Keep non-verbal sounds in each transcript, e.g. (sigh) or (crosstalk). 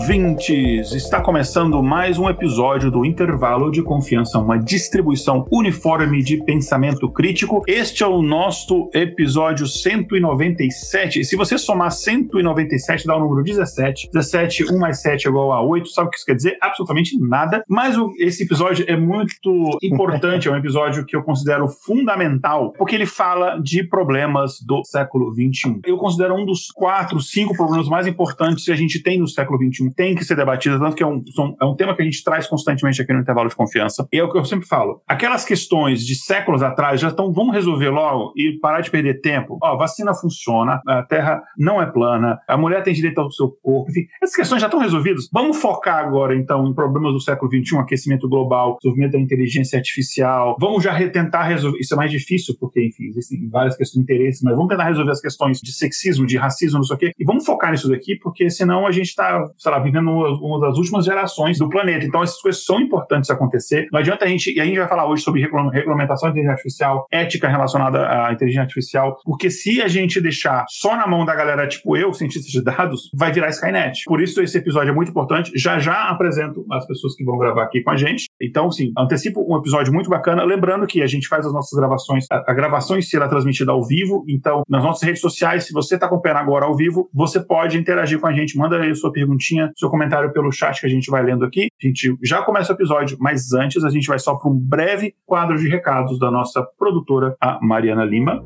Ouvintes! Está começando mais um episódio do Intervalo de Confiança, uma distribuição uniforme de pensamento crítico. Este é o nosso episódio 197. Se você somar 197, dá o número 17. 17, 1 mais 7 é igual a 8. Sabe o que isso quer dizer? Absolutamente nada. Mas esse episódio é muito importante, é um episódio que eu considero fundamental, porque ele fala de problemas do século 21. Eu considero um dos quatro, cinco problemas mais importantes que a gente tem no século 21 tem que ser debatida, tanto que é um, é um tema que a gente traz constantemente aqui no intervalo de confiança. E é o que eu sempre falo. Aquelas questões de séculos atrás já estão, vamos resolver logo e parar de perder tempo. Ó, vacina funciona, a Terra não é plana, a mulher tem direito ao seu corpo, enfim, essas questões já estão resolvidas. Vamos focar agora, então, em problemas do século XXI, aquecimento global, desenvolvimento da inteligência artificial. Vamos já tentar resolver. Isso é mais difícil, porque, enfim, existem várias questões de interesse, mas vamos tentar resolver as questões de sexismo, de racismo, não sei o quê. E vamos focar nisso daqui, porque senão a gente está, sei lá, vivendo uma, das últimas gerações do planeta. Então, essas coisas são importantes acontecer. Não adianta a gente, e a gente vai falar hoje sobre regulamentação da inteligência artificial, ética relacionada à inteligência artificial, porque se a gente deixar só na mão da galera tipo eu, cientista de dados, vai virar Skynet. Por isso, esse episódio é muito importante. Já já apresento as pessoas que vão gravar aqui com a gente. Então, sim, antecipo um episódio muito bacana. Lembrando que a gente faz as nossas gravações, a, a gravação em si será transmitida ao vivo. Então, nas nossas redes sociais, se você está acompanhando agora ao vivo, você pode interagir com a gente. Manda aí sua perguntinha, seu comentário pelo chat que a gente vai lendo aqui. A gente já começa o episódio, mas antes a gente vai só para um breve quadro de recados da nossa produtora, a Mariana Lima.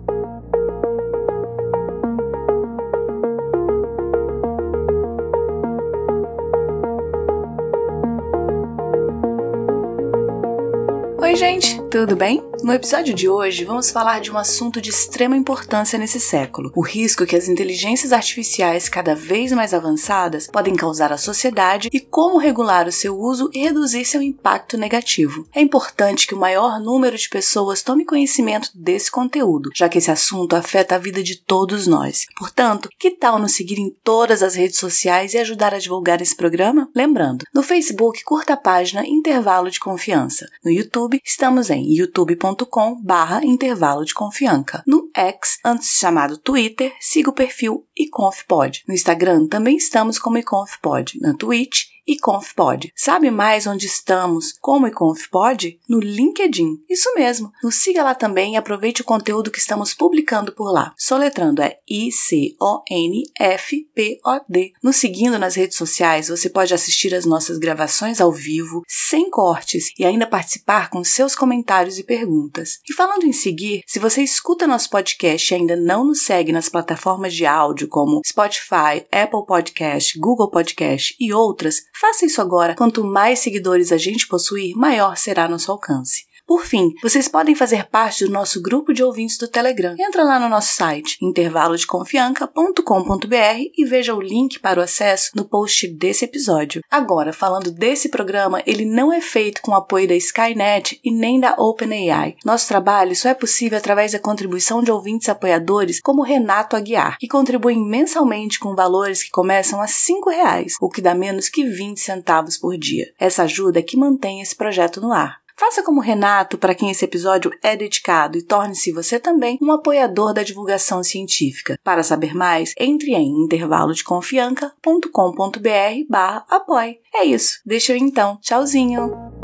Oi, gente, tudo bem? No episódio de hoje, vamos falar de um assunto de extrema importância nesse século: o risco que as inteligências artificiais cada vez mais avançadas podem causar à sociedade e como regular o seu uso e reduzir seu impacto negativo. É importante que o maior número de pessoas tome conhecimento desse conteúdo, já que esse assunto afeta a vida de todos nós. Portanto, que tal nos seguir em todas as redes sociais e ajudar a divulgar esse programa? Lembrando, no Facebook, curta a página Intervalo de Confiança. No YouTube, estamos em youtube.com barra intervalo de confiança. No X, antes chamado Twitter, siga o perfil iconfpod. No Instagram também estamos como iconfpod. Na Twitch, iConfPod. Sabe mais onde estamos como iConfPod? No LinkedIn. Isso mesmo. Nos siga lá também e aproveite o conteúdo que estamos publicando por lá. Soletrando é I-C-O-N-F-P-O-D. Nos seguindo nas redes sociais, você pode assistir as nossas gravações ao vivo, sem cortes e ainda participar com seus comentários e perguntas. E falando em seguir, se você escuta nosso podcast e ainda não nos segue nas plataformas de áudio como Spotify, Apple Podcast, Google Podcast e outras, Faça isso agora. Quanto mais seguidores a gente possuir, maior será nosso alcance. Por fim, vocês podem fazer parte do nosso grupo de ouvintes do Telegram. Entra lá no nosso site intervalodeconfianca.com.br e veja o link para o acesso no post desse episódio. Agora, falando desse programa, ele não é feito com apoio da Skynet e nem da OpenAI. Nosso trabalho só é possível através da contribuição de ouvintes apoiadores como Renato Aguiar, que contribuem mensalmente com valores que começam a R$ reais, o que dá menos que 20 centavos por dia. Essa ajuda é que mantém esse projeto no ar. Faça como Renato, para quem esse episódio é dedicado, e torne-se você também um apoiador da divulgação científica. Para saber mais, entre em intervalodeconfianca.com.br barra apoie. É isso. Deixa eu então. Tchauzinho!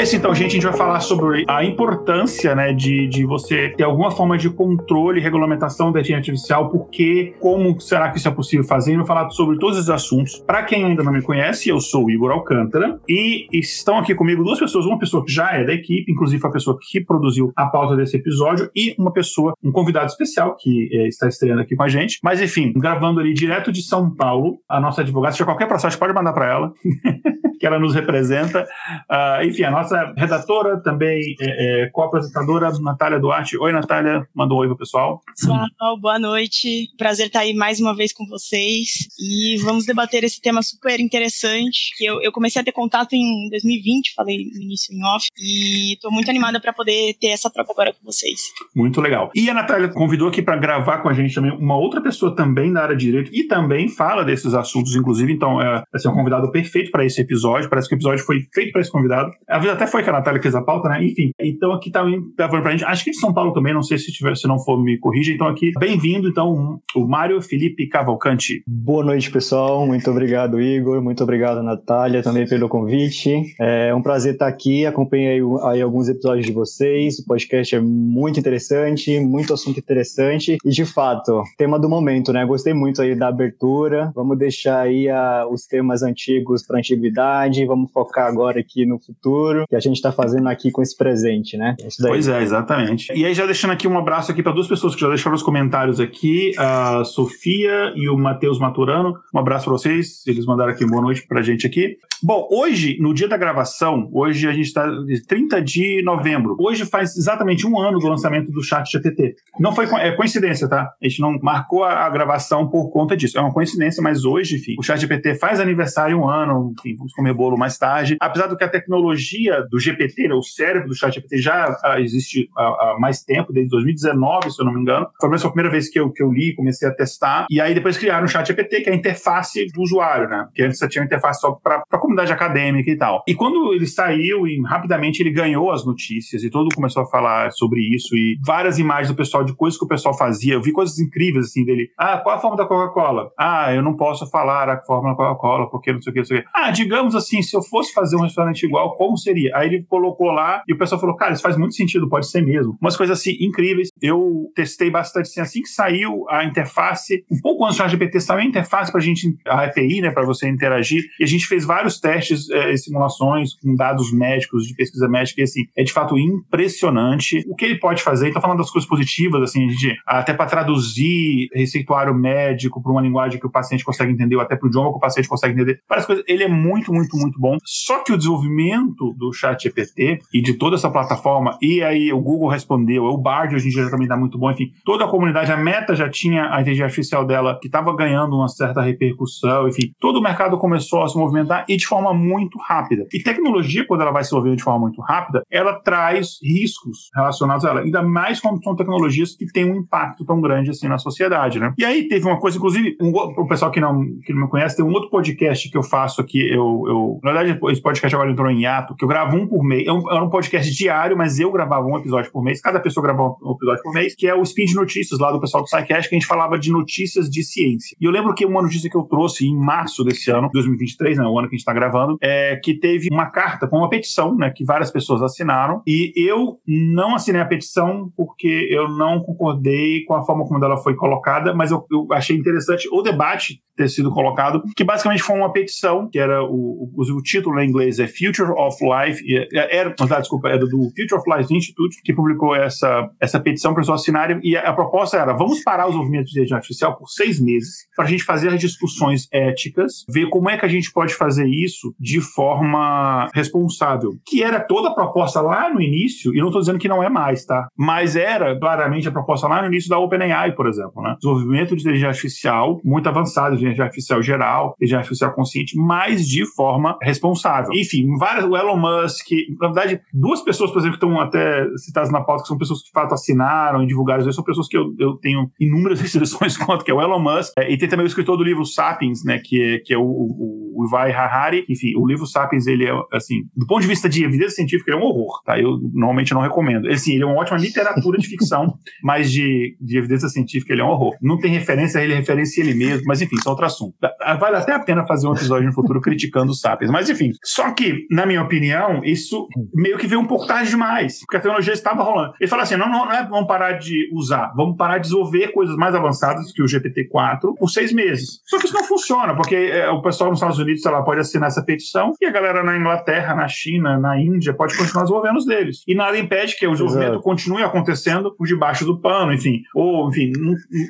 É então, gente, a gente vai falar sobre a importância, né, de, de você ter alguma forma de controle e regulamentação da inteligência artificial, porque, como será que isso é possível fazer? Eu vou falar sobre todos esses assuntos. Para quem ainda não me conhece, eu sou o Igor Alcântara e estão aqui comigo duas pessoas, uma pessoa que já é da equipe, inclusive a pessoa que produziu a pauta desse episódio, e uma pessoa, um convidado especial que é, está estreando aqui com a gente. Mas enfim, gravando ali direto de São Paulo, a nossa advogada, se tiver qualquer processo, pode mandar para ela. (laughs) que ela nos representa. Uh, enfim, a nossa redatora também é, é co-apresentadora, Natália Duarte. Oi, Natália, manda um oi pro pessoal. Pessoal, boa noite. Prazer estar aí mais uma vez com vocês e vamos debater esse tema super interessante que eu, eu comecei a ter contato em 2020, falei no início em off, e estou muito animada para poder ter essa troca agora com vocês. Muito legal. E a Natália convidou aqui para gravar com a gente também uma outra pessoa também da área de direito e também fala desses assuntos, inclusive, então é, vai ser um convidado perfeito para esse episódio. Parece que o episódio foi feito para esse convidado. A vida até foi que a Natália fez a pauta, né? Enfim, então aqui também tá falando pra gente, acho que de São Paulo também, não sei se tiver, se não for me corrija. Então aqui, bem-vindo, então, o Mário Felipe Cavalcante. Boa noite, pessoal. Muito obrigado, Igor. Muito obrigado, Natália, também pelo convite. É um prazer estar aqui. Acompanhei aí alguns episódios de vocês. O podcast é muito interessante, muito assunto interessante. E, de fato, tema do momento, né? Gostei muito aí da abertura. Vamos deixar aí a, os temas antigos para antiguidade. Vamos focar agora aqui no futuro, que a gente está fazendo aqui com esse presente, né? É pois é, exatamente. E aí, já deixando aqui um abraço aqui para duas pessoas que já deixaram os comentários aqui, a Sofia e o Matheus Maturano. Um abraço para vocês. Eles mandaram aqui boa noite para gente aqui. Bom, hoje, no dia da gravação, hoje a gente está 30 de novembro. Hoje faz exatamente um ano do lançamento do Chat GPT. Não foi é coincidência, tá? A gente não marcou a, a, gravação por conta disso. É uma coincidência, mas hoje, enfim, o Chat GPT faz aniversário um ano, enfim, vamos comer bolo mais tarde. Apesar do que a tecnologia do GPT, né, o cérebro do Chat GPT já ah, existe há, há, mais tempo, desde 2019, se eu não me engano. Foi a primeira vez que eu, que eu li, comecei a testar. E aí depois criaram o Chat GPT, que é a interface do usuário, né? Porque antes você tinha uma interface só para a comunidade acadêmica e tal. E quando ele saiu e rapidamente ele ganhou as notícias e todo mundo começou a falar sobre isso e várias imagens do pessoal de coisas que o pessoal fazia. Eu vi coisas incríveis assim dele. Ah, qual a forma da Coca-Cola? Ah, eu não posso falar a forma da Coca-Cola porque não sei o que, não sei o que. Ah, digamos assim, se eu fosse fazer um restaurante igual, como seria? Aí ele colocou lá e o pessoal falou, cara, isso faz muito sentido, pode ser mesmo. Umas coisas assim incríveis. Eu testei bastante assim, assim que saiu a interface, um pouco antes do GPT saiu a interface pra gente, a API, né, para você interagir. E a gente fez vários testes é, simulações com dados médicos, de pesquisa médica, e assim, é de fato impressionante o que ele pode fazer. Então, falando das coisas positivas, assim, de, até para traduzir receituário médico para uma linguagem que o paciente consegue entender, ou até para o idioma que o paciente consegue entender, várias coisas. Ele é muito, muito, muito bom. Só que o desenvolvimento do chat GPT e de toda essa plataforma, e aí o Google respondeu, o Bard hoje em dia também dá muito bom, enfim, toda a comunidade, a Meta já tinha a inteligência artificial dela que estava ganhando uma certa repercussão, enfim, todo o mercado começou a se movimentar e de forma muito rápida. E tecnologia, quando ela vai se mover de forma muito rápida, ela traz riscos relacionados a ela, ainda mais quando são tecnologias que têm um impacto tão grande assim na sociedade, né? E aí teve uma coisa, inclusive, um, o pessoal que não, que não me conhece, tem um outro podcast que eu faço aqui, eu, eu na verdade, esse podcast agora entrou em hiato, que eu gravo um por mês, é era um podcast diário, mas eu gravava um episódio por mês, cada pessoa gravava um episódio por mês, que é o Spin de Notícias lá do pessoal do SciCast, que a gente falava de notícias de ciência. E eu lembro que uma notícia que eu trouxe em março desse ano, 2023, né, o ano que a gente está gravando, é que teve uma carta com uma petição, né, que várias pessoas assinaram, e eu não assinei a petição porque eu não concordei com a forma como ela foi colocada, mas eu, eu achei interessante o debate ter sido colocado, que basicamente foi uma petição, que era o, o, o título em inglês é Future of Life, era, não, desculpa, era do Future of Life Institute, que publicou essa, essa petição para os assinarem, e a, a, proposta era, vamos parar os movimentos de inteligência artificial por seis meses, para a gente fazer as discussões éticas, ver como é que a gente pode fazer isso de forma responsável, que era toda a proposta lá no início, e não estou dizendo que não é mais, tá? Mas era claramente a proposta lá no início da OpenAI, por exemplo, né? Desenvolvimento de inteligência artificial muito avançado, inteligência artificial geral, inteligência artificial consciente, mas de forma responsável. Enfim, várias, o Elon Musk, na verdade, duas pessoas, por exemplo, que estão até citadas na pauta, que são pessoas que de fato assinaram e divulgaram são pessoas que eu, eu tenho inúmeras (laughs) restrições contra, que é o Elon Musk, é, e tem também o escritor do livro Sapiens, né, que é, que é o, o, o Harari. Enfim, o livro Sapiens, ele é, assim, do ponto de vista de evidência científica, ele é um horror, tá? Eu normalmente não recomendo. Ele, ele é uma ótima literatura de ficção, (laughs) mas de, de evidência científica ele é um horror. Não tem referência, ele referencia ele mesmo, mas enfim, é outro assunto. Vale até a pena fazer um episódio no futuro (laughs) criticando os Sapiens, mas enfim. Só que, na minha opinião, isso meio que veio um pouco tarde demais, porque a tecnologia estava rolando. Ele fala assim: não, não, não é vamos parar de usar, vamos parar de desenvolver coisas mais avançadas que o GPT-4 por seis meses. Só que isso não funciona, porque é, o pessoal nos Estados Unidos sei lá, pode assinar essa petição e a galera na Inglaterra, na China, na Índia pode continuar desenvolvendo os deles. E nada impede que o desenvolvimento Exato. continue acontecendo por debaixo do pano, enfim. Ou, enfim,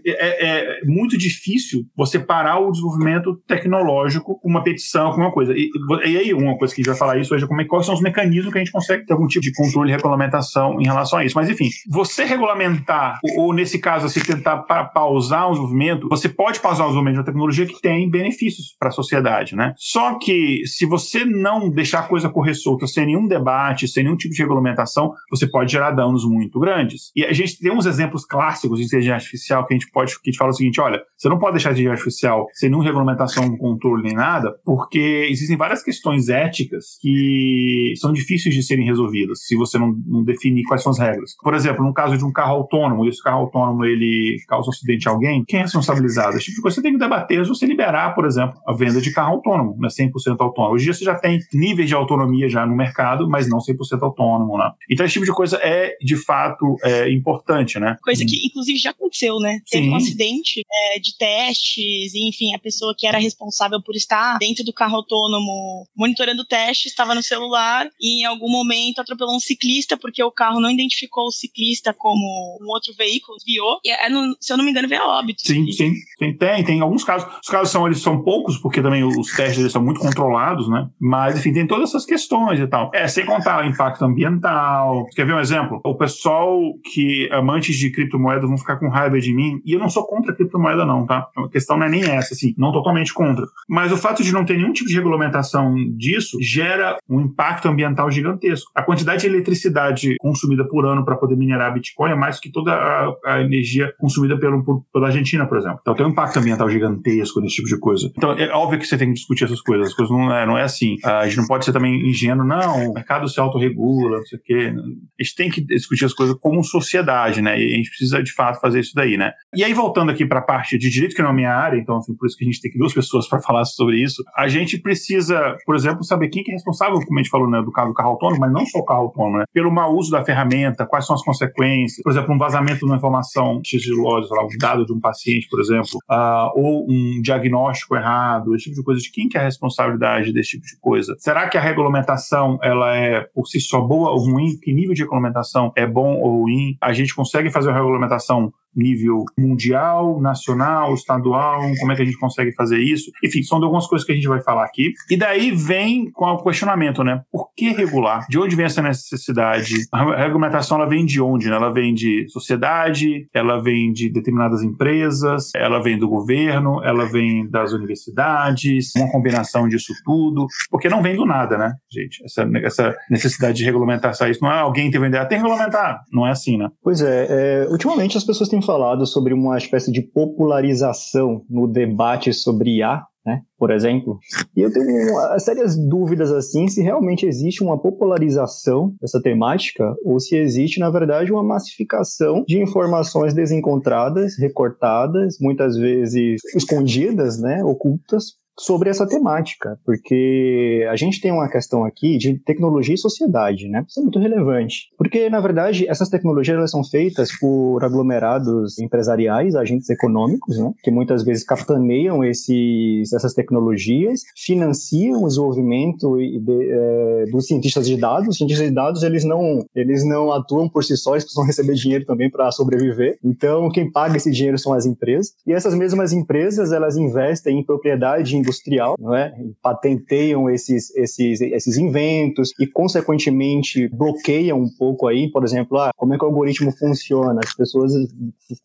é, é muito difícil você parar o desenvolvimento tecnológico com uma petição, com uma coisa. E, e aí, uma coisa que a gente vai falar isso hoje é como é, quais são os mecanismos que a gente consegue ter algum tipo de controle e regulamentação em relação a isso. Mas, enfim, você regulamentar, ou, ou nesse caso, assim, tentar pa pausar o desenvolvimento, você pode pausar o desenvolvimento de uma tecnologia que tem benefícios para a sociedade, né? Só que se você não deixar a coisa correr solta sem nenhum debate, sem nenhum tipo de regulamentação, você pode gerar danos muito grandes. E a gente tem uns exemplos clássicos de inteligência artificial que a gente pode, que a gente fala o seguinte, olha, você não pode deixar a inteligência artificial sem nenhuma regulamentação, controle nem nada, porque existem várias questões éticas que são difíceis de serem resolvidas se você não, não definir quais são as regras. Por exemplo, no caso de um carro autônomo, e esse carro autônomo ele causa um acidente a alguém, quem é responsabilizado? Esse tipo de coisa você tem que debater se você liberar, por exemplo, a venda de carro autônomo, né, 100% autônomo. Hoje você já tem níveis de autonomia já no mercado, mas não 100% autônomo, né? Então esse tipo de coisa é, de fato, é importante, né? Coisa que, inclusive, já aconteceu, né? Sim. Teve um acidente é, de testes, e, enfim, a pessoa que era responsável por estar dentro do carro autônomo monitorando o teste estava no celular e em algum momento atropelou um ciclista porque o carro não identificou o ciclista como um outro veículo, desviou, e, é, se eu não me engano, veio a óbito. Sim, sim. Tem, tem, tem alguns casos. Os casos são, eles são poucos, porque também os testes eles são muito controlados, né? Mas, enfim, tem todas essas questões e tal. É, sem contar o impacto ambiental. Quer ver um exemplo? O pessoal que, amantes de criptomoedas, vão ficar com raiva de mim, e eu não sou contra a criptomoeda, não, tá? A questão não é nem essa, assim, não totalmente contra. Mas o fato de não ter nenhum tipo de regulamentação disso gera um impacto ambiental gigantesco. A quantidade de eletricidade consumida por ano para poder minerar Bitcoin é mais que toda a, a energia consumida pelo, por, pela Argentina, por exemplo. Então tem um impacto ambiental gigantesco nesse tipo de coisa. Então é óbvio que você tem que discutir essas coisas. As coisas não é, não é assim. A gente não pode ser também ingênuo, não, o mercado se autorregula, não sei o quê. A gente tem que discutir as coisas como sociedade, né? E a gente precisa, de fato, fazer isso daí, né? E aí, voltando aqui para a parte de direito, que não é minha área, então, assim, por isso que a gente tem que duas pessoas para falar sobre isso, a gente precisa, por exemplo, saber quem que é responsável, como a gente falou, né, do caso do carro autônomo, mas não só o carro autônomo, né? Pelo mau uso da ferramenta, quais são as consequências, por exemplo, um vazamento de uma informação sigilosa, um dado de um paciente, por exemplo, uh, ou um diagnóstico errado, esse tipo de coisa, de quem que é a responsabilidade desse tipo de coisa? Será que a regulamentação, ela é por si só boa ou ruim? Que nível de regulamentação é bom ou ruim? A gente consegue fazer uma regulamentação nível mundial, nacional, estadual, como é que a gente consegue fazer isso? Enfim, são algumas coisas que a gente vai falar aqui. E daí vem com o questionamento, né? Que regular? De onde vem essa necessidade? A regulamentação ela vem de onde? Né? Ela vem de sociedade, ela vem de determinadas empresas, ela vem do governo, ela vem das universidades, uma combinação disso tudo, porque não vem do nada, né, gente? Essa, essa necessidade de regulamentar isso não é alguém que vender, tem que regulamentar, não é assim, né? Pois é, é ultimamente as pessoas têm falado sobre uma espécie de popularização no debate sobre IA, né, por exemplo. E eu tenho sérias dúvidas assim se realmente existe uma popularização dessa temática ou se existe, na verdade, uma massificação de informações desencontradas, recortadas, muitas vezes escondidas, né, ocultas sobre essa temática, porque a gente tem uma questão aqui de tecnologia e sociedade, né? Isso é muito relevante, porque na verdade essas tecnologias elas são feitas por aglomerados empresariais, agentes econômicos, né? Que muitas vezes capitaneiam esses, essas tecnologias, financiam o desenvolvimento de, é, dos cientistas de dados. Os cientistas de dados eles não eles não atuam por si só, eles precisam receber dinheiro também para sobreviver. Então quem paga esse dinheiro são as empresas e essas mesmas empresas elas investem em propriedade industrial, não é? patenteiam esses, esses, esses inventos e, consequentemente, bloqueiam um pouco aí, por exemplo, ah, como é que o algoritmo funciona. As pessoas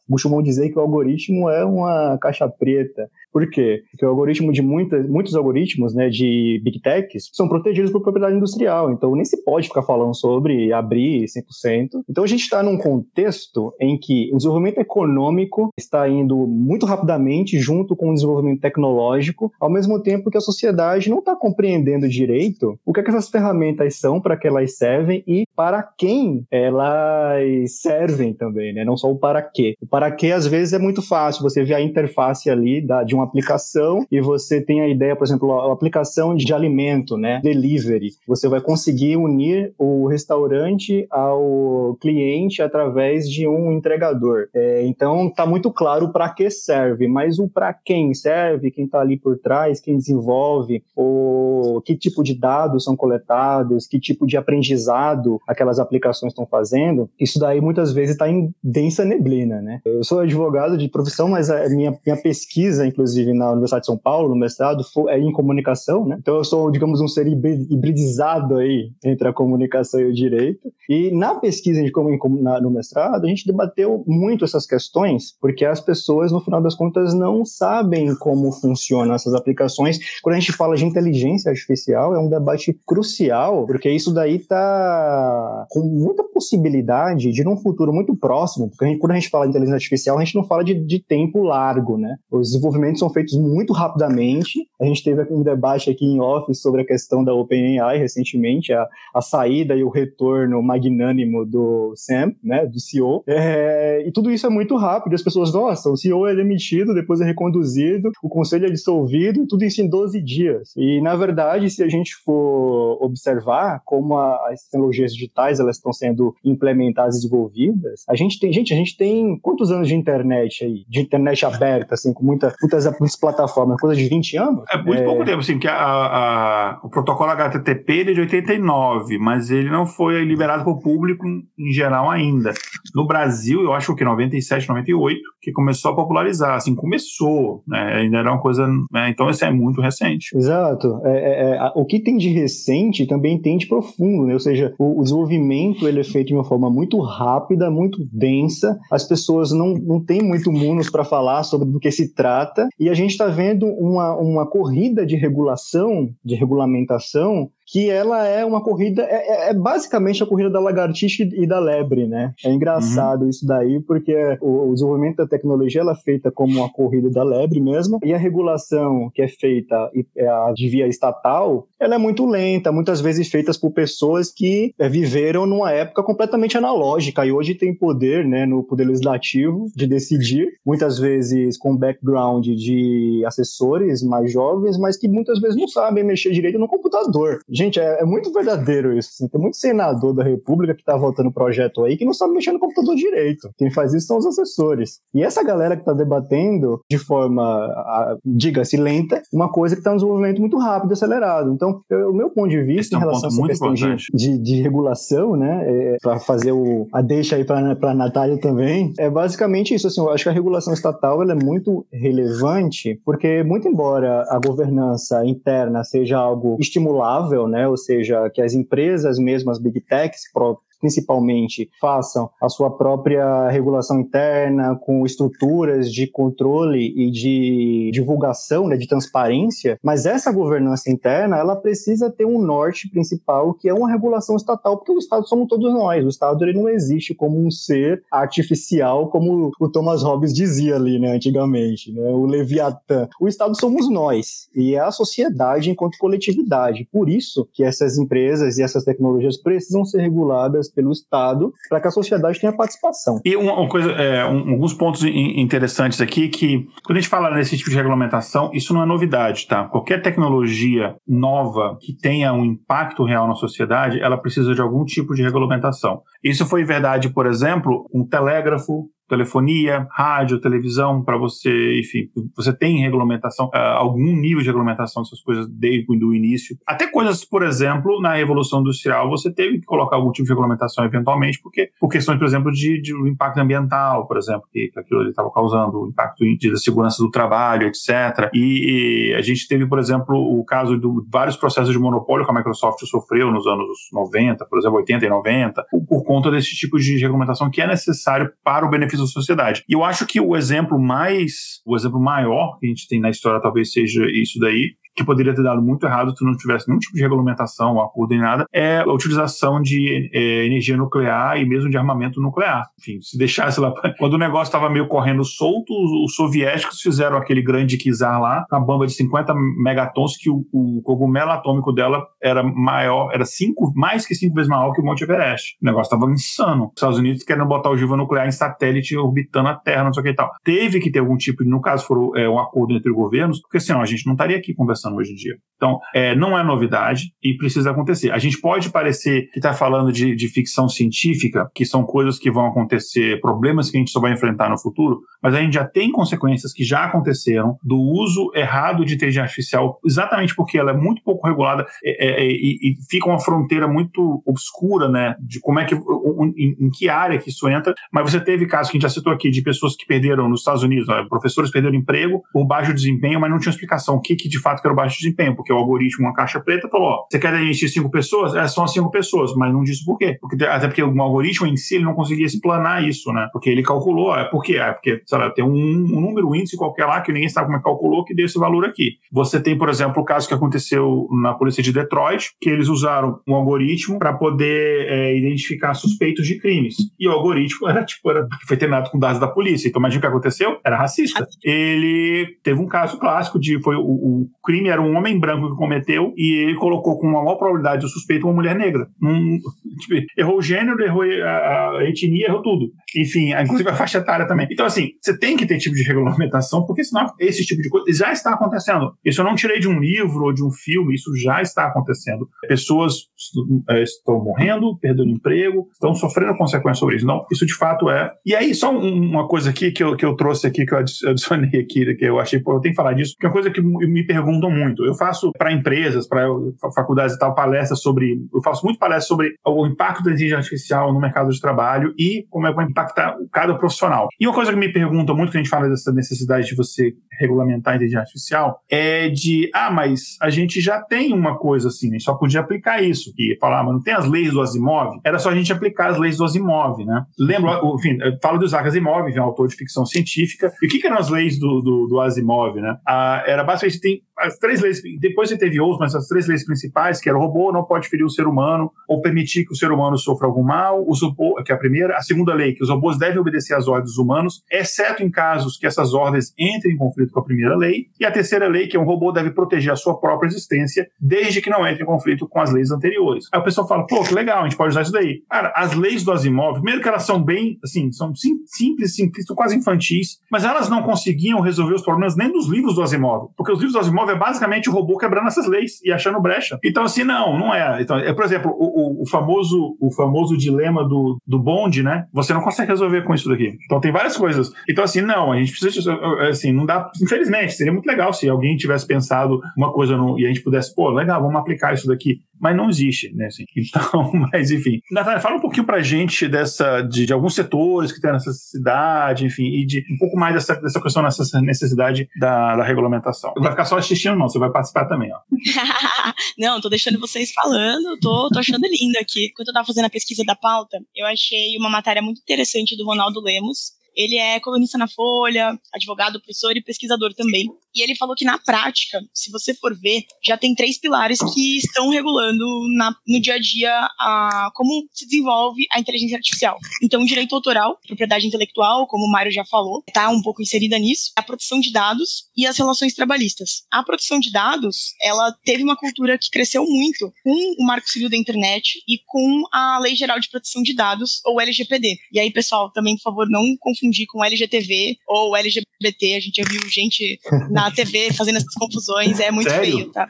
costumam dizer que o algoritmo é uma caixa preta. Por quê? Porque o algoritmo de muitas, muitos algoritmos né, de Big Techs são protegidos por propriedade industrial, então nem se pode ficar falando sobre abrir 100%. Então a gente está num contexto em que o desenvolvimento econômico está indo muito rapidamente junto com o desenvolvimento tecnológico, ao mesmo tempo que a sociedade não está compreendendo direito o que, é que essas ferramentas são, para que elas servem e para quem elas servem também, né? não só o para quê. O para quê, às vezes, é muito fácil, você vê a interface ali da, de uma aplicação e você tem a ideia, por exemplo, a aplicação de alimento, né, delivery. Você vai conseguir unir o restaurante ao cliente através de um entregador. É, então, tá muito claro para que serve, mas o para quem serve, quem está ali por trás quem desenvolve, ou que tipo de dados são coletados, que tipo de aprendizado aquelas aplicações estão fazendo, isso daí muitas vezes está em densa neblina, né? Eu sou advogado de profissão, mas a minha, minha pesquisa, inclusive na Universidade de São Paulo, no mestrado, é em comunicação, né? Então eu sou, digamos, um ser hibridizado aí entre a comunicação e o direito. E na pesquisa de como no mestrado, a gente debateu muito essas questões, porque as pessoas, no final das contas, não sabem como funcionam essas aplicações. Quando a gente fala de inteligência artificial, é um debate crucial, porque isso daí está com muita possibilidade de, num futuro muito próximo, porque a gente, quando a gente fala de inteligência artificial, a gente não fala de, de tempo largo, né? Os são feitos muito rapidamente. A gente teve um debate aqui em off sobre a questão da OpenAI recentemente, a, a saída e o retorno magnânimo do Sam, né, do CEO. É, e tudo isso é muito rápido. As pessoas, nossa, o CEO é demitido, depois é reconduzido, o conselho é dissolvido, tudo isso em 12 dias. E, na verdade, se a gente for observar como a, as tecnologias digitais elas estão sendo implementadas e desenvolvidas, a gente tem, gente, a gente tem quantos anos de internet aí? De internet aberta, assim, com muita, muitas, muitas plataformas, coisa de 20 anos? É muito é... pouco tempo, assim, que a, a, o protocolo HTTP é de 89, mas ele não foi liberado para o público em geral ainda. No Brasil, eu acho que 97, 98, que começou a popularizar, assim, começou, né? Ainda era uma coisa, né? Então isso é muito recente. Exato. É, é, é, o que tem de recente também tem de profundo, né? Ou seja, o, o, desenvolvimento ele é feito de uma forma muito rápida, muito densa. As pessoas não, não têm muito munos para falar sobre do que se trata e a gente está vendo uma, uma corrida de regulação, de regulamentação que ela é uma corrida, é, é, é, basicamente a corrida da lagartixa e da lebre, né? É engraçado uhum. isso daí, porque o, o, desenvolvimento da tecnologia ela é feita como uma corrida da lebre mesmo, e a regulação que é feita é de via estatal, ela é muito lenta, muitas vezes feitas por pessoas que é, viveram numa época completamente analógica, e hoje tem poder, né, no poder legislativo de decidir, muitas vezes com background de assessores mais jovens, mas que muitas vezes não sabem mexer direito no computador. Gente, é, é muito verdadeiro isso. Assim. Tem muito senador da República que tá votando projeto aí que não sabe mexer no computador direito. Quem faz isso são os assessores. E essa galera que tá debatendo de forma, diga-se, lenta, uma coisa que tá um desenvolvimento muito rápido, acelerado. Então, eu, o meu ponto de vista Esse em relação é um a essa questão de, de, de, regulação, né, é, para fazer o, a deixa aí para a Natália também, é basicamente isso. Assim, eu acho que a regulação estatal ela é muito relevante, porque, muito embora a governança interna seja algo estimulável, né? Ou seja, que as empresas mesmo, as big techs, principalmente façam a sua própria regulação interna com estruturas de controle e de divulgação, né, de transparência, mas essa governança interna ela precisa ter um norte principal que é uma regulação estatal, porque o Estado somos todos nós. O Estado ele não existe como um ser artificial, como o Thomas Hobbes dizia ali, né, antigamente, né, o Leviatã. O Estado somos nós e é a sociedade enquanto coletividade. Por isso que essas empresas e essas tecnologias precisam ser reguladas pelo Estado para que a sociedade tenha participação. E uma, coisa, é, um, alguns pontos interessantes aqui que quando a gente fala nesse tipo de regulamentação, isso não é novidade, tá? Qualquer tecnologia nova que tenha um impacto real na sociedade, ela precisa de algum tipo de regulamentação. Isso foi verdade, por exemplo, um telégrafo telefonia, rádio, televisão, para você, enfim, você tem regulamentação, uh, algum nível de regulamentação dessas coisas desde o início. Até coisas, por exemplo, na Revolução Industrial, você teve que colocar algum tipo de regulamentação eventualmente, porque por questões, por exemplo, de, de impacto ambiental, por exemplo, que, que aquilo estava causando, impacto da segurança do trabalho, etc. E, e, a gente teve, por exemplo, o caso de vários processos de monopólio que a Microsoft sofreu nos anos 90, por exemplo, 80 e 90, por, por conta desse tipo de regulamentação que é necessário para o benefício da sociedade. E eu acho que o exemplo mais, o exemplo maior que a gente tem na história talvez seja isso daí, que poderia ter dado muito errado se não tivesse nenhum tipo de regulamentação acordo em nada, é a utilização de é, energia nuclear e mesmo de armamento nuclear. Enfim, se deixasse lá, quando o negócio estava meio correndo solto, os, soviéticos fizeram aquele grande Kizar lá, uma bomba de 50 megatons, que o, o, cogumelo atômico dela era maior, era cinco, mais que cinco vezes maior que o Monte Everest. O negócio estava insano. Os Estados Unidos querendo botar ogiva nuclear em satélite orbitando a Terra, não sei o que e tal. Teve que ter algum tipo, no caso, for é, um acordo entre governos, porque senão a gente não estaria aqui conversando hoje em dia. Então, é, não é novidade e precisa acontecer. A gente pode parecer que está falando de, de, ficção científica, que são coisas que vão acontecer, problemas que a gente só vai enfrentar no futuro, mas a gente já tem consequências que já aconteceram do uso errado de inteligência artificial, exatamente porque ela é muito pouco regulada é, é, e, e, fica uma fronteira muito obscura, né, de como é que, em, em, que área que isso entra. Mas você teve casos que a gente já citou aqui de pessoas que perderam nos Estados Unidos, né, professores perderam emprego por baixo desempenho, mas não tinha explicação o que, que de fato era baixo desempenho, porque o algoritmo, uma caixa preta, falou: ó, você quer demitir cinco pessoas? É, são cinco pessoas, mas não disse por quê. Porque, até porque o algoritmo em si ele não conseguia explanar isso, né? Porque ele calculou, é por quê? É porque, sei lá, tem um, um número, um índice qualquer lá que ninguém sabe como é que calculou que deu esse valor aqui. Você tem, por exemplo, o caso que aconteceu na polícia de Detroit, que eles usaram um algoritmo para poder é, identificar suspeitos de crimes. E o algoritmo era, tipo, era, foi treinado com dados da polícia. Então, imagina o que aconteceu? Era racista. Ele teve um caso clássico de, foi o, o crime era um homem branco que cometeu e ele colocou com uma maior probabilidade o suspeito uma mulher negra. Um, (laughs) tipo, errou o gênero, errou a, a, etnia, errou tudo. Enfim, inclusive a faixa etária também. Então, assim, você tem que ter tipo de regulamentação, porque senão esse tipo de coisa já está acontecendo. Isso eu não tirei de um livro ou de um filme, isso já está acontecendo. Pessoas é, estão morrendo, perdendo emprego, estão sofrendo consequências sobre isso. Não, isso de fato é. E aí, só uma coisa aqui que eu, que eu trouxe aqui, que eu (laughs) adicionei aqui, que eu achei, pô, eu tenho que falar disso, que é uma coisa que me perguntam muito. Eu faço para empresa empresas, para faculdades e tal, palestras sobre. Eu faço muito palestras sobre o impacto da inteligência artificial no mercado de trabalho e como é que vai impactar cada profissional. E uma coisa que me pergunta muito que a gente fala dessa necessidade de você regulamentar a inteligência artificial é de, ah, mas a gente já tem uma coisa assim, a gente só podia aplicar isso. E falar, ah, mas não tem as leis do Asimov? Era só a gente aplicar as leis do Asimov, né? Lembro, enfim, eu falo do Isaac Asimov, é um autor de ficção científica. E o que, que eram as leis do, do, do Asimov, né? Ah, era basicamente, tem as três leis, depois você teve outros, mas as três leis principais, que era o robô não pode ferir o ser humano ou permitir que o ser humano sofra algum mal, os robô, que é a primeira. A segunda lei, que os robôs devem obedecer às ordens humanos, exceto em casos que essas ordens entrem em conflito com a primeira lei. E a terceira lei, que é um robô deve proteger a sua própria existência, desde que não entre em conflito com as leis anteriores. Aí o pessoal fala, pô, que legal, a gente pode usar isso daí. Cara, as leis do Asimov, primeiro que elas são bem, assim, são sim, simples, simples, quase infantis, mas elas não conseguiam resolver os problemas nem dos livros do Asimov, porque os livros do Asimov é basicamente o robô quebrando essas leis e achando brecha. Então, assim, não, não é. Então, é por exemplo, o, o, o famoso, o famoso dilema do, do bonde, né? Você não consegue resolver com isso daqui. Então, tem várias coisas. Então, assim, não, a gente precisa, assim, não dá, infelizmente, seria muito legal se alguém tivesse pensado uma coisa no, e a gente pudesse, pô, legal, vamos aplicar isso daqui mas não existe, né? Assim. (laughs) Então, mas enfim. Natália, fala um pouquinho pra gente dessa, de, de, alguns setores que tem nessa necessidade, enfim, e de um pouco mais dessa, dessa questão, dessa necessidade da, da regulamentação. Não vai ficar só assistindo, não, você vai participar também, ó. (laughs) não, tô deixando vocês falando, tô, tô achando lindo aqui. Quando eu tava fazendo a pesquisa da pauta, eu achei uma matéria muito interessante do Ronaldo Lemos, ele é colunista na Folha, advogado, professor e pesquisador também. E ele falou que na prática, se você for ver, já tem três pilares que estão regulando na, no dia a dia a, como se desenvolve a inteligência artificial. Então, direito autoral, propriedade intelectual, como o Mário já falou, está um pouco inserida nisso, a proteção de dados e as relações trabalhistas. A proteção de dados, ela teve uma cultura que cresceu muito com o Marco Civil da Internet e com a Lei Geral de Proteção de Dados, ou LGPD. E aí, pessoal, também, por favor, não confundam confundir com LGTV ou LGBT. A gente já viu gente na (laughs) TV fazendo essas confusões, é muito Sério? feio, tá?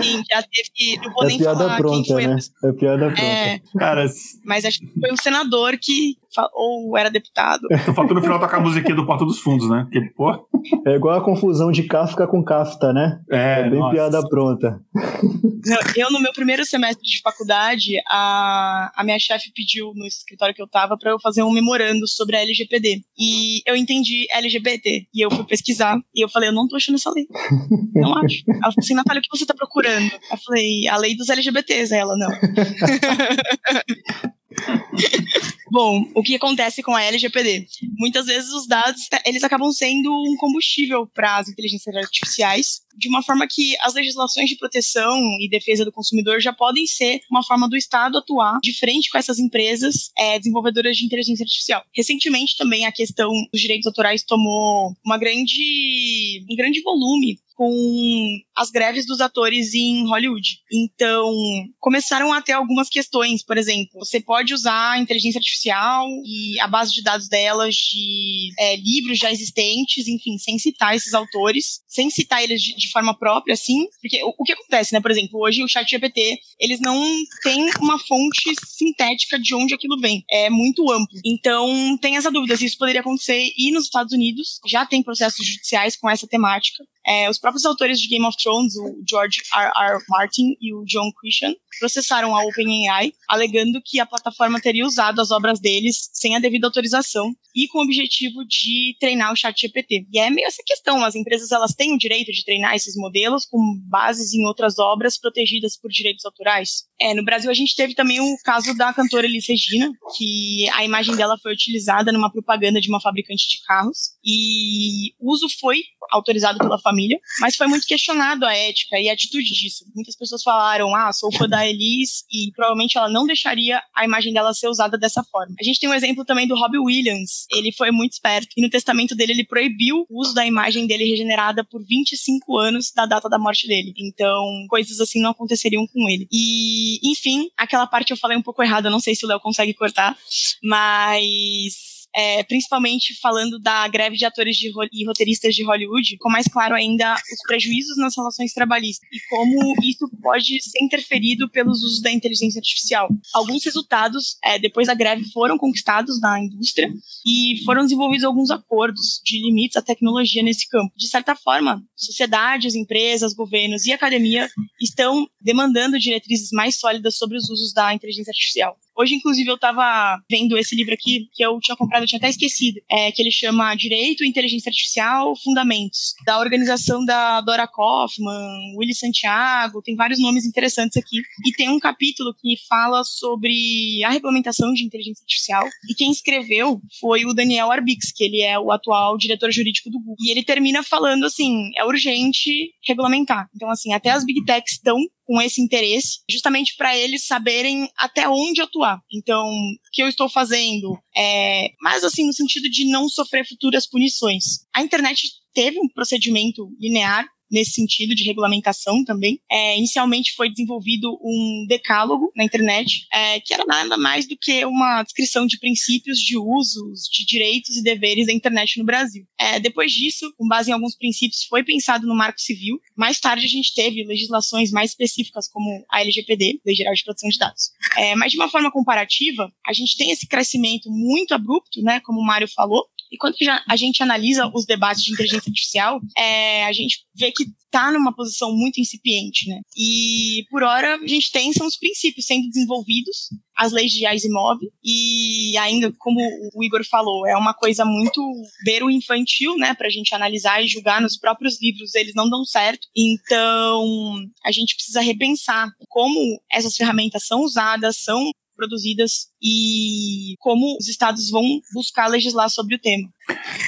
Sim, já teve. Não vou é nem piada falar pronta, quem foi né? a É piada pronta. É, Cara, mas acho que foi um senador que ou era deputado. Só faltou no final tocar a musiquinha do Porto dos Fundos, né? Porque, pô. É igual a confusão de Kafka com Kafta, né? É, É bem nossa. piada pronta. Eu, no meu primeiro semestre de faculdade, a, a minha chefe pediu no escritório que eu tava para eu fazer um memorando sobre a LGPD. E eu entendi LGBT. E eu fui pesquisar. E eu falei, eu não tô achando essa lei. Não acho. Ela falou assim, Natália, o que você tá procurando? Eu falei, a lei dos LGBTs. Ela, não. (laughs) (laughs) Bom, o que acontece com a LGPD? Muitas vezes os dados eles acabam sendo um combustível para as inteligências artificiais, de uma forma que as legislações de proteção e defesa do consumidor já podem ser uma forma do Estado atuar de frente com essas empresas é, desenvolvedoras de inteligência artificial. Recentemente também a questão dos direitos autorais tomou uma grande, um grande volume com as greves dos atores em Hollywood. Então, começaram a ter algumas questões, por exemplo, você pode usar a inteligência artificial e a base de dados delas de é, livros já existentes, enfim, sem citar esses autores, sem citar eles de, de de forma própria, assim, porque o, o que acontece, né? Por exemplo, hoje o chat GPT, eles não têm uma fonte sintética de onde aquilo vem. É muito amplo. Então, tem essa dúvida se isso poderia acontecer e nos Estados Unidos já tem processos judiciais com essa temática. É, os próprios autores de Game of Thrones, o George R. R. Martin e o John Christian, processaram a OpenAI, alegando que a plataforma teria usado as obras deles sem a devida autorização e com o objetivo de treinar o chat GPT. E é meio essa questão, as empresas elas têm o direito de treinar esses modelos com bases em outras obras protegidas por direitos autorais. É, no Brasil a gente teve também o caso da cantora Elis Regina, que a imagem dela foi utilizada numa propaganda de uma fabricante de carros e o uso foi autorizado pela família, mas foi muito questionado a ética e a atitude disso. Muitas pessoas falaram, ah, sou fã da Elis e provavelmente ela não deixaria a imagem dela ser usada dessa forma. A gente tem um exemplo também do Robbie Williams. Ele foi muito esperto e no testamento dele ele proibiu o uso da imagem dele regenerada por 25 anos da data da morte dele. Então, coisas assim não aconteceriam com ele. E, enfim, aquela parte eu falei um pouco errada, não sei se o Léo consegue cortar, mas é, principalmente falando da greve de atores de, e roteiristas de Hollywood, com mais claro ainda os prejuízos nas relações trabalhistas e como isso pode ser interferido pelos usos da inteligência artificial. Alguns resultados é, depois da greve foram conquistados na indústria e foram desenvolvidos alguns acordos de limites à tecnologia nesse campo. De certa forma, sociedades, empresas, governos e academia estão demandando diretrizes mais sólidas sobre os usos da inteligência artificial. Hoje, inclusive, eu estava vendo esse livro aqui, que eu tinha comprado, eu tinha até esquecido, é, que ele chama Direito, Inteligência Artificial, Fundamentos, da organização da Dora Kaufman, Willy Santiago, tem vários nomes interessantes aqui. E tem um capítulo que fala sobre a regulamentação de inteligência artificial. E quem escreveu foi o Daniel Arbix, que ele é o atual diretor jurídico do Google. E ele termina falando assim: é urgente regulamentar. Então, assim, até as big techs estão com esse interesse, justamente para eles saberem até onde atuar. Então, o que eu estou fazendo? É, mas assim, no sentido de não sofrer futuras punições. A internet teve um procedimento linear nesse sentido de regulamentação também. É, inicialmente foi desenvolvido um decálogo na internet, é, que era nada mais do que uma descrição de princípios de usos, de direitos e deveres da internet no Brasil. É, depois disso, com base em alguns princípios, foi pensado no Marco Civil. Mais tarde a gente teve legislações mais específicas, como a LGPD, Lei Geral de Proteção de Dados. É, mas de uma forma comparativa, a gente tem esse crescimento muito abrupto, né, como o Mário falou, e quando a gente analisa os debates de inteligência artificial, é, a gente vê que está numa posição muito incipiente, né? E por hora a gente tem são os princípios sendo desenvolvidos, as leis de Asimov e ainda como o Igor falou, é uma coisa muito ver o infantil, né, para a gente analisar e julgar nos próprios livros, eles não dão certo. Então a gente precisa repensar como essas ferramentas são usadas, são produzidas e como os estados vão buscar legislar sobre o tema.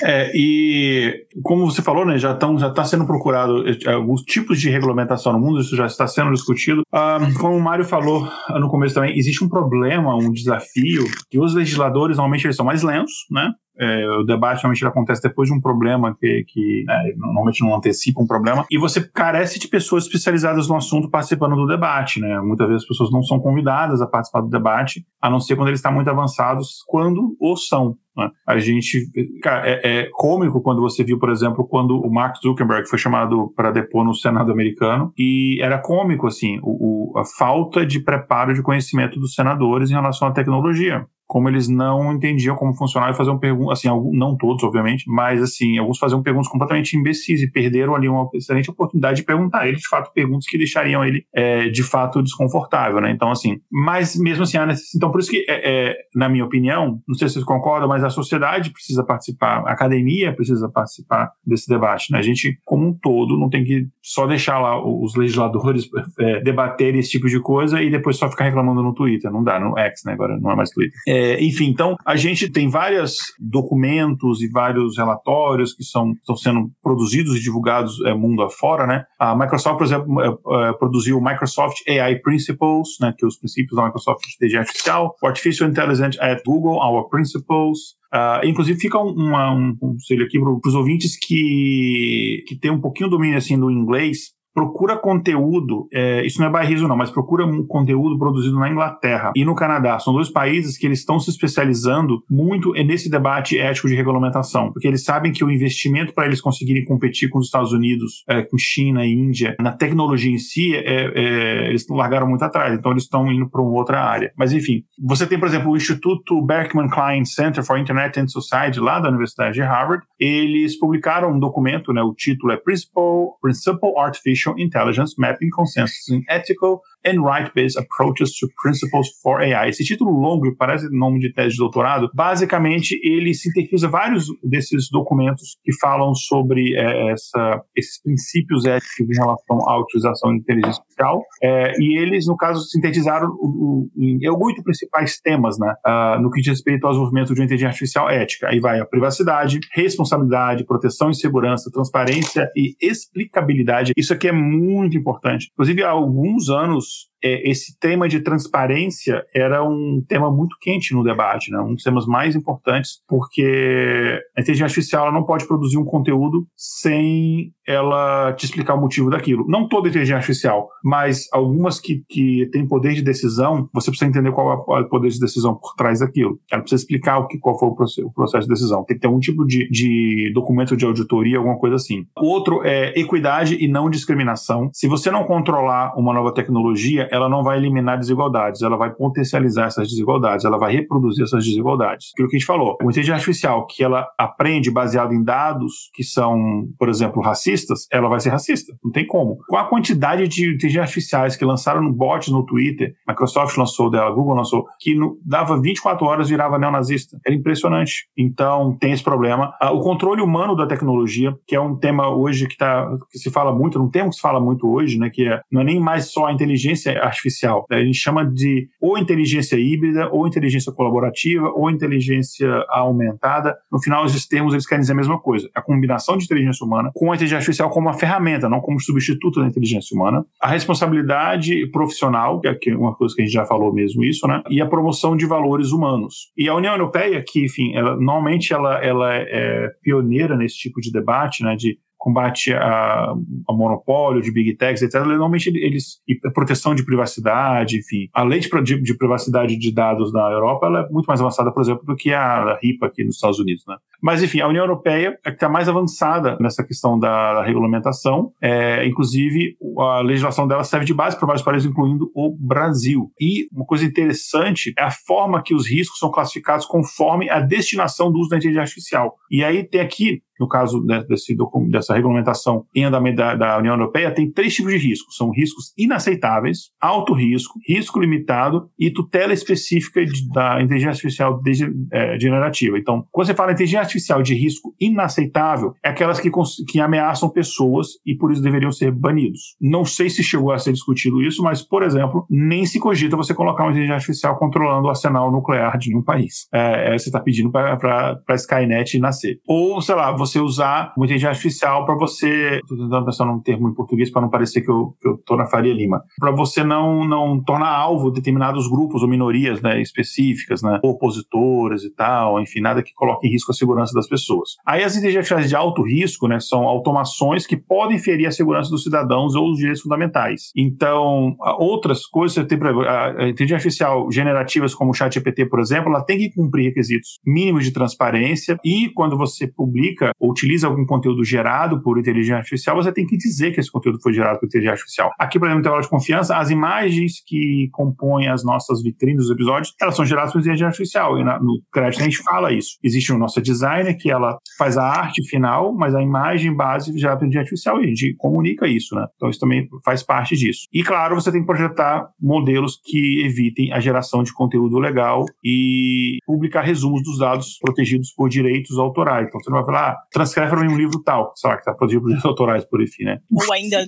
É, e como você falou, né, já estão já está sendo procurado alguns tipos de regulamentação no mundo, isso já está sendo discutido. Ah, como o Mário falou no começo também, existe um problema, um desafio, que os legisladores normalmente eles são mais lentos, né? É, o debate normalmente acontece depois de um problema que, que né, normalmente não antecipa um problema, e você carece de pessoas especializadas no assunto participando do debate, né? Muitas vezes as pessoas não são convidadas a participar do debate, a não ser quando eles estão muito avançados, quando ou são. Né? A gente. Cara, é, é, cômico quando você viu, por exemplo, quando o Mark Zuckerberg foi chamado para depor no Senado americano, e era cômico, assim, o, o, a falta de preparo de conhecimento dos senadores em relação à tecnologia como eles não entendiam como funcionava e faziam perguntas, assim, não todos, obviamente, mas assim, alguns faziam perguntas completamente imbecis e perderam ali uma excelente oportunidade de perguntar ele, de fato, perguntas que deixariam ele, é, de fato, desconfortável, né? Então, assim, mas mesmo assim, então por isso que, é, é, na minha opinião, não sei se vocês concordam, mas a sociedade precisa participar, a academia precisa participar desse debate, né? A gente, como um todo, não tem que só deixar lá os legisladores é, debaterem esse tipo de coisa e depois só ficar reclamando no Twitter, não dá, no X, né? Agora não é mais Twitter. É, é, enfim, então a gente tem vários documentos e vários relatórios que são, estão sendo produzidos e divulgados é, mundo afora, né? A Microsoft, por exemplo, é, é produziu o Microsoft AI Principles, né? Que é os princípios da Microsoft de inteligência artificial, o Artificial Intelligence at Google, Our Principles, Uh, inclusive, fica uma, um conselho aqui para os ouvintes que, que tem um pouquinho domínio assim, do inglês. Procura conteúdo, é, isso não é bairrismo não, mas procura um conteúdo produzido na Inglaterra e no Canadá. São dois países que eles estão se especializando muito nesse debate ético de regulamentação, porque eles sabem que o investimento para eles conseguirem competir com os Estados Unidos, é, com China e Índia, na tecnologia em si, é, é eles largaram muito atrás, então eles estão indo para uma outra área. Mas enfim, você tem, por exemplo, o Instituto Berkman Klein Center for Internet and Society, lá da Universidade de Harvard, eles publicaram um documento, né, o título é Principal, Principal Artificial Intelligence Mapping Consensus in Ethical and Right-Based Approaches to Principles for AI. Esse título longo, parece nome de tese de doutorado, basicamente ele sintetiza vários desses documentos que falam sobre é, essa, esses princípios éticos em relação à utilização de inteligência artificial, é, e eles, no caso, sintetizaram o, em oito principais temas, né, uh, no que diz respeito ao desenvolvimento de uma inteligência artificial ética. Aí vai a privacidade, responsabilidade, proteção e segurança, transparência e explicabilidade. Isso aqui é muito importante. Inclusive, há alguns anos, é, esse tema de transparência era um tema muito quente no debate, né? um dos temas mais importantes, porque a inteligência artificial não pode produzir um conteúdo sem ela te explicar o motivo daquilo. Não toda inteligência artificial, mas algumas que, que têm poder de decisão, você precisa entender qual é o poder de decisão por trás daquilo. Ela precisa explicar o que, qual foi o processo de decisão. Tem que ter um tipo de, de documento de auditoria, alguma coisa assim. Outro é equidade e não discriminação. Se você não controlar uma nova tecnologia, ela não vai eliminar desigualdades, ela vai potencializar essas desigualdades, ela vai reproduzir essas desigualdades. Aquilo que a gente falou, uma inteligência artificial que ela aprende baseado em dados que são, por exemplo, racistas, ela vai ser racista. Não tem como. Com a quantidade de inteligências artificiais que lançaram bots no Twitter, Microsoft lançou dela, Google lançou, que no, dava 24 horas virava neonazista. Era impressionante. Então, tem esse problema. Ah, o controle humano da tecnologia, que é um tema hoje que, tá, que se fala muito, um termo que se fala muito hoje, né, que é, não é nem mais só a inteligência artificial. A gente chama de ou inteligência híbrida, ou inteligência colaborativa, ou inteligência aumentada. No final, esses termos eles querem dizer a mesma coisa. A combinação de inteligência humana com a inteligência artificial como uma ferramenta, não como substituto da inteligência humana. A responsabilidade profissional, que é uma coisa que a gente já falou mesmo isso, né? E a promoção de valores humanos. E a União Europeia, que, enfim, ela, normalmente ela, ela é pioneira nesse tipo de debate, né? De combate a, a, monopólio de big techs, etc., normalmente eles. e proteção de privacidade, enfim. A lei de, de, de, privacidade de dados na Europa ela é muito mais avançada, por exemplo, do que a, a RIPA aqui nos Estados Unidos. Né? Mas, enfim, a União Europeia é que está mais avançada nessa questão da, da regulamentação. É, inclusive, a legislação dela serve de base para vários países, incluindo o Brasil. E uma coisa interessante é a forma que os riscos são classificados conforme a destinação do uso da inteligência artificial. E aí tem aqui no caso desse, dessa regulamentação em andamento da, da, União Europeia, tem três tipos de riscos. São riscos inaceitáveis, alto risco, risco limitado e tutela específica de, da inteligência artificial de, é, generativa. Então, quando você fala inteligência artificial de risco inaceitável, é aquelas que, que ameaçam pessoas e por isso deveriam ser banidos. Não sei se chegou a ser discutido isso, mas, por exemplo, nem se cogita você colocar uma inteligência artificial controlando o arsenal nuclear de um país. É, é você está pedindo para a Skynet nascer. Ou, sei lá, você você usar uma inteligência artificial para você. Estou tentando pensar num termo em português para não parecer que eu, tô na Faria Lima. Para você não, não tornar alvo determinados grupos ou minorias né, específicas, né, opositoras e tal, enfim, nada que coloque em risco a segurança das pessoas. Aí as inteligências de alto risco né, são automações que podem ferir a segurança dos cidadãos ou os direitos fundamentais. Então, outras coisas, tem, a inteligência artificial generativas como o ChatGPT, por exemplo, ela tem que cumprir requisitos mínimos de transparência e quando você publica ou utiliza algum conteúdo gerado por inteligência artificial, você tem que dizer que esse conteúdo foi gerado por inteligência artificial. Aqui, por exemplo, no intervalo de confiança, as imagens que compõem as nossas vitrines dos episódios, elas são geradas por inteligência artificial. E na, no crédito a gente fala isso. Existe o nosso designer que ela faz a arte final, mas a imagem base gerada por inteligência artificial e a gente comunica isso, né? Então isso também faz parte disso. E claro, você tem que projetar modelos que evitem a geração de conteúdo legal e publicar resumos dos dados protegidos por direitos autorais. Então você não vai falar, ah, transcreve para mim um livro tal, sei lá, que está produzido por direitos (laughs) autorais, por enfim, né? Ou ainda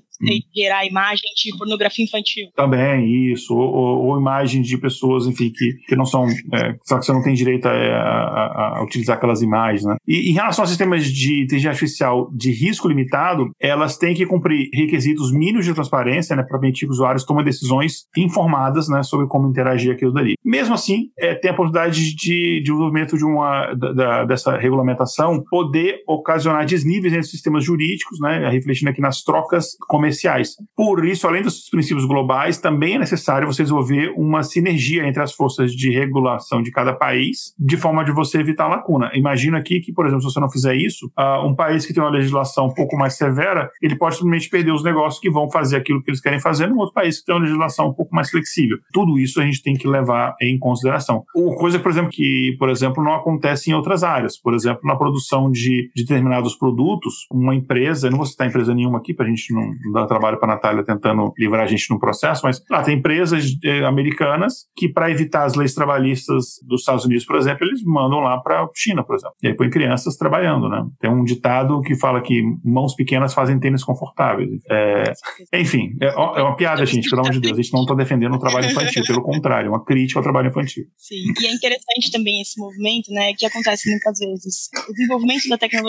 gerar imagem de pornografia infantil. Também, isso. Ou, ou, ou imagem de pessoas, enfim, que, que não são. É, só que você não tem direito a, a, a, utilizar aquelas imagens, né? E em relação a sistemas de inteligência artificial de risco limitado, elas têm que cumprir requisitos mínimos de transparência, né, para permitir que usuários tomem decisões informadas, né, sobre como interagir aquilo dali. Mesmo assim, é, tem a possibilidade de, de desenvolvimento de uma, da, dessa regulamentação poder ocasionar desníveis entre sistemas jurídicos, né, refletindo aqui nas trocas comerciais. Por isso, além dos princípios globais, também é necessário você desenvolver uma sinergia entre as forças de regulação de cada país, de forma de você evitar lacuna. Imagina aqui que, por exemplo, se você não fizer isso, uh, um país que tem uma legislação um pouco mais severa, ele pode simplesmente perder os negócios que vão fazer aquilo que eles querem fazer num outro país que tem uma legislação um pouco mais flexível. Tudo isso a gente tem que levar em consideração. Ou coisa, por exemplo, que, por exemplo, não acontece em outras áreas. Por exemplo, na produção de, de determinados produtos, uma empresa, não vou citar empresa nenhuma aqui para a gente não, dar trabalho para a Natália tentando livrar a gente no processo, mas lá tem empresas eh, americanas que, para evitar as leis trabalhistas dos Estados Unidos, por exemplo, eles mandam lá para a China, por exemplo. E aí põe crianças trabalhando, né? Tem um ditado que fala que mãos pequenas fazem tênis confortáveis. É, enfim, é, é, uma piada, gente, pelo amor de Deus. A gente não está defendendo o trabalho infantil, pelo contrário, é uma crítica ao trabalho infantil. Sim, e é interessante também esse movimento, né, que acontece muitas vezes. O desenvolvimento da tecnologia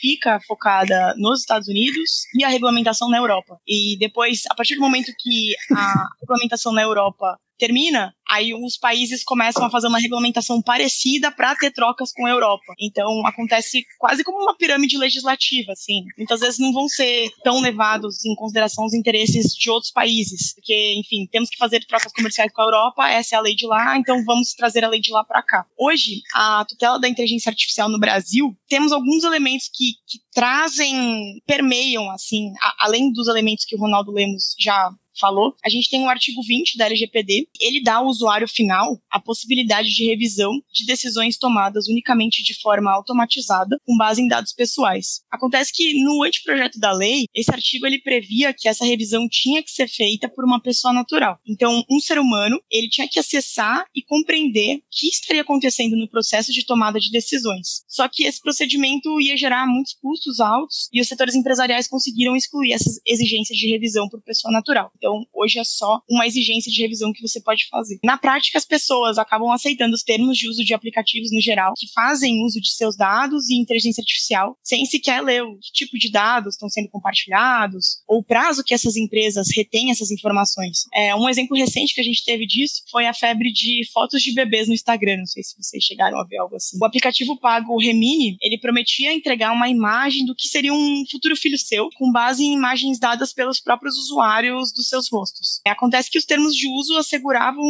fica focada nos Estados Unidos e a regulamentação na Europa. E depois, a partir do momento que a regulamentação na Europa termina, aí os países começam a fazer uma regulamentação parecida para ter trocas com a Europa. Então acontece quase como uma pirâmide legislativa, assim. Muitas vezes não vão ser tão levados em consideração os interesses de outros países, porque, enfim, temos que fazer trocas comerciais com a Europa, essa é a lei de lá, então vamos trazer a lei de lá para cá. Hoje, a tutela da inteligência artificial no Brasil, temos alguns elementos que, que trazem, permeiam, assim, a, além dos elementos que o Ronaldo Lemos já falou, a gente tem o artigo 20 da LGPD, ele dá ao usuário final a possibilidade de revisão de decisões tomadas unicamente de forma automatizada, com base em dados pessoais. Acontece que no anteprojeto da lei, esse artigo ele previa que essa revisão tinha que ser feita por uma pessoa natural. Então, um ser humano, ele tinha que acessar e compreender o que estaria acontecendo no processo de tomada de decisões. Só que esse procedimento ia gerar muitos custos altos e os setores empresariais conseguiram excluir essas exigências de revisão por pessoa natural. Então, então, hoje é só uma exigência de revisão que você pode fazer. Na prática, as pessoas acabam aceitando os termos de uso de aplicativos no geral, que fazem uso de seus dados e inteligência artificial, sem sequer ler o tipo de dados estão sendo compartilhados, ou o prazo que essas empresas retêm essas informações. É, um exemplo recente que a gente teve disso foi a febre de fotos de bebês no Instagram. Não sei se vocês chegaram a ver algo assim. O aplicativo pago Remini, ele prometia entregar uma imagem do que seria um futuro filho seu, com base em imagens dadas pelos próprios usuários do seu seus rostos. Acontece que os termos de uso asseguravam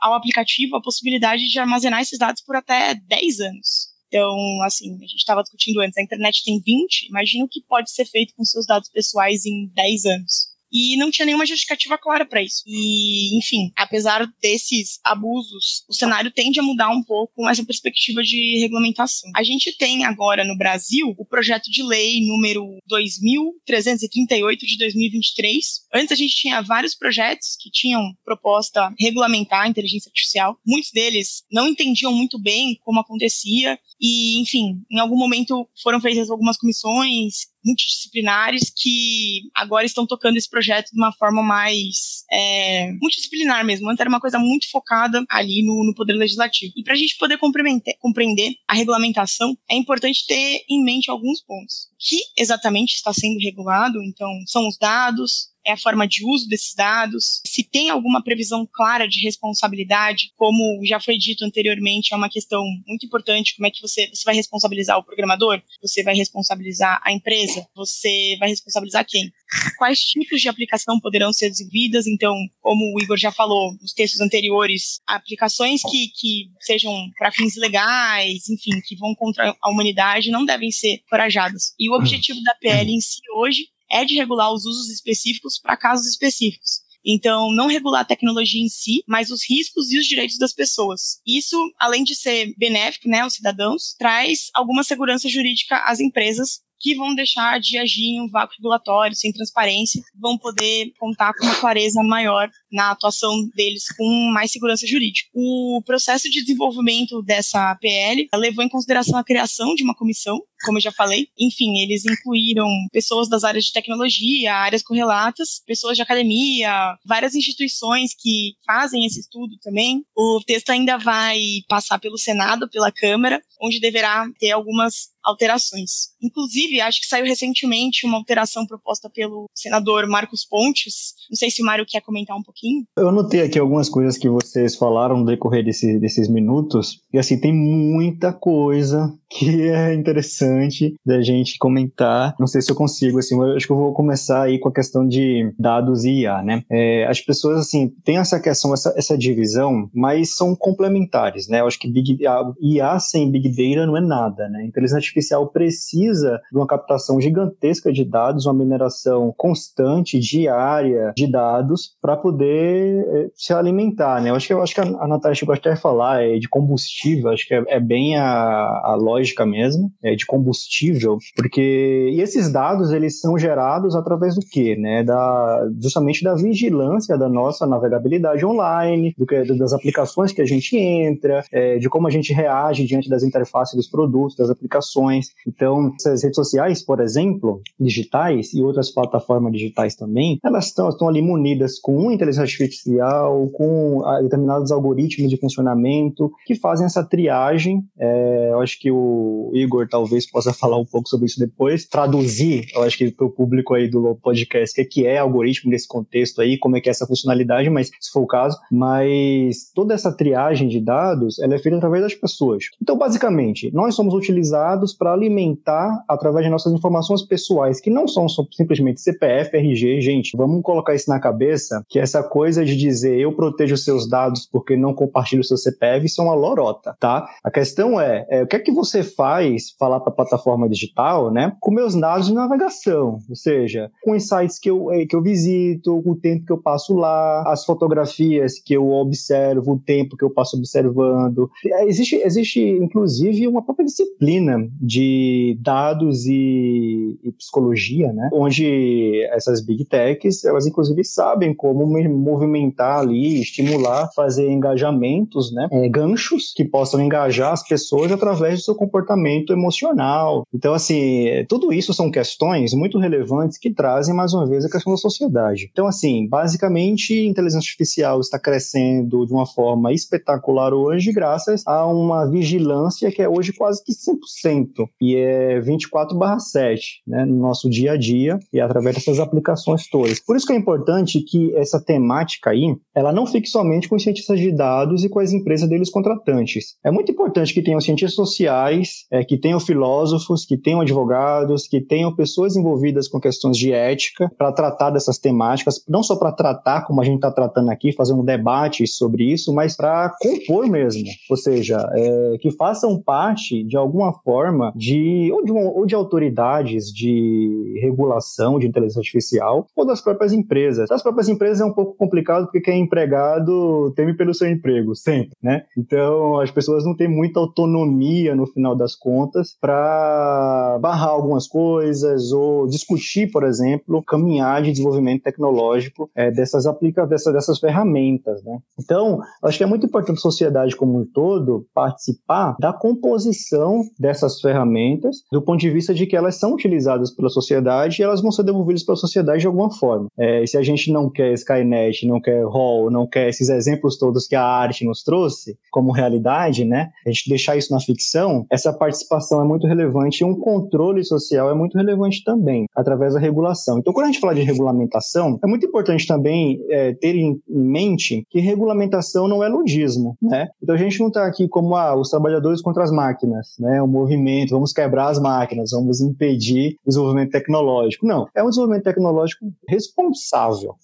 ao aplicativo a possibilidade de armazenar esses dados por até 10 anos. Então, assim, a gente estava discutindo antes, a internet tem 20, imagina o que pode ser feito com seus dados pessoais em 10 anos e não tinha nenhuma justificativa clara para isso. E, enfim, apesar desses abusos, o cenário tende a mudar um pouco com essa perspectiva de regulamentação. A gente tem agora no Brasil o projeto de lei número 2338 de 2023. Antes a gente tinha vários projetos que tinham proposta regulamentar a inteligência artificial. Muitos deles não entendiam muito bem como acontecia e, enfim, em algum momento foram feitas algumas comissões multidisciplinares que agora estão tocando esse projeto de uma forma mais é, multidisciplinar mesmo. Antes era uma coisa muito focada ali no, no Poder Legislativo. E para a gente poder compreender a regulamentação, é importante ter em mente alguns pontos. O que exatamente está sendo regulado? Então, são os dados, é a forma de uso desses dados, se tem alguma previsão clara de responsabilidade, como já foi dito anteriormente, é uma questão muito importante, como é que você, você vai responsabilizar o programador, você vai responsabilizar a empresa, você vai responsabilizar quem? Quais tipos de aplicação poderão ser desenvolvidas? Então, como o Igor já falou nos textos anteriores, aplicações que, que sejam para fins legais, enfim, que vão contra a humanidade, não devem ser corajadas. E o objetivo da PL em si hoje é de regular os usos específicos para casos específicos. Então, não regular a tecnologia em si, mas os riscos e os direitos das pessoas. Isso, além de ser benéfico né, aos cidadãos, traz alguma segurança jurídica às empresas que vão deixar de agir em um vácuo regulatório, sem transparência, vão poder contar com uma clareza maior na atuação deles com mais segurança jurídica. O processo de desenvolvimento dessa PL levou em consideração a criação de uma comissão, como eu já falei. Enfim, eles incluíram pessoas das áreas de tecnologia, áreas correlatas, pessoas de academia, várias instituições que fazem esse estudo também. O texto ainda vai passar pelo Senado, pela Câmara, onde deverá ter algumas alterações. Inclusive, acho que saiu recentemente uma alteração proposta pelo senador Marcos Pontes. Não sei se o Mário quer comentar um pouquinho. Eu notei aqui algumas coisas que vocês falaram no decorrer desse, desses minutos, e assim, tem muita coisa que (laughs) é interessante da gente comentar. Não sei se eu consigo, assim, acho que eu vou começar aí com a questão de dados e IA, né? É, as pessoas, assim, têm essa questão, essa, essa divisão, mas são complementares, né? Eu acho que Big, IA sem Big Data não é nada, né? A inteligência artificial precisa de uma captação gigantesca de dados, uma mineração constante, diária de dados, para poder é, se alimentar, né? Eu acho que, eu acho que a, Natália chegou até a falar é, de combustível, acho que é, é bem a, a lógica mesmo, é, de combustível, porque e esses dados, eles são gerados através do quê, né? Da, justamente da vigilância da nossa navegabilidade online, do que, das aplicações que a gente entra, é, de como a gente reage diante das interfaces dos produtos, das aplicações. Então, essas redes sociais, por exemplo, digitais e outras plataformas digitais também, elas estão ali munidas com inteligência artificial, com ah, determinados algoritmos de funcionamento que fazem essa triagem. É, eu acho que o Igor talvez possa (laughs) falar um pouco sobre isso depois, traduzir, eu acho que para o público aí do podcast, o é, que é algoritmo nesse contexto aí, como é que é essa funcionalidade, mas se for o caso, mas toda essa triagem de dados, ela é feita através das pessoas. Então, basicamente, nós somos utilizados para alimentar através de nossas informações pessoais, que não são simplesmente CPF, RG, gente, vamos colocar isso na cabeça, que essa coisa de dizer eu protejo seus dados porque não compartilho seu CPF, isso é uma lorota, tá? A questão é, é o que é que você faz, falar para a plataforma digital, né, com meus dados de navegação, ou seja, com os sites que eu, eh, que eu visito, o tempo que eu passo lá, as fotografias que eu observo, o tempo que eu passo observando. É, existe, existe inclusive, uma própria disciplina de dados e, e psicologia, né, onde essas big techs, elas inclusive sabem como movimentar ali, estimular, fazer engajamentos, né, é, ganchos que possam engajar as pessoas através do seu comportamento emocional. Então, assim, tudo isso são questões muito relevantes que trazem, mais uma vez, a questão da sociedade. Então, assim, basicamente, inteligência artificial está crescendo de uma forma espetacular hoje, graças a uma vigilância que é hoje quase que 100%, e é 24/7, né, no nosso dia a dia e através dessas aplicações todas. Por isso que é importante que essa temática aí, ela não fique somente com os cientistas de dados e com as empresas deles contratantes. É muito importante que tenham cientistas sociais, é, que tenham filósofos, que tenham advogados, que tenham pessoas envolvidas com questões de ética para tratar dessas temáticas, não só para tratar como a gente está tratando aqui, fazer um debate sobre isso, mas para compor mesmo, ou seja, é, que façam parte de alguma forma de ou, de uma, ou de autoridades de regulação de inteligência artificial ou das próprias empresas. Das próprias empresas é um pouco complicado porque quem é empregado teme pelo seu emprego sempre, né? Então as pessoas não têm muita autonomia no final das contas para barrar algumas coisas ou discutir, por exemplo, caminhar de desenvolvimento tecnológico é, dessas aplica dessas, dessas ferramentas, né? Então, acho que é muito importante a sociedade como um todo participar da composição dessas ferramentas do ponto de vista de que elas são utilizadas pela sociedade e elas vão ser devolvidas para a sociedade de alguma forma. É, se a gente não quer Skynet, não quer Hall, não quer esses exemplos todos que a arte nos trouxe como realidade, né? A gente deixar isso na ficção, essa participação é muito relevante e um controle social é muito relevante também, através da regulação. Então, quando a gente fala de regulamentação, é muito importante também é, ter em mente que regulamentação não é ludismo, né? Então, a gente não está aqui como ah, os trabalhadores contra as máquinas, né? O movimento, vamos quebrar as máquinas, vamos impedir o desenvolvimento tecnológico. Não, é um desenvolvimento tecnológico responsável,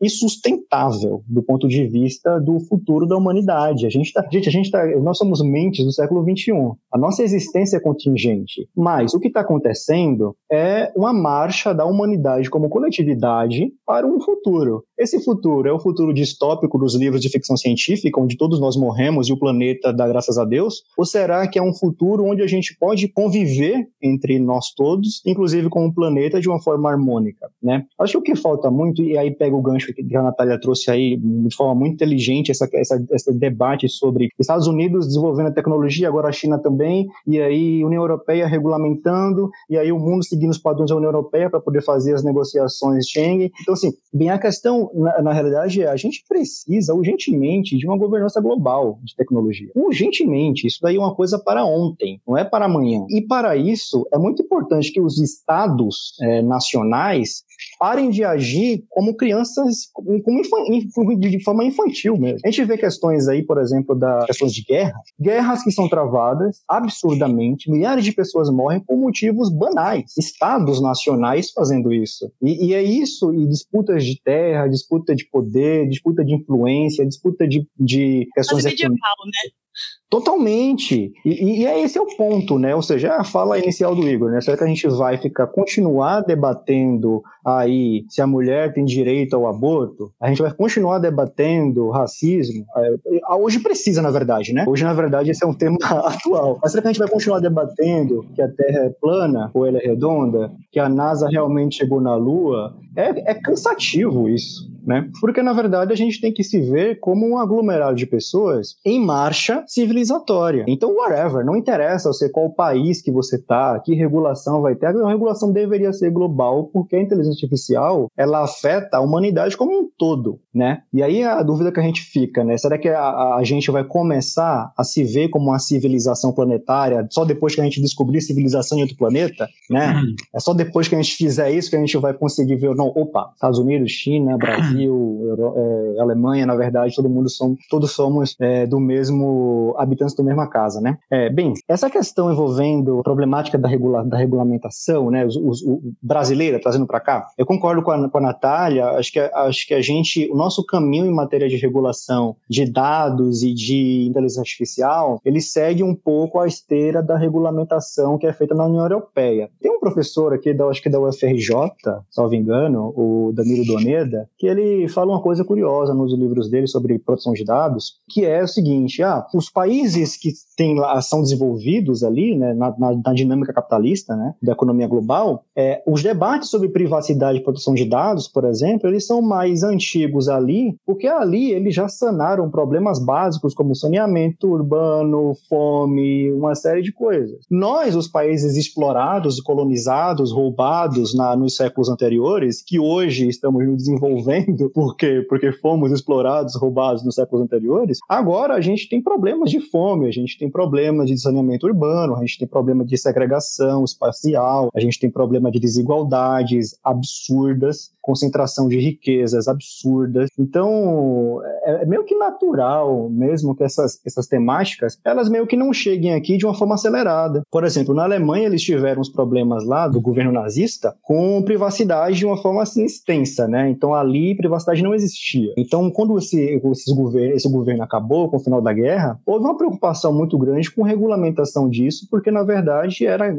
e sustentável do ponto de vista do futuro da humanidade. A gente tá, gente, a gente tá, nós somos mentes do século 21. A nossa existência é contingente, mas o que está acontecendo é uma marcha da humanidade como coletividade para um futuro. Esse futuro é o futuro distópico dos livros de ficção científica, onde todos nós morremos e o planeta dá graças a Deus? Ou será que é um futuro onde a gente pode conviver entre nós todos, inclusive com o planeta, de uma forma harmônica? Né? Acho que o que falta muito, e aí pega o gancho que a Natália trouxe aí de forma muito inteligente, essa, essa, esse debate sobre Estados Unidos desenvolvendo a tecnologia, agora a China também, e aí União Europeia regulamentando, e aí o mundo seguindo os padrões da União Europeia para poder fazer as negociações Schengen. Então, assim, bem, a questão, na, na realidade, a gente precisa urgentemente de uma governança global de tecnologia. Urgentemente, isso daí é uma coisa para ontem, não é para amanhã. E para isso, é muito importante que os estados é, nacionais parem de agir como crianças, como de forma infantil mesmo. A gente vê questões aí, por exemplo, das questões de guerra, guerras que são travadas absurdamente, milhares de pessoas morrem por motivos banais, estados nacionais fazendo isso. E, e é isso, e disputas de terra, disputa de poder, disputa de influência, disputa de, de questões econômicas. né? Totalmente. E, e, é esse é o ponto, né? Ou seja, a fala inicial do Igor, né? Será que a gente vai ficar continuar debatendo aí se a mulher tem direito ao aborto? A gente vai continuar debatendo racismo? É, hoje precisa, na verdade, né? Hoje, na verdade, esse é um tema (laughs) atual. Mas será que a gente vai continuar debatendo que a Terra é plana ou ela é redonda? Que a NASA realmente chegou na Lua? É, é cansativo isso né? Porque na verdade a gente tem que se ver como um aglomerado de pessoas em marcha civilizatória. Então, whatever, não interessa você qual país que você tá, que regulação vai ter, a regulação deveria ser global, porque a inteligência artificial, ela afeta a humanidade como um todo, né? E aí a dúvida que a gente fica, né? Será que a, a gente vai começar a se ver como uma civilização planetária só depois que a gente descobrir civilização em outro planeta, né? Uhum. É só depois que a gente fizer isso que a gente vai conseguir ver, não, opa, Estados Unidos, China, Brasil, Brasil, Euro, é, Alemanha, na verdade, todo mundo somos, todos somos é, do mesmo habitantes da mesma casa, né? É, bem, essa questão envolvendo a problemática da, regula, da regulamentação, né, os, os, o brasileira trazendo para cá, eu concordo com a, com a Natália. Acho que acho que a gente, o nosso caminho em matéria de regulação de dados e de inteligência artificial, ele segue um pouco a esteira da regulamentação que é feita na União Europeia. Tem um professor aqui da acho que da UFRJ, salvo engano, o Danilo Doneda, que ele ele fala uma coisa curiosa nos livros dele sobre proteção de dados, que é o seguinte: ah, os países que têm, são desenvolvidos ali, né, na, na, na dinâmica capitalista, né, da economia global, é, os debates sobre privacidade e proteção de dados, por exemplo, eles são mais antigos ali, porque ali eles já sanaram problemas básicos como saneamento urbano, fome, uma série de coisas. Nós, os países explorados, colonizados, roubados na, nos séculos anteriores, que hoje estamos desenvolvendo por quê? Porque fomos explorados, roubados nos séculos anteriores. Agora a gente tem problemas de fome, a gente tem problemas de saneamento urbano, a gente tem problema de segregação espacial, a gente tem problema de desigualdades absurdas, concentração de riquezas absurdas. Então, é, é meio que natural mesmo que essas, essas temáticas, elas meio que não cheguem aqui de uma forma acelerada. Por exemplo, na Alemanha eles tiveram os problemas lá do governo nazista com privacidade de uma forma assim extensa, né? Então ali privacidade não existia. Então, quando esse, governo, esse governo acabou com o final da guerra, houve uma preocupação muito grande com regulamentação disso, porque na verdade era é,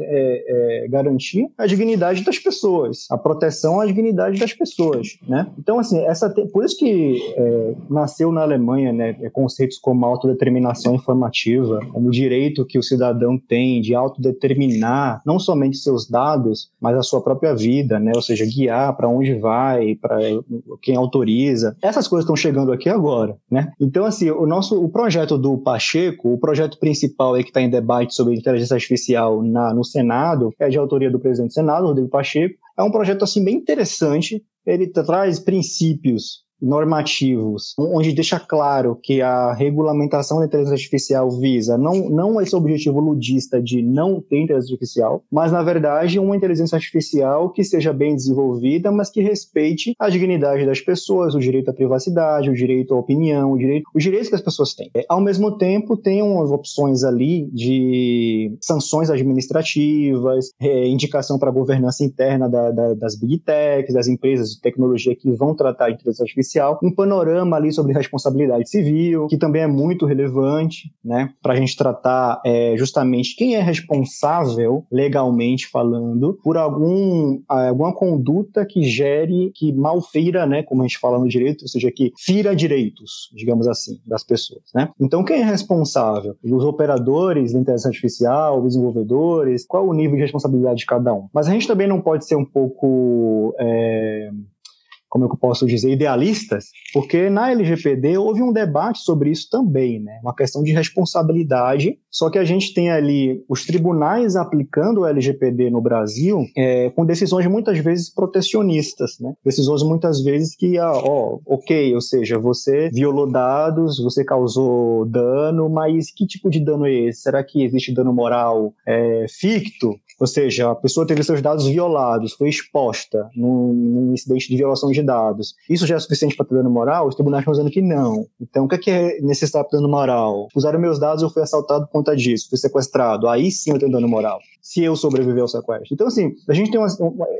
é, garantir a dignidade das pessoas, a proteção à dignidade das pessoas, né? Então, assim, essa por isso que é, nasceu na Alemanha, né, é, conceitos como autodeterminação informativa, como o direito que o cidadão tem de autodeterminar não somente seus dados, mas a sua própria vida, né? Ou seja, guiar para onde vai, para quem autoriza. Essas coisas estão chegando aqui agora, né? Então, assim, o nosso o projeto do Pacheco, o projeto principal aí que está em debate sobre inteligência artificial na, no Senado, é de autoria do presidente do Senado, Rodrigo Pacheco. É um projeto, assim, bem interessante. Ele traz princípios normativos, onde deixa claro que a regulamentação da inteligência artificial visa não, não esse objetivo ludista de não ter inteligência artificial, mas, na verdade, uma inteligência artificial que seja bem desenvolvida, mas que respeite a dignidade das pessoas, o direito à privacidade, o direito à opinião, o direito, os direitos que as pessoas têm. Ao mesmo tempo, tem umas opções ali de sanções administrativas, é, indicação para a governança interna da, da, das big techs, das empresas de tecnologia que vão tratar de inteligência artificial um panorama ali sobre responsabilidade civil, que também é muito relevante, né, para a gente tratar é, justamente quem é responsável, legalmente falando, por algum, alguma conduta que gere, que malfeira, né, como a gente fala no direito, ou seja, que fira direitos, digamos assim, das pessoas, né? Então, quem é responsável? Os operadores da inteligência artificial, os desenvolvedores, qual o nível de responsabilidade de cada um? Mas a gente também não pode ser um pouco é, como eu posso dizer, idealistas, porque na LGPD houve um debate sobre isso também, né? Uma questão de responsabilidade. Só que a gente tem ali os tribunais aplicando o LGPD no Brasil é, com decisões muitas vezes protecionistas, né? Decisões muitas vezes que, ah, ó, ok, ou seja, você violou dados, você causou dano, mas que tipo de dano é esse? Será que existe dano moral é, ficto? Ou seja, a pessoa teve seus dados violados, foi exposta num, num incidente de violação de dados, isso já é suficiente para ter dano moral? Os tribunais estão dizendo que não. Então, o que é, que é necessário para dano moral? Usaram meus dados, eu fui assaltado por conta disso, fui sequestrado. Aí sim eu tenho dano moral, se eu sobreviver ao sequestro. Então, assim, a gente tem uma,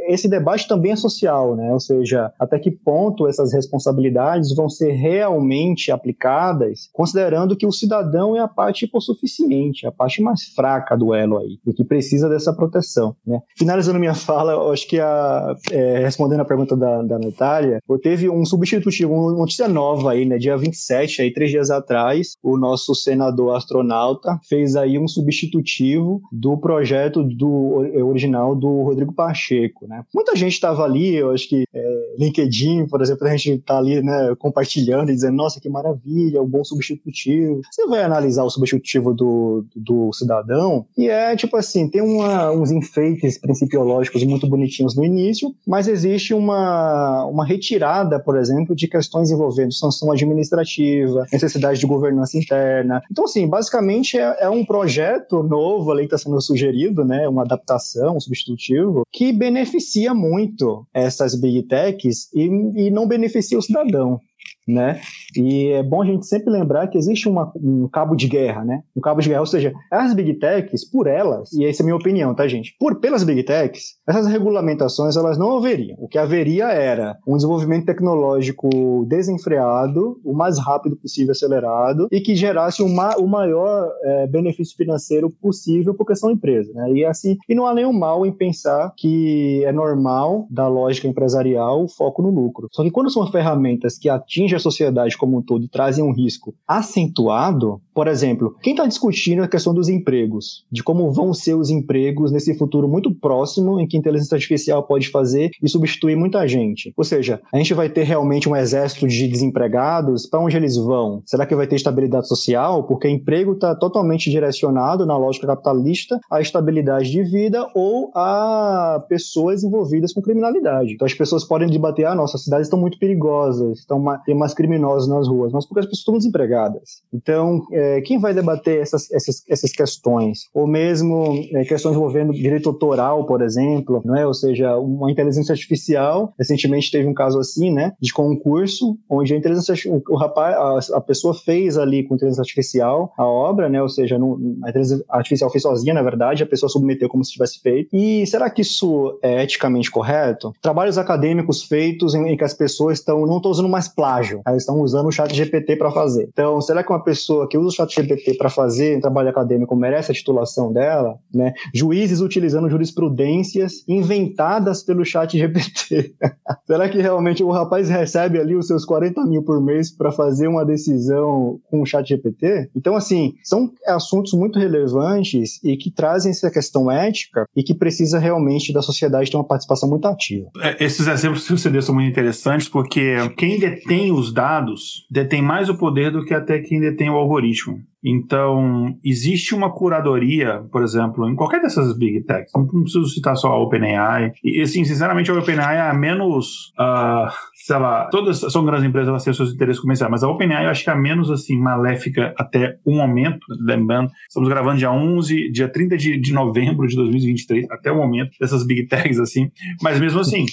esse debate também é social, né? Ou seja, até que ponto essas responsabilidades vão ser realmente aplicadas, considerando que o cidadão é a parte hipossuficiente, a parte mais fraca do elo aí, e que precisa dessa proteção, né? Finalizando minha (laughs) fala, eu acho que a, é, respondendo a pergunta da, da Natália, teve um substitutivo, uma notícia nova aí, né? Dia 27, aí, três dias atrás, o nosso senador astronauta fez aí um substitutivo do projeto do original do Rodrigo Pacheco, né? Muita gente estava ali, eu acho que é, LinkedIn, por exemplo, a gente tá ali, né, compartilhando e dizendo, nossa, que maravilha, um bom substitutivo. Você vai analisar o substitutivo do, do cidadão e é tipo assim, tem uma, uns enfeites principiológicos muito bonitinhos no início, mas existe uma, uma retirada, por exemplo, de questões envolvendo sanção administrativa, necessidade de governança interna. Então, assim, basicamente é, é um projeto novo ali que está sendo sugerido, né, uma adaptação, um substitutivo, que beneficia muito essas big techs e, e não beneficia o cidadão né? E é bom a gente sempre lembrar que existe uma, um cabo de guerra, né? Um cabo de guerra, ou seja, as big techs, por elas, e essa é a minha opinião, tá, gente? Por pelas big techs, essas regulamentações elas não haveriam. O que haveria era um desenvolvimento tecnológico desenfreado, o mais rápido possível, acelerado, e que gerasse uma, o maior é, benefício financeiro possível, porque são empresas, né? E assim, e não há nenhum mal em pensar que é normal da lógica empresarial o foco no lucro. Só que quando são ferramentas que atingem a sociedade como um todo trazem um risco acentuado, por exemplo, quem está discutindo a questão dos empregos, de como vão ser os empregos nesse futuro muito próximo em que a inteligência artificial pode fazer e substituir muita gente. Ou seja, a gente vai ter realmente um exército de desempregados, para onde eles vão? Será que vai ter estabilidade social? Porque emprego está totalmente direcionado na lógica capitalista à estabilidade de vida ou a pessoas envolvidas com criminalidade. Então as pessoas podem debater, ah, nossas cidades estão muito perigosas, estão tem mais criminosos nas ruas, mas porque as pessoas estão desempregadas. Então, é, quem vai debater essas, essas, essas questões? Ou mesmo é, questões envolvendo direito autoral, por exemplo, não é? ou seja, uma inteligência artificial, recentemente teve um caso assim, né, de concurso, onde a inteligência o rapaz, a, a, pessoa fez ali com inteligência artificial a obra, né, ou seja, não, a inteligência artificial fez sozinha, na verdade, a pessoa submeteu como se tivesse feito. E será que isso é eticamente correto? Trabalhos acadêmicos feitos em, em que as pessoas estão, não estão usando mais plágio, elas estão usando o chat GPT para fazer. Então, será que uma pessoa que usa ChatGPT para fazer um trabalho acadêmico merece a titulação dela, né? Juízes utilizando jurisprudências inventadas pelo ChatGPT. (laughs) Será que realmente o rapaz recebe ali os seus 40 mil por mês para fazer uma decisão com o ChatGPT? Então, assim, são assuntos muito relevantes e que trazem essa questão ética e que precisa realmente da sociedade ter uma participação muito ativa. É, esses exemplos que você deu são muito interessantes porque quem detém os dados detém mais o poder do que até quem detém o algoritmo. Então, existe uma curadoria, por exemplo, em qualquer dessas big techs. Não preciso citar só a OpenAI. E, assim, sinceramente, a OpenAI é a menos, uh, sei lá, todas são grandes empresas, elas têm seus interesses comerciais, mas a OpenAI eu acho que é a menos, assim, maléfica até o momento. Lembrando, estamos gravando dia 11, dia 30 de, de novembro de 2023, até o momento dessas big techs, assim. Mas mesmo assim,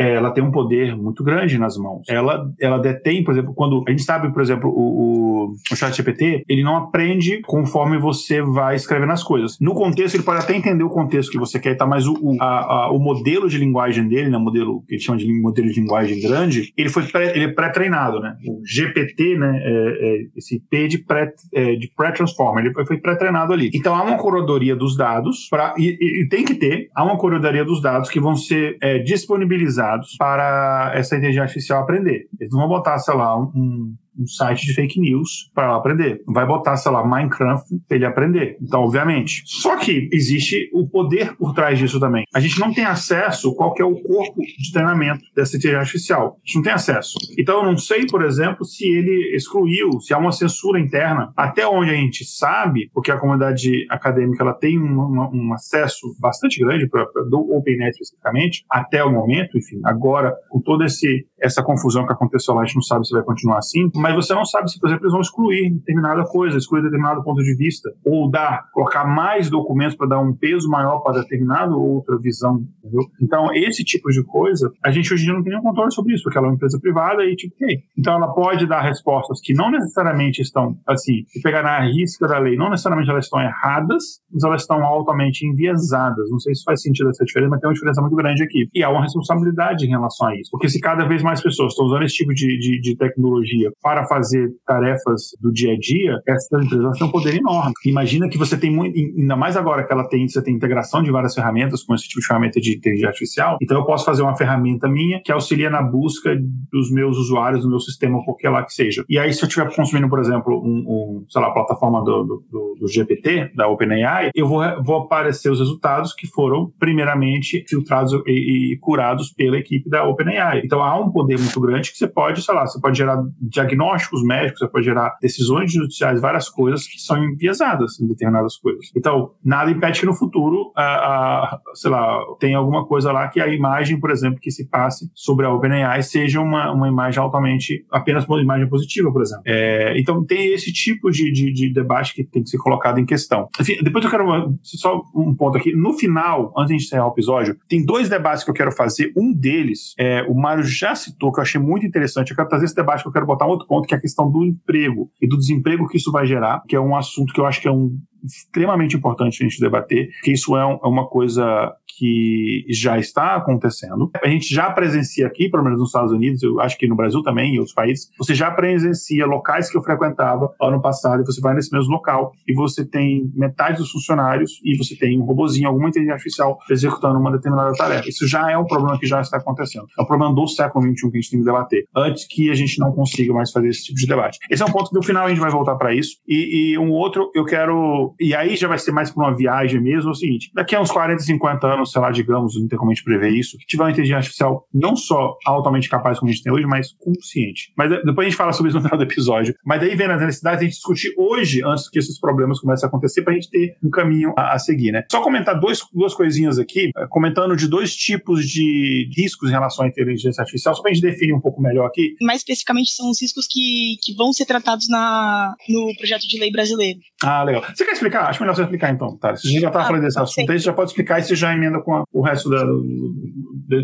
é, ela tem um poder muito grande nas mãos. Ela, ela detém, por exemplo, quando a gente sabe, por exemplo, o, o, o ChatGPT, ele não aprende conforme você vai escrevendo as coisas. No contexto, ele pode até entender o contexto que você quer, tá? Mas o, o, a, a, o modelo de linguagem dele, né? Modelo que ele chama de modelo de linguagem grande, ele foi pré, ele é pré-treinado, né? O GPT, né? É, é esse P de pré, é, de pré-transformer, ele foi pré-treinado ali. Então há uma curadoria dos dados para e, e, e, tem que ter, há uma curadoria dos dados que vão ser é, disponibilizados para essa inteligência artificial aprender. Eles não vão botar, sei lá, um site de fake news para aprender. Vai botar, sei lá, Minecraft para ele aprender. Então, obviamente. Só que existe o poder por trás disso também. A gente não tem acesso qual é o corpo de treinamento dessa inteligência artificial. A gente não tem acesso. Então, eu não sei, por exemplo, se ele excluiu, se há uma censura interna. Até onde a gente sabe, porque a comunidade acadêmica ela tem um, um acesso bastante grande pra, pra, do OpenNet especificamente, até o momento, enfim, agora, com todo esse essa confusão que aconteceu lá, a gente não sabe se vai continuar assim, mas você não sabe se, por exemplo, eles vão excluir determinada coisa, excluir determinado ponto de vista, ou dar, colocar mais documentos para dar um peso maior para determinada outra visão, entendeu? Então, esse tipo de coisa, a gente hoje em dia não tem nenhum controle sobre isso, porque ela é uma empresa privada e tipo, okay. então ela pode dar respostas que não necessariamente estão, assim, se pegar na risca da lei, não necessariamente elas estão erradas, mas elas estão altamente enviesadas. Não sei se faz sentido essa diferença, mas tem uma diferença muito grande aqui. E há uma responsabilidade em relação a isso, porque se cada vez mais pessoas estão usando esse tipo de, de, de tecnologia para fazer tarefas do dia a dia, essas empresas têm um poder enorme. Imagina que você tem muito, ainda mais agora que ela tem, você tem integração de várias ferramentas com esse tipo de ferramenta de inteligência artificial, então eu posso fazer uma ferramenta minha que auxilia na busca dos meus usuários, do meu sistema, qualquer lá que seja. E aí, se eu estiver consumindo, por exemplo, um, um sei lá, a plataforma do, do, do, do GPT, da OpenAI, eu vou, vou aparecer os resultados que foram, primeiramente, filtrados e, e curados pela equipe da OpenAI. Então há um poder muito grande que você pode, sei lá, você pode gerar diagnósticos médicos, você pode gerar decisões judiciais, várias coisas que são enviesadas em determinadas coisas. Então, nada impede que no futuro, a, a, sei lá, tenha alguma coisa lá que a imagem, por exemplo, que se passe sobre a OpenAI seja uma, uma imagem altamente, apenas uma imagem positiva, por exemplo. É, então, tem esse tipo de, de, de, debate que tem que ser colocado em questão. Enfim, depois eu quero só um ponto aqui. No final, antes de encerrar o episódio, tem dois debates que eu quero fazer. Um deles, é, o Mário já citou, que eu achei muito interessante. Eu quero trazer esse debate que eu quero botar um outro ponto, que é a questão do emprego e do desemprego que isso vai gerar, que é um assunto que eu acho que é um extremamente importante a gente debater, que isso é, um, é uma coisa que já está acontecendo. A gente já presencia aqui, pelo menos nos Estados Unidos, eu acho que no Brasil também, em outros países, você já presencia locais que eu frequentava ano passado, e você vai nesse mesmo local e você tem metade dos funcionários e você tem um robozinho, alguma inteligência artificial executando uma determinada tarefa. Isso já é um problema que já está acontecendo. É um problema do século XXI que a gente tem que debater, antes que a gente não consiga mais fazer esse tipo de debate. Esse é um ponto que no final a gente vai voltar para isso. E, e um outro, eu quero. E aí já vai ser mais para uma viagem mesmo, é o seguinte: daqui a uns 40, 50 anos, sei lá, digamos, não tem como a gente prever isso, tiver uma inteligência artificial não só altamente capaz como a gente tem hoje, mas consciente. Mas depois a gente fala sobre isso no final do episódio. Mas daí vem as necessidades a gente discutir hoje, antes que esses problemas comecem a acontecer, para a gente ter um caminho a, a, seguir, né? Só comentar dois, duas coisinhas aqui, eh, comentando de dois tipos de riscos em relação à inteligência artificial, só para a gente definir um pouco melhor aqui. Mais especificamente, são os riscos que, que vão ser tratados na, no projeto de lei brasileiro. Ah, legal. Você quer explicar? Acho melhor você explicar então, tá? Se a gente já está ah, falando desse assunto, aí você já pode explicar e você já emenda com a, o resto da,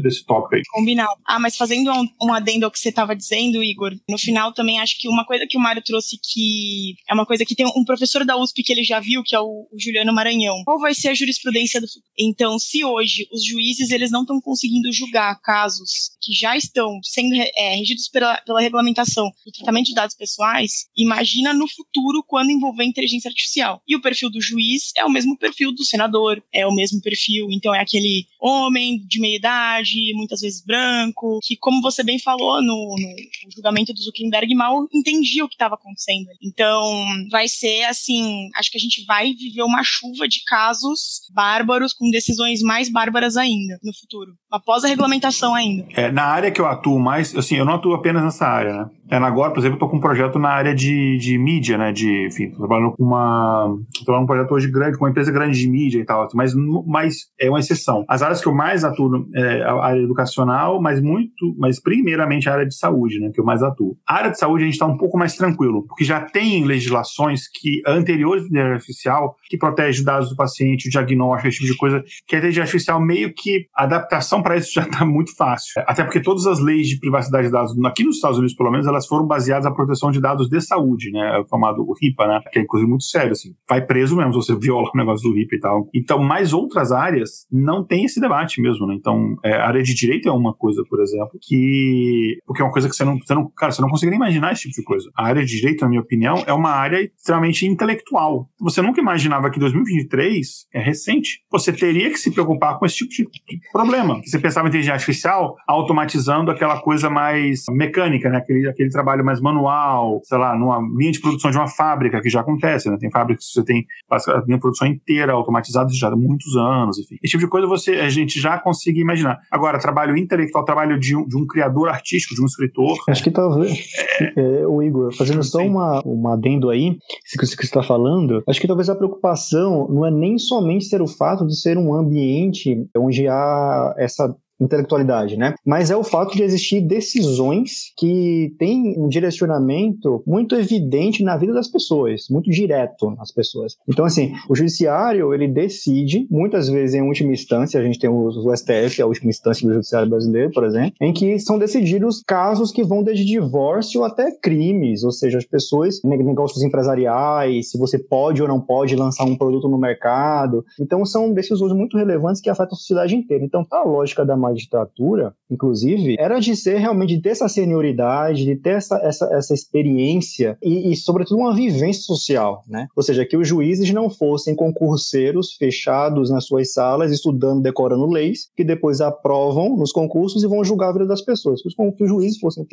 desse tópico aí. Combinado. Ah, mas fazendo um, um adendo ao que você estava dizendo, Igor, no final também acho que uma coisa que o Mário trouxe que é uma coisa que tem um professor da USP que ele já viu, que é o, o Juliano Maranhão. Qual vai ser a jurisprudência do futuro? Então, se hoje os juízes eles não estão conseguindo julgar casos que já estão sendo é, regidos pela, pela regulamentação do tratamento de dados pessoais, imagina no futuro quando envolver inteligência artificial. E o perfil do juiz é o mesmo perfil do senador, é o mesmo perfil, então é aquele homem de meia idade, muitas vezes branco, que, como você bem falou no, no julgamento do Zuckerberg, mal entendia o que estava acontecendo. Então, vai ser assim: acho que a gente vai viver uma chuva de casos bárbaros, com decisões mais bárbaras ainda no futuro, após a regulamentação ainda. É, na área que eu atuo mais, assim, eu não atuo apenas nessa área, né? É, agora, por exemplo, eu tô com um projeto na área de, de mídia, né? De, enfim, tô trabalhando com uma. Tô trabalhando um projeto hoje grande, com uma empresa grande de mídia e tal, mas, mas é uma exceção. As áreas que eu mais atuo é a área educacional, mas muito, mas primeiramente a área de saúde, né? Que eu mais atuo. A área de saúde a gente está um pouco mais tranquilo, porque já tem legislações que anteriores à inteligência artificial que protege dados do paciente, o diagnóstico, esse tipo de coisa, que a inteligência artificial meio que a adaptação para isso já está muito fácil. Até porque todas as leis de privacidade de dados, aqui nos Estados Unidos pelo menos, elas foram baseadas na proteção de dados de saúde, né? O chamado RIPA, né? Que é inclusive muito sério, assim. Vai preso mesmo se você (laughs) viola o negócio do RIPA e tal. Então, mais outras áreas não tem esse debate mesmo, né? Então, é, a área de direito é uma coisa, por exemplo, que. Porque é uma coisa que você não, você não. Cara, você não consegue nem imaginar esse tipo de coisa. A área de direito, na minha opinião, é uma área extremamente intelectual. Você nunca imaginava que 2023 é recente. Você teria que se preocupar com esse tipo de, problema. Você pensava em inteligência artificial automatizando aquela coisa mais mecânica, né? Aquele, aquele trabalho mais manual, sei lá, numa linha de produção de uma fábrica, que já acontece, né? Tem fábricas que você tem a produção inteira automatizada já há muitos anos, enfim. Esse tipo de coisa você, a gente já consegue imaginar. Agora, trabalho intelectual, trabalho de um, de um criador artístico, de um escritor. Acho que talvez. É... É, o Igor, fazendo só uma, uma adendo aí, isso que você está falando, acho que talvez a preocupação não é nem somente ser o fato de ser um ambiente onde há essa intelectualidade, né? Mas é o fato de existir decisões que têm um direcionamento muito evidente na vida das pessoas, muito direto nas pessoas. Então, assim, o judiciário, ele decide, muitas vezes em última instância, a gente tem o, STF, a última instância do judiciário brasileiro, por exemplo, em que são decididos casos que vão desde divórcio até crimes, ou seja, as pessoas, negócios empresariais, se você pode ou não pode lançar um produto no mercado. Então, são decisões muito relevantes que afetam a sociedade inteira. Então, a lógica da magistratura, inclusive, era de ser realmente, de ter essa senioridade, de ter essa, essa, essa experiência e, e, sobretudo, uma vivência social, né? Ou seja, que os juízes não fossem concurseiros fechados nas suas salas, estudando, decorando leis, que depois aprovam nos concursos e vão julgar a vida das pessoas. Que os juízes fossem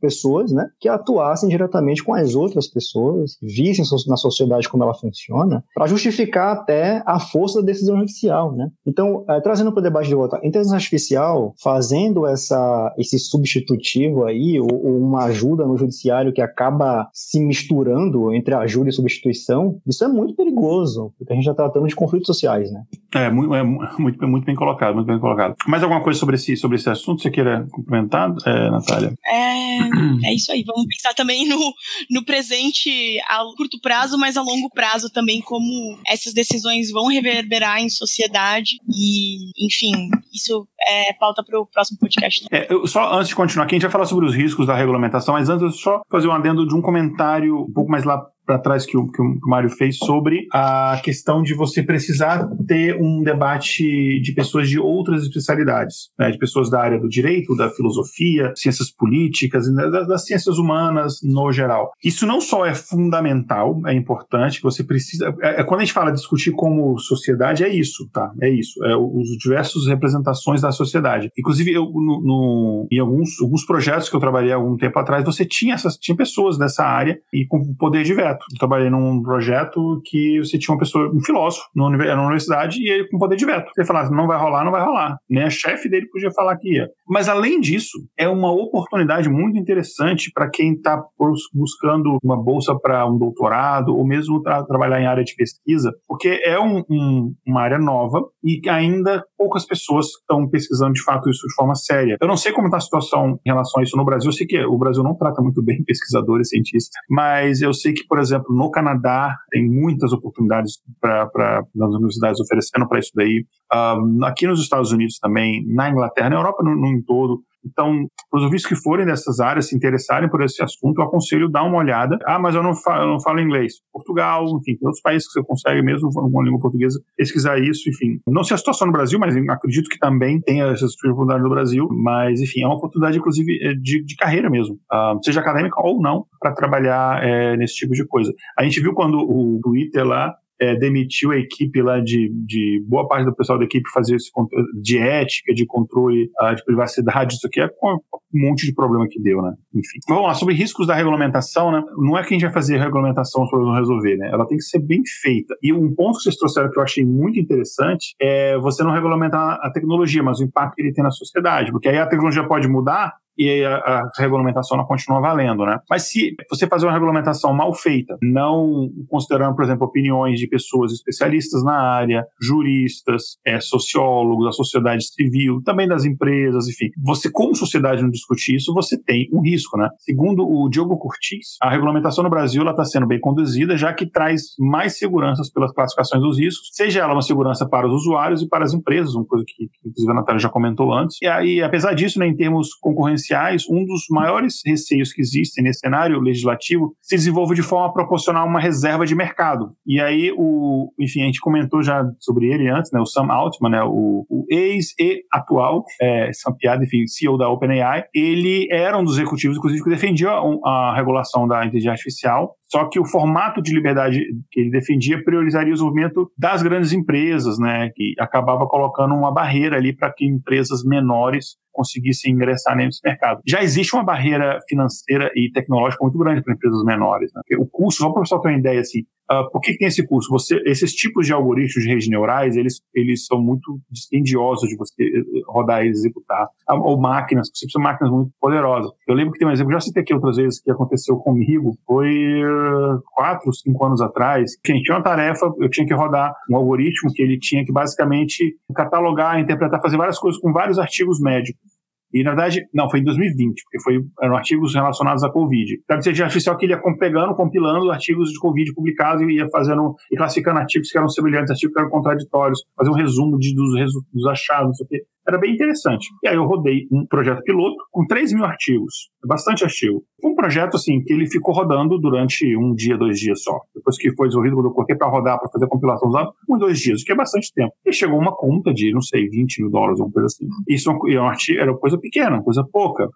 pessoas, né, que atuassem diretamente com as outras pessoas, vissem na sociedade como ela funciona, para justificar até a força da decisão judicial, né? Então, é, trazendo para o debate de volta, a inteligência artificial fazendo essa, esse substitutivo aí, ou, ou, uma ajuda no judiciário que acaba se misturando entre ajuda e substituição, isso é muito perigoso, porque a gente está tratando de conflitos sociais, né? É, muito, é muito, muito bem colocado, muito bem colocado. Mais alguma coisa sobre esse, sobre esse assunto você queira complementar, é, Natália? É, (clears throat) é isso aí. Vamos pensar também no, no presente a curto prazo, mas a longo prazo também, como essas decisões vão reverberar em sociedade. E, enfim, isso é pauta para o próximo podcast. É, só antes de continuar aqui, a gente vai falar sobre os riscos da regulamentação, mas antes eu só fazer um adendo de um comentário um pouco mais lá para trás que o, que o Mário fez sobre a questão de você precisar ter um debate de pessoas de outras especialidades, né, de pessoas da área do direito, da filosofia, ciências políticas, né, das, das, ciências humanas no geral. Isso não só é fundamental, é importante, você precisa. É, é, quando a gente fala discutir como sociedade, é isso, tá? É isso. É os diversas representações da sociedade. Inclusive, eu, no, no, em alguns, alguns projetos que eu trabalhei há algum tempo atrás, você tinha essas tinha pessoas dessa área e com poder de veto projeto. Eu trabalhei num projeto que você tinha uma pessoa, um filósofo, na universidade, e ele com poder de veto. Você falasse, não vai rolar, não vai rolar. Nem a chefe dele podia falar que ia. Mas, além disso, é uma oportunidade muito interessante para quem está buscando uma bolsa para um doutorado, ou mesmo tra trabalhar em área de pesquisa, porque é um, um, uma área nova e ainda poucas pessoas estão pesquisando de fato isso de forma séria. Eu não sei como está a situação em relação a isso no Brasil. Eu sei que o Brasil não trata muito bem (laughs) pesquisadores, cientistas, mas eu sei que, por exemplo, exemplo, no Canadá tem muitas oportunidades para as universidades oferecendo para isso daí. Um, aqui nos Estados Unidos também, na Inglaterra, na Europa no, no todo. Então, os ouvintes que forem dessas áreas, se interessarem por esse assunto, eu aconselho dar uma olhada. Ah, mas eu não falo, eu não falo inglês. Portugal, enfim, tem outros países que você consegue mesmo com a língua portuguesa pesquisar isso, enfim. Não sei a situação no Brasil, mas acredito que também tem essas oportunidades no Brasil. Mas, enfim, é uma oportunidade, inclusive, é, de, de carreira mesmo, uh, seja acadêmica ou não, para trabalhar é, nesse tipo de coisa. A gente viu quando o Twitter lá é, demitiu a equipe lá de, de boa parte do pessoal da equipe fazer esse de ética, de controle uh, de privacidade, isso aqui é um monte de problema que deu, né? Enfim. Vamos lá, sobre riscos da regulamentação, né? Não é que a gente vai fazer regulamentação para não resolver, né? Ela tem que ser bem feita. E um ponto que vocês trouxeram que eu achei muito interessante é você não regulamentar a tecnologia, mas o impacto que ele tem na sociedade, porque aí a tecnologia pode mudar, e a, a, regulamentação não continua valendo, né? Mas se você fazer uma regulamentação mal feita, não considerando, por exemplo, opiniões de pessoas especialistas na área, juristas, é, sociólogos, da sociedade civil, também das empresas, enfim, você como sociedade não discutir isso, você tem um risco, né? Segundo o Diogo Curtis, a regulamentação no Brasil está sendo bem conduzida, já que traz mais seguranças pelas classificações dos riscos, seja ela uma segurança para os usuários e para as empresas, uma coisa que, que inclusive a Natália já comentou antes. E aí, apesar disso, né, em termos concorrenciais um dos maiores receios que existem nesse cenário legislativo se desenvolve de forma a proporcionar uma reserva de mercado. E aí, o, enfim, a gente comentou já sobre ele antes, né, o Sam Altman, né, o, o ex e atual é, Piada, enfim, CEO da OpenAI, ele era um dos executivos, inclusive, que defendia a, a regulação da inteligência artificial só que o formato de liberdade que ele defendia priorizaria o desenvolvimento das grandes empresas, né, que acabava colocando uma barreira ali para que empresas menores conseguissem ingressar nesse mercado. Já existe uma barreira financeira e tecnológica muito grande para empresas menores. Né? O custo, só para o pessoal ter uma ideia, assim, uh, por que, que, tem esse custo? Você, esses tipos de algoritmos de redes neurais, eles, eles são muito dispendiosos de você eh, rodar e executar. Ah, ou máquinas, você precisa de máquinas muito poderosas. Eu lembro que tem um exemplo, já citei aqui outras vezes, que aconteceu comigo, foi uh, quatro, cinco anos atrás. Gente, tinha uma tarefa, eu tinha que rodar um algoritmo que ele tinha que basicamente catalogar, interpretar, fazer várias coisas com vários artigos médicos. E, na verdade, não, foi em 2020, porque foi, eram artigos relacionados à Covid. Então, a inteligência artificial que ele ia pegando, compilando artigos de Covid publicados e ia fazendo, e classificando artigos que eram semelhantes, artigos que eram contraditórios, fazer um resumo de, dos, dos achados, não sei o quê. Era bem interessante. E aí eu rodei um projeto piloto com 3 mil artigos. Bastante artigo. Um projeto, assim, que ele ficou rodando durante um dia, dois dias só. Depois que foi desenvolvido, quando eu coloquei para rodar, para fazer a compilação dados, um, dois dias, o que é bastante tempo. E chegou uma conta de, não sei, 20 mil dólares, alguma coisa assim. Isso é um artigo, era coisa pequena, coisa pouca.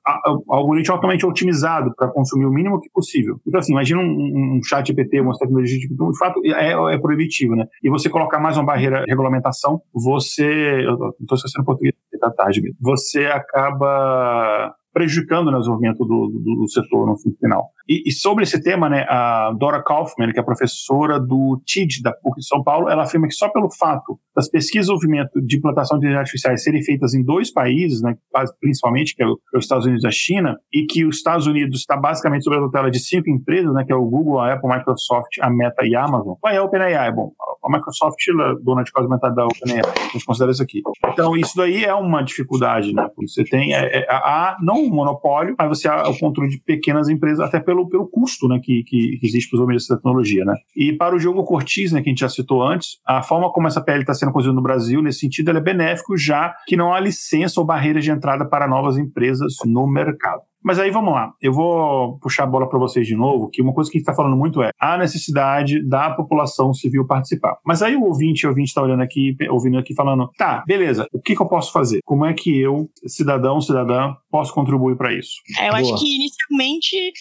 O algoritmo altamente otimizado para consumir o mínimo que possível. Então, assim, imagina um, um chat GPT, uma tecnologia de de fato, é, é proibitivo, né? E você colocar mais uma barreira regulamentação, você. Estou esquecendo português, da tarde mesmo. Você acaba prejudicando né, o desenvolvimento do, do, do, setor no final. E, e, sobre esse tema, né, a Dora Kaufman, que é professora do TID da PUC de São Paulo, ela afirma que só pelo fato das pesquisas de desenvolvimento de implantação de inteligência artificiais serem feitas em dois países, né, principalmente, que é, é os Estados Unidos e a China, e que os Estados Unidos está basicamente sob a tutela de cinco empresas, né, que é o Google, a Apple, a Microsoft, a Meta e a Amazon. Qual é a OpenAI? Bom, a Microsoft é dona de quase metade da OpenAI. A gente considera isso aqui. Então, isso daí é uma dificuldade, né? Você tem é, é, a, não um monopólio, mas você há o controle de pequenas empresas, até pelo, pelo custo né, que, que, existe para os homens dessa tecnologia. Né? E para o Diogo Cortiz, né, que a gente já citou antes, a forma como essa PL está sendo conduzida no Brasil, nesse sentido, é benéfico, já que não há licença ou barreiras de entrada para novas empresas no mercado. Mas aí vamos lá, eu vou puxar a bola para vocês de novo, que uma coisa que a gente está falando muito é a necessidade da população civil participar. Mas aí o ouvinte, o ouvinte está olhando aqui, ouvindo aqui, falando, tá, beleza, o que, que, eu posso fazer? Como é que eu, cidadão, cidadã, posso contribuir para isso? É, eu Boa. acho que inicialmente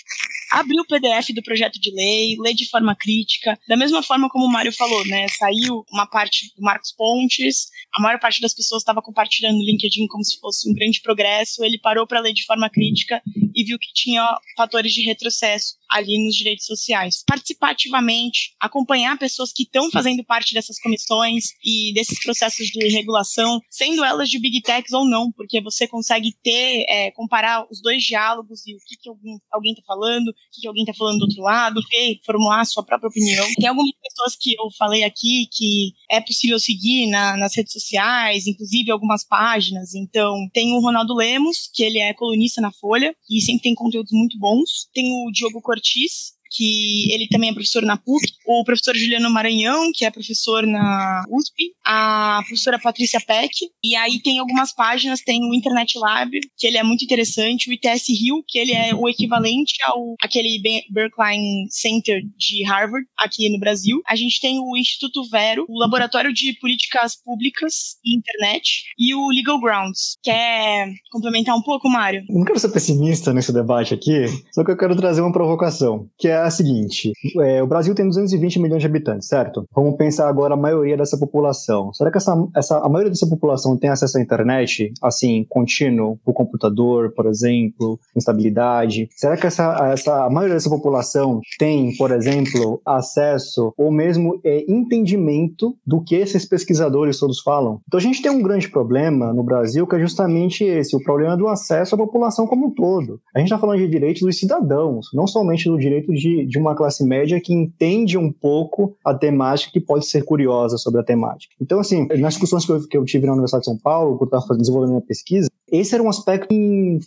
abrir o PDF do projeto de lei, ler de forma crítica, da mesma forma como o Mário falou, né? Saiu uma parte do Marcos Pontes, a maior parte das pessoas estava compartilhando o LinkedIn como se fosse um grande progresso, ele parou para ler de forma crítica e viu que tinha fatores de retrocesso ali nos direitos sociais. Participar ativamente, acompanhar pessoas que estão fazendo parte dessas comissões e desses processos de regulação, sendo elas de big techs ou não, porque você consegue ter, é, comparar os dois diálogos e o que, que alguém está falando, o que, que alguém está falando do outro lado, ver, formular a sua própria opinião. Tem algumas pessoas que eu falei aqui que é possível seguir na, nas redes sociais, inclusive algumas páginas. Então, tem o Ronaldo Lemos, que ele é colunista na Folha e sempre tem conteúdos muito bons. Tem o Diogo Cheese. Que ele também é professor na PUC, o professor Juliano Maranhão, que é professor na USP, a professora Patrícia Peck, e aí tem algumas páginas, tem o Internet Lab, que ele é muito interessante, o ITS Rio, que ele é o equivalente ao aquele Berkline Center de Harvard, aqui no Brasil. A gente tem o Instituto Vero, o Laboratório de Políticas Públicas e Internet, e o Legal Grounds. Quer complementar um pouco, Mário? Não quero ser pessimista nesse debate aqui, só que eu quero trazer uma provocação, que é a seguinte: é, o Brasil tem 220 milhões de habitantes, certo? Vamos pensar agora a maioria dessa população. Será que essa, essa, a maioria dessa população tem acesso à internet, assim, contínuo, por computador, por exemplo, instabilidade? Será que essa, essa, a maioria dessa população tem, por exemplo, acesso ou mesmo é, entendimento do que esses pesquisadores todos falam? Então a gente tem um grande problema no Brasil que é justamente esse, o problema do acesso à população como um todo. A gente está falando de direitos dos cidadãos, não somente do direito de de, uma classe média que entende um pouco a temática que pode ser curiosa sobre a temática. Então, assim, nas discussões que eu, que eu tive na Universidade de São Paulo, quando eu estava desenvolvendo uma pesquisa, esse era um aspecto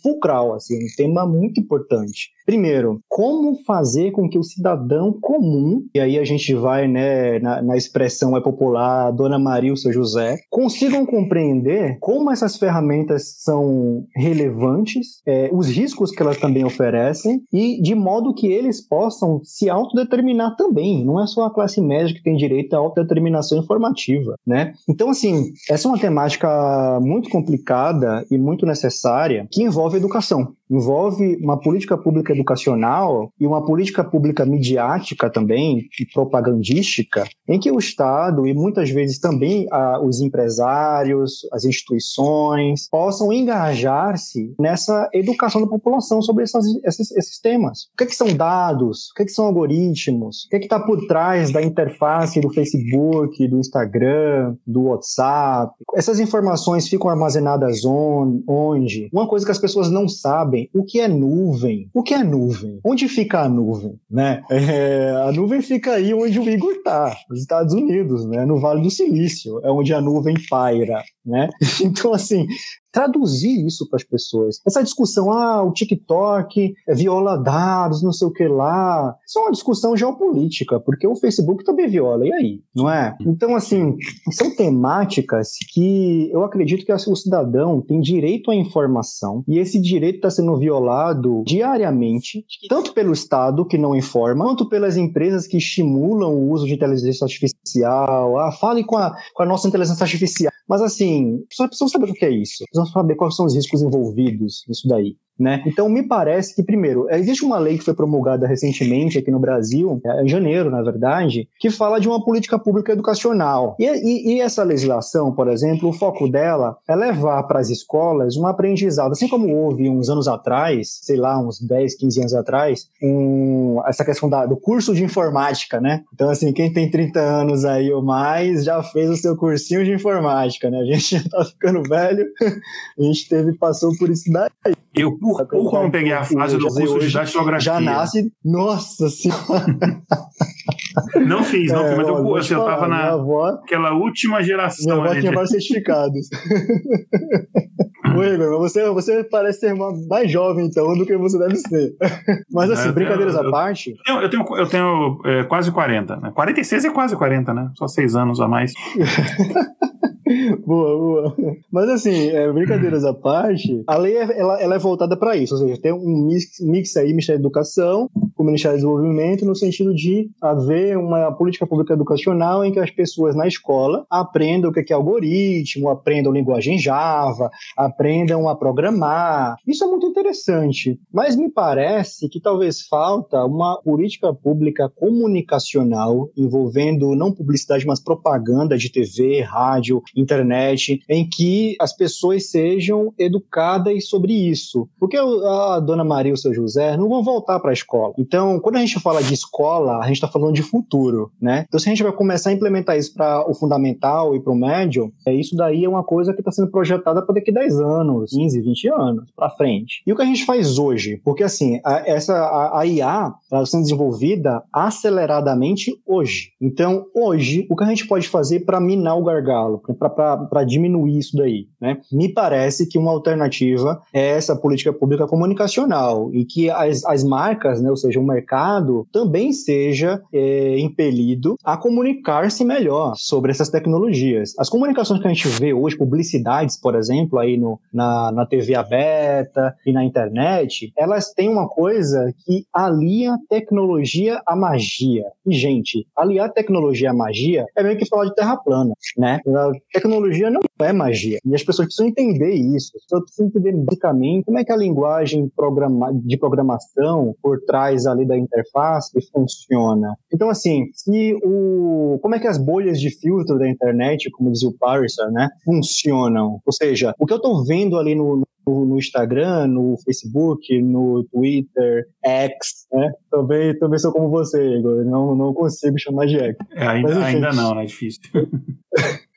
fulcral, assim, um tema muito importante. Primeiro, como fazer com que o cidadão comum, e aí a gente vai né, na, na expressão é popular, Dona Maria o seu José, consigam compreender como essas ferramentas são relevantes, é, os riscos que elas também oferecem, e de modo que eles possam se autodeterminar também. Não é só a classe média que tem direito à autodeterminação informativa, né? Então, assim, essa é uma temática muito complicada e muito necessária que envolve educação. Envolve uma política pública educacional e uma política pública midiática também, e propagandística, em que o Estado e muitas vezes também os empresários, as instituições, possam engajar-se nessa educação da população sobre essas, esses, esses, temas. O que, é que são dados? O que, é que são algoritmos? O que é está por trás da interface do Facebook, do Instagram, do WhatsApp? Essas informações ficam armazenadas on, onde? Uma coisa que as pessoas não sabem, o que é nuvem? O que é nuvem? Onde fica a nuvem? Né? É, a nuvem fica aí onde o Igor está, nos Estados Unidos, né? no Vale do Silício, é onde a nuvem paira. Né? (laughs) Então, assim, traduzir isso para as pessoas. Essa discussão, ah, o TikTok viola dados, não sei o que lá, isso é uma discussão geopolítica, porque o Facebook também viola, e aí? Não é? Então, assim, são temáticas que eu acredito que o cidadão tem direito à informação, e esse direito está sendo violado diariamente, tanto pelo Estado, que não informa, quanto pelas empresas que estimulam o uso de inteligência artificial. Ah, fale com a, com a nossa inteligência artificial. Mas, assim, só precisam saber o que é isso. Precisam saber quais são os riscos envolvidos nisso daí. Né? Então, me parece que, primeiro, existe uma lei que foi promulgada recentemente aqui no Brasil, é, em janeiro, na verdade, que fala de uma política pública educacional. E, e, e essa legislação, por exemplo, o foco dela é levar para as escolas um aprendizado, assim como houve uns anos atrás, sei lá, uns 10, 15 anos atrás, um, essa questão da, do curso de informática, né? Então, assim, quem tem 30 anos aí ou mais já fez o seu cursinho de informática, né? A gente (laughs) já tá ficando velho, (laughs) a gente teve, passou por isso daí. Eu, por não peguei a fase do curso de datilografia. Já nasce, nossa senhora. (laughs) Não fiz, não é, fiz, mas eu, assim, eu tava na avó, aquela última geração. Minha avó tinha vários certificados. (laughs) Ô, Igor, você, você parece ser mais jovem, então, do que você deve ser. (laughs) Mas, assim, é, brincadeiras eu, à parte. Eu tenho, eu tenho é, quase 40, né? 46 é quase 40, né? Só seis anos a mais. Boa, boa. Mas assim, é, brincadeiras à parte, a lei é, ela, ela é voltada para isso, ou seja, tem um mix, mix aí, Ministério da Educação com o Ministério do Desenvolvimento, no sentido de haver uma política pública educacional em que as pessoas na escola aprendam o que é algoritmo, aprendam linguagem Java, aprendam a programar. Isso é muito interessante, mas me parece que talvez falta uma política pública comunicacional envolvendo não publicidade, mas propaganda de TV, rádio, internet, em que as pessoas sejam educadas sobre isso. Porque a dona Maria e o seu José não vão voltar para a escola. Então, quando a gente fala de escola, a gente está falando de futuro, né? Então, se a gente vai começar a implementar isso para o fundamental e para o médio, é, isso daí é uma coisa que está sendo projetada para daqui a 10 anos, 15, 20 anos para frente. E o que a gente faz hoje? Porque, assim, a, essa, a, a IA está sendo desenvolvida aceleradamente hoje. Então, hoje, o que a gente pode fazer para minar o gargalo, para para diminuir isso daí. Né? Me parece que uma alternativa é essa política pública comunicacional e que as, as marcas, né, ou seja, o mercado, também seja é, impelido a comunicar-se melhor sobre essas tecnologias. As comunicações que a gente vê hoje, publicidades, por exemplo, aí no, na, na TV aberta e na internet, elas têm uma coisa que alia tecnologia à magia. E, gente, aliar tecnologia à magia é meio que falar de terra plana, né? Tecnologia não é magia. E as pessoas precisam entender isso. As pessoas precisam entender basicamente como é que a linguagem programa de programação por trás ali da interface funciona. Então, assim, se o. Como é que as bolhas de filtro da internet, como dizia o Parser, né, funcionam? Ou seja, o que eu estou vendo ali no, no, Instagram, no Facebook, no Twitter, X, né? Também, também sou como você, Igor. Não, não consigo chamar de X. É, ainda, Mas, ainda não, né? É difícil. (laughs)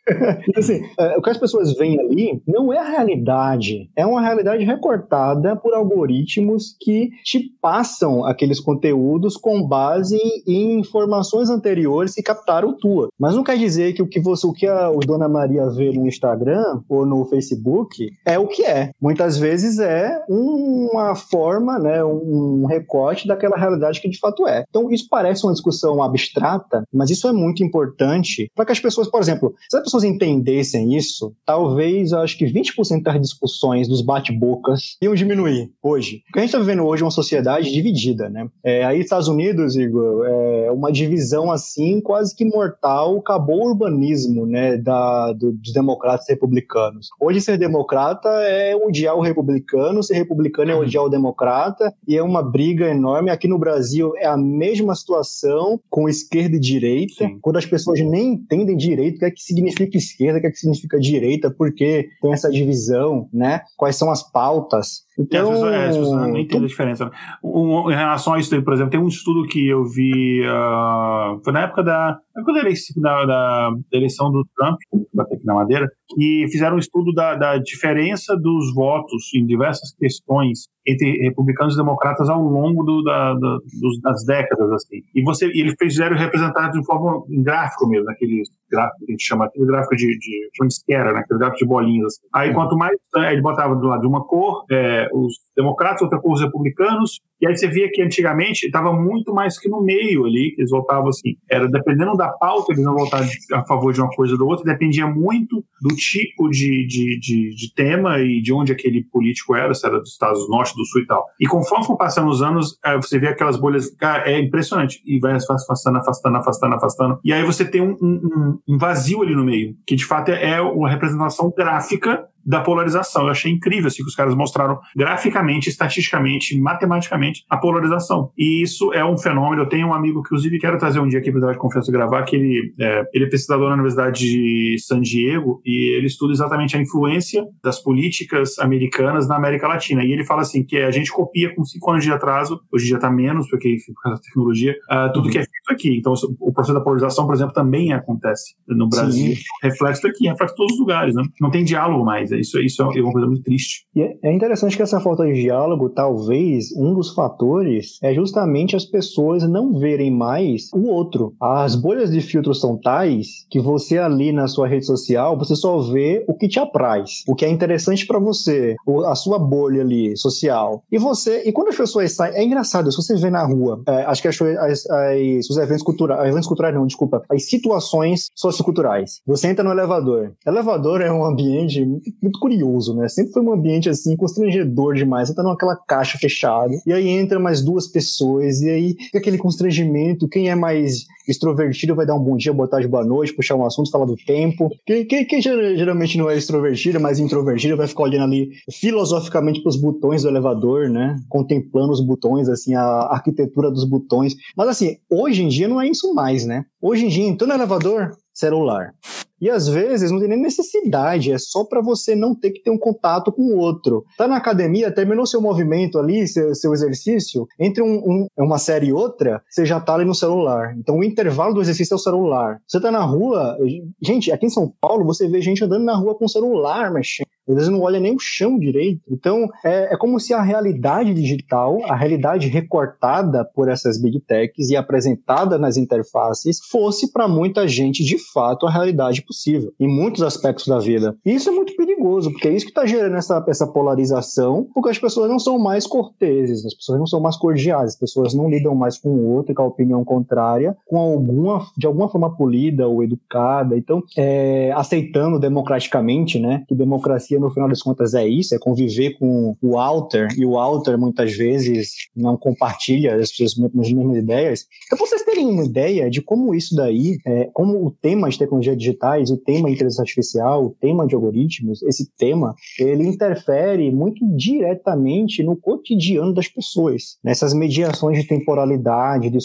assim, é, o que as pessoas veem ali não é a realidade, é uma realidade recortada por algoritmos que te passam aqueles conteúdos com base em informações anteriores que captaram tua. Mas não quer dizer que o que você, o que a o Dona Maria vê no Instagram ou no Facebook é o que é. Muitas vezes é uma forma, né, um recorte daquela realidade que de fato é. Então isso parece uma discussão abstrata, mas isso é muito importante para que as pessoas, por exemplo, se as pessoas pessoas entendessem isso, talvez eu acho que 20% das discussões, dos bate-bocas, iam diminuir hoje. Porque a gente está vivendo hoje uma sociedade dividida, né? É, aí, Estados Unidos, Igor, é uma divisão assim quase que mortal, acabou o urbanismo, né, da, do, dos democratas e republicanos. Hoje, ser democrata é odiar o republicano, ser republicano é odiar o democrata, e é uma briga enorme. Aqui no Brasil é a mesma situação com esquerda e direita, Sim. quando as pessoas nem entendem direito o que é que significa esquerda, o que é que significa direita, porque tem essa divisão, né? Quais são as pautas. Então, as pessoas, é, as pessoas não entendem a diferença. Um, em relação a isso, por exemplo, tem um estudo que eu vi, uh, foi na época da, época da, eleição, da, da eleição do Trump, bater aqui na madeira, que fizeram um estudo da, da diferença dos votos em diversas questões entre republicanos e democratas ao longo do, da, da, dos, das décadas, assim. E você, e eles fizeram representado de forma em gráfico mesmo, aquele gráfico que a gente chama, aquele gráfico de, de, de esquerda, né? aquele gráfico de bolinhas. Assim. Aí quanto mais, é, ele botava do lado de uma cor, é, os democratas, outra cor os republicanos, e aí você via que antigamente estava muito mais que no meio ali, eles votavam assim, era dependendo da pauta, eles não votavam a favor de uma coisa ou da outra, dependia muito do tipo de, de, de, de tema e de onde aquele político era, se era dos Estados do Norte, do Sul e tal. E conforme for passando os anos, é, você vê aquelas bolhas, é impressionante, e vai afastando, afastando, afastando, afastando, e aí você tem um, um, um vazio ali no meio, que de fato é, é uma representação gráfica da polarização. Eu achei incrível assim, que os caras mostraram graficamente, estatisticamente, matematicamente a polarização. E isso é um fenômeno. Eu tenho um amigo que, inclusive, quero trazer um dia aqui para a confiança gravar, que ele é, ele é pesquisador na Universidade de San Diego e ele estuda exatamente a influência das políticas americanas na América Latina. E ele fala assim que a gente copia com cinco anos de atraso, hoje já está menos, porque enfim, por causa da tecnologia, uh, tudo que é feito aqui. Então, o processo da polarização, por exemplo, também acontece no Brasil. Sim. Reflexo aqui, reflexo em todos os lugares. Né? Não tem diálogo mais. Isso, isso é uma coisa muito triste. E é, é interessante que essa falta de diálogo, talvez, um dos fatores é justamente as pessoas não verem mais o outro. As bolhas de filtro são tais que você ali na sua rede social, você só vê o que te apraz, o que é interessante para você, a sua bolha ali social. E você, e quando as pessoas saem, é engraçado, se você vê na rua, é, acho que as, as, as, os eventos culturais, eventos culturais não, desculpa, as situações socioculturais. Você entra no elevador. Elevador é um ambiente muito curioso, né? Sempre foi um ambiente assim constrangedor demais. Você tá numa caixa fechada e aí entra mais duas pessoas e aí fica aquele constrangimento. Quem é mais extrovertido vai dar um bom dia, boa tarde, boa noite, puxar um assunto, falar do tempo. Quem, quem, quem geralmente não é extrovertido, mas introvertido, vai ficar olhando ali filosoficamente para os botões do elevador, né? Contemplando os botões, assim, a arquitetura dos botões. Mas assim, hoje em dia não é isso mais, né? Hoje em dia, entrou no elevador, celular. E às vezes não tem nem necessidade, é só para você não ter que ter um contato com o outro. Tá na academia, terminou seu movimento ali, seu, seu exercício, entre um, um, uma série e outra, você já tá ali no celular. Então o intervalo do exercício é o celular. Você tá na rua, gente, aqui em São Paulo, você vê gente andando na rua com o celular mexendo às vezes não olha nem o chão direito. Então, é, é como se a realidade digital, a realidade recortada por essas big techs e apresentada nas interfaces, fosse para muita gente, de fato, a realidade possível, em muitos aspectos da vida. E isso é muito perigoso, porque é isso que está gerando essa, essa polarização, porque as pessoas não são mais corteses, as pessoas não são mais cordiais, as pessoas não lidam mais com o outro, com a opinião contrária, com alguma, de alguma forma polida ou educada. Então, é, aceitando democraticamente, né, que democracia no final das contas é isso, é conviver com o alter, e o alter muitas vezes não compartilha as suas mesmas ideias. Então, vocês terem uma ideia de como isso daí, é, como o tema de tecnologia digitais, o tema inteligência artificial, o tema de algoritmos, esse tema, ele interfere muito diretamente no cotidiano das pessoas, nessas mediações de temporalidade, de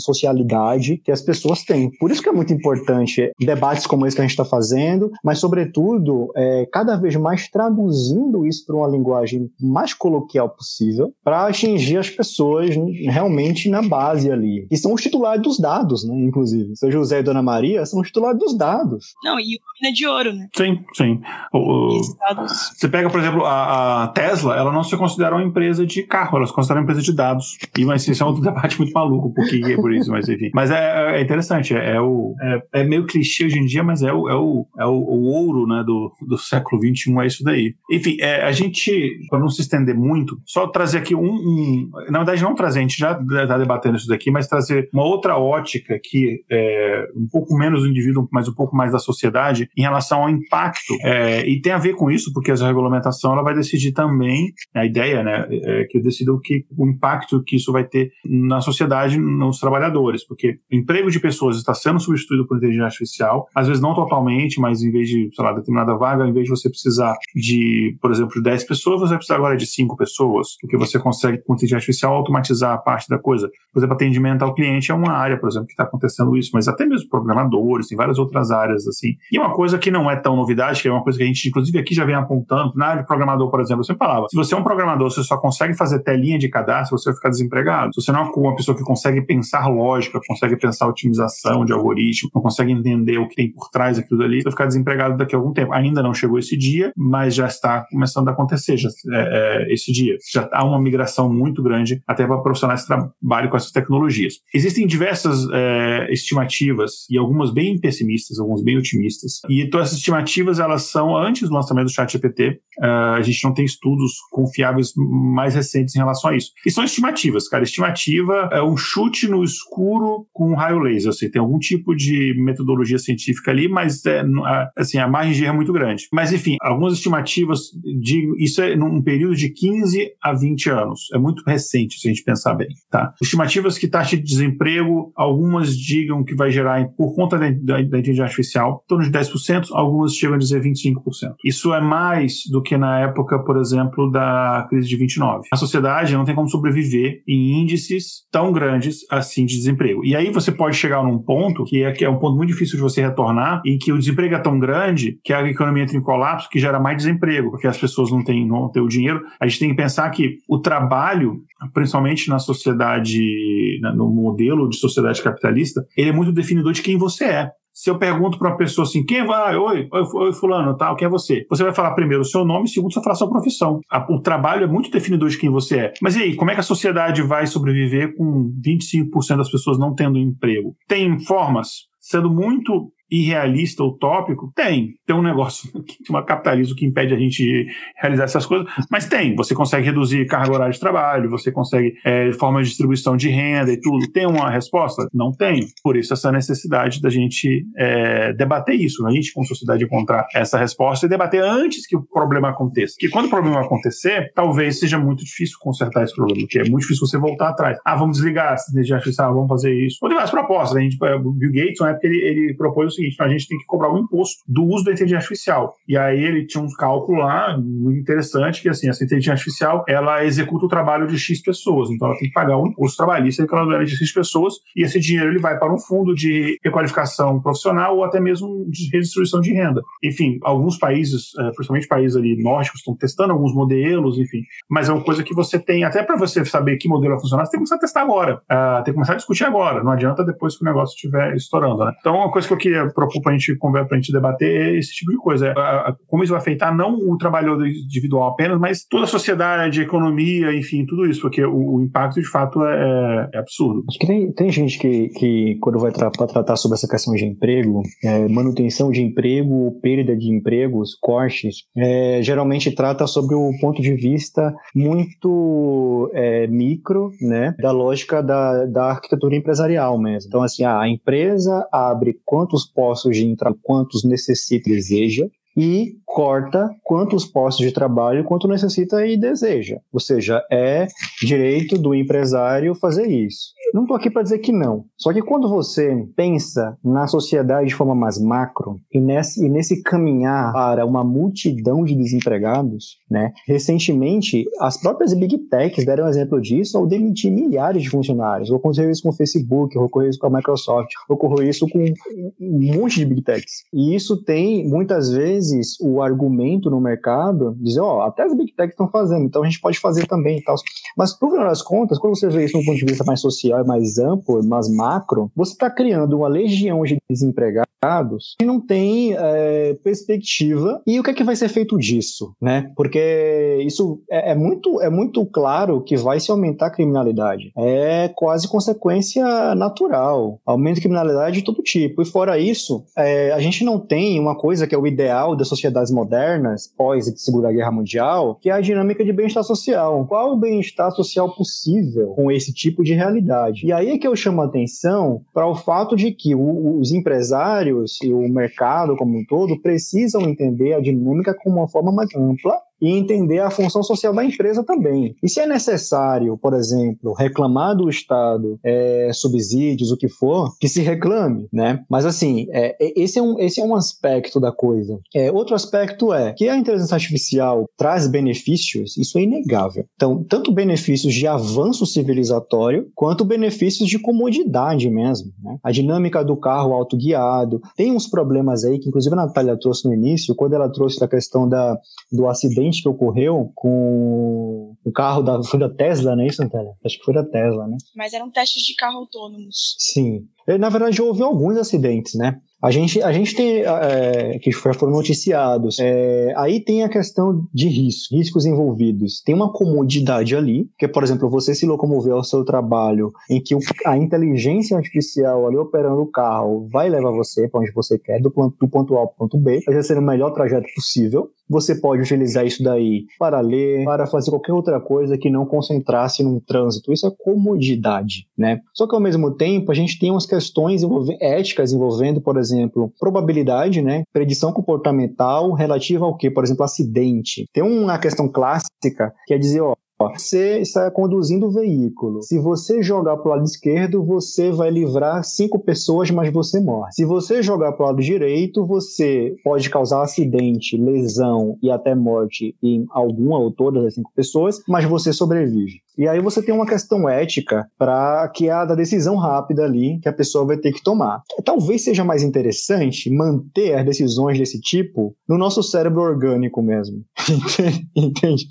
socialidade que as pessoas têm. Por isso que é muito importante debates como esse que a gente está fazendo, mas, sobretudo, é, cada vez mais traduzindo isso para uma linguagem mais coloquial possível para atingir as pessoas realmente na base ali. E são os titulares dos dados, né? Inclusive. Seu José e Dona Maria são os titulares dos dados. Não, e o mina de ouro, né? Sim, sim. O, você pega, por exemplo, a, a, Tesla, ela não se considera uma empresa de carro, ela se considera uma empresa de dados. E mas isso é um debate muito maluco, porque é por isso, mas enfim. Mas é, é interessante, é, é o, é, é, meio clichê hoje em dia, mas é o, é o, é o, o ouro né, do, do século XXI é isso daí. Enfim, é, a gente, para não se estender muito, só trazer aqui um, um, Na verdade, não trazer, a gente já está debatendo isso daqui, mas trazer uma outra ótica que é um pouco menos do indivíduo, mas um pouco mais mais da sociedade em relação ao impacto. É, e tem a ver com isso, porque a regulamentação ela vai decidir também, a ideia né, é que decida o, que, o impacto que isso vai ter na sociedade, nos trabalhadores, porque o emprego de pessoas está sendo substituído por inteligência artificial, às vezes não totalmente, mas em vez de, sei lá, determinada vaga, em vez de você precisar de, por exemplo, de 10 pessoas, você vai precisar agora de 5 pessoas, porque você consegue, com inteligência artificial, automatizar a parte da coisa. Por exemplo, atendimento ao cliente é uma área, por exemplo, que está acontecendo isso, mas até mesmo programadores, tem várias outras áreas, assim. E uma coisa que não é tão novidade, que é uma coisa que a gente, inclusive, aqui já vem apontando, na área de programador, por exemplo, eu sempre falava, se você é um programador, você só consegue fazer telinha de cadastro, você vai ficar desempregado. Se você não é uma pessoa que consegue pensar lógica, consegue pensar otimização de algoritmo, não consegue entender o que tem por trás daquilo ali, você vai ficar desempregado daqui a algum tempo. Ainda não chegou esse dia, mas já está começando a acontecer já, é, é, esse dia. Já há uma migração muito grande até para profissionais que trabalham com essas tecnologias. Existem diversas é, estimativas e algumas bem pessimistas, algumas bem otimistas. E todas essas estimativas elas são antes do lançamento do ChatGPT. Uh, a gente não tem estudos confiáveis mais recentes em relação a isso. E são estimativas, cara. Estimativa é um chute no escuro com um raio laser. Assim, tem algum tipo de metodologia científica ali, mas é, assim, a margem de erro é muito grande. Mas, enfim, algumas estimativas de isso é num período de 15 a 20 anos. É muito recente, se a gente pensar bem. Tá? Estimativas que taxa de desemprego, algumas digam que vai gerar, por conta da, da, da inteligência artificial, em torno de 10%, algumas chegam a dizer 25%. Isso é mais do que na época, por exemplo, da crise de 29. A sociedade não tem como sobreviver em índices tão grandes assim de desemprego. E aí você pode chegar num ponto que é, que é um ponto muito difícil de você retornar, em que o desemprego é tão grande que a economia entra em colapso, que gera mais desemprego, porque as pessoas não têm, não têm o dinheiro. A gente tem que pensar que o trabalho, principalmente na sociedade, no modelo de sociedade capitalista, ele é muito definidor de quem você é. Se eu pergunto para uma pessoa assim, quem vai? Oi, oi, oi, fulano, tal, quem é você? Você vai falar primeiro o seu nome, segundo você vai falar sua profissão. O trabalho é muito definidor de quem você é. Mas e aí, como é que a sociedade vai sobreviver com 25% das pessoas não tendo emprego? Tem formas? Sendo muito irrealista, utópico? Tem. Tem um negócio (laughs) que chama capitalismo que impede a gente de realizar essas coisas, mas tem. Você consegue reduzir carga horária de trabalho, você consegue é, formas de distribuição de renda e tudo. Tem uma resposta? Não tem. Por isso, essa necessidade da gente é, debater isso, a gente, como sociedade, encontrar essa resposta e debater antes que o problema aconteça. Que quando o problema acontecer, talvez seja muito difícil consertar esse problema, porque é muito difícil você voltar atrás. Ah, vamos desligar artificial, vamos fazer isso. Ou propostas. A gente, o Bill Gates, na época, ele, ele propôs seguinte: a gente tem que cobrar um imposto do uso da inteligência artificial. E aí ele tinha um cálculo lá muito interessante que assim, essa inteligência artificial ela executa o trabalho de X pessoas, então ela tem que pagar um imposto trabalhista ela de X pessoas e esse dinheiro ele vai para um fundo de requalificação profissional ou até mesmo de redistribuição de renda. Enfim, alguns países, é, principalmente países ali nórdicos, estão testando alguns modelos, enfim, mas é uma coisa que você tem, até para você saber que modelo vai funcionar, você tem que começar a testar agora, uh, tem que começar a discutir agora, não adianta depois que o negócio estiver estourando, né? Então, uma coisa que eu queria propor para a gente conversar, para a gente debater esse tipo de coisa. Como isso vai afetar não o trabalhador individual apenas, mas toda a sociedade, a economia, enfim, tudo isso, porque o, o impacto de fato é, é, absurdo. Acho que tem, tem gente que, que quando vai tra tratar sobre essa questão de emprego, é, manutenção de emprego, perda de empregos, cortes, é, geralmente trata sobre o ponto de vista muito é, micro, né, da lógica da, da arquitetura empresarial mesmo. Então, assim, a empresa abre quantos postos de entrar quantos necessita e deseja e corta quantos postos de trabalho quanto necessita e deseja. Ou seja, é direito do empresário fazer isso. Não estou aqui para dizer que não. Só que quando você pensa na sociedade de forma mais macro e nesse, e nesse caminhar para uma multidão de desempregados, né? Recentemente, as próprias big techs deram exemplo disso ao demitir milhares de funcionários. Ocorreu isso com o Facebook, ocorreu isso com a Microsoft, ocorreu isso com um monte de big techs. E isso tem muitas vezes o argumento no mercado, dizer, ó, oh, até as big techs estão fazendo, então a gente pode fazer também e tal. Mas, no final das contas, quando você vê isso do ponto de vista mais social mais amplo, mais macro, você está criando uma legião de desempregados que não tem é, perspectiva. E o que é que vai ser feito disso, né? Porque isso é, é, muito, é muito claro que vai se aumentar a criminalidade. É quase consequência natural. Aumento de criminalidade de todo tipo. E fora isso, é, a gente não tem uma coisa que é o ideal das sociedades modernas, pós Segunda Guerra Mundial, que é a dinâmica de bem-estar social. Qual o bem-estar social possível com esse tipo de realidade? E aí é que eu chamo a atenção para o fato de que o, os empresários e o mercado como um todo precisam entender a dinâmica como uma forma mais ampla e entender a função social da empresa também. E se é necessário, por exemplo, reclamar do Estado é, subsídios, o que for, que se reclame, né? Mas assim, é, esse, é um, esse é um aspecto da coisa. É, outro aspecto é que a inteligência artificial traz benefícios, isso é inegável. Então, tanto benefícios de avanço civilizatório, quanto benefícios de comodidade mesmo. Né? A dinâmica do carro autoguiado. Tem uns problemas aí que, inclusive, a Natália trouxe no início, quando ela trouxe a questão da, do acidente acidente que ocorreu com o carro da, foi da Tesla, não é isso, Natália? Acho que foi da Tesla, né? Mas eram testes de carro autônomos. Sim. Na verdade, houve alguns acidentes, né? A gente, a gente tem, é, que foram noticiados, é, aí tem a questão de risco, riscos envolvidos. Tem uma comodidade ali, que é, por exemplo, você se locomover ao seu trabalho, em que a inteligência artificial ali operando o carro vai levar você para onde você quer, do ponto, do ponto A ao ponto B, vai ser o melhor trajeto possível. Você pode utilizar isso daí para ler, para fazer qualquer outra coisa que não concentrasse num trânsito. Isso é comodidade, né? Só que ao mesmo tempo a gente tem umas questões envolve éticas envolvendo, por exemplo, probabilidade, né? Predição comportamental relativa ao que, por exemplo, acidente. Tem uma questão clássica que é dizer, ó, você está conduzindo o veículo. Se você jogar para o lado esquerdo, você vai livrar cinco pessoas, mas você morre. Se você jogar para o lado direito, você pode causar acidente, lesão e até morte em alguma ou todas as cinco pessoas, mas você sobrevive. E aí você tem uma questão ética para que é a da decisão rápida ali que a pessoa vai ter que tomar. Talvez seja mais interessante manter as decisões desse tipo no nosso cérebro orgânico mesmo. (laughs) Entende?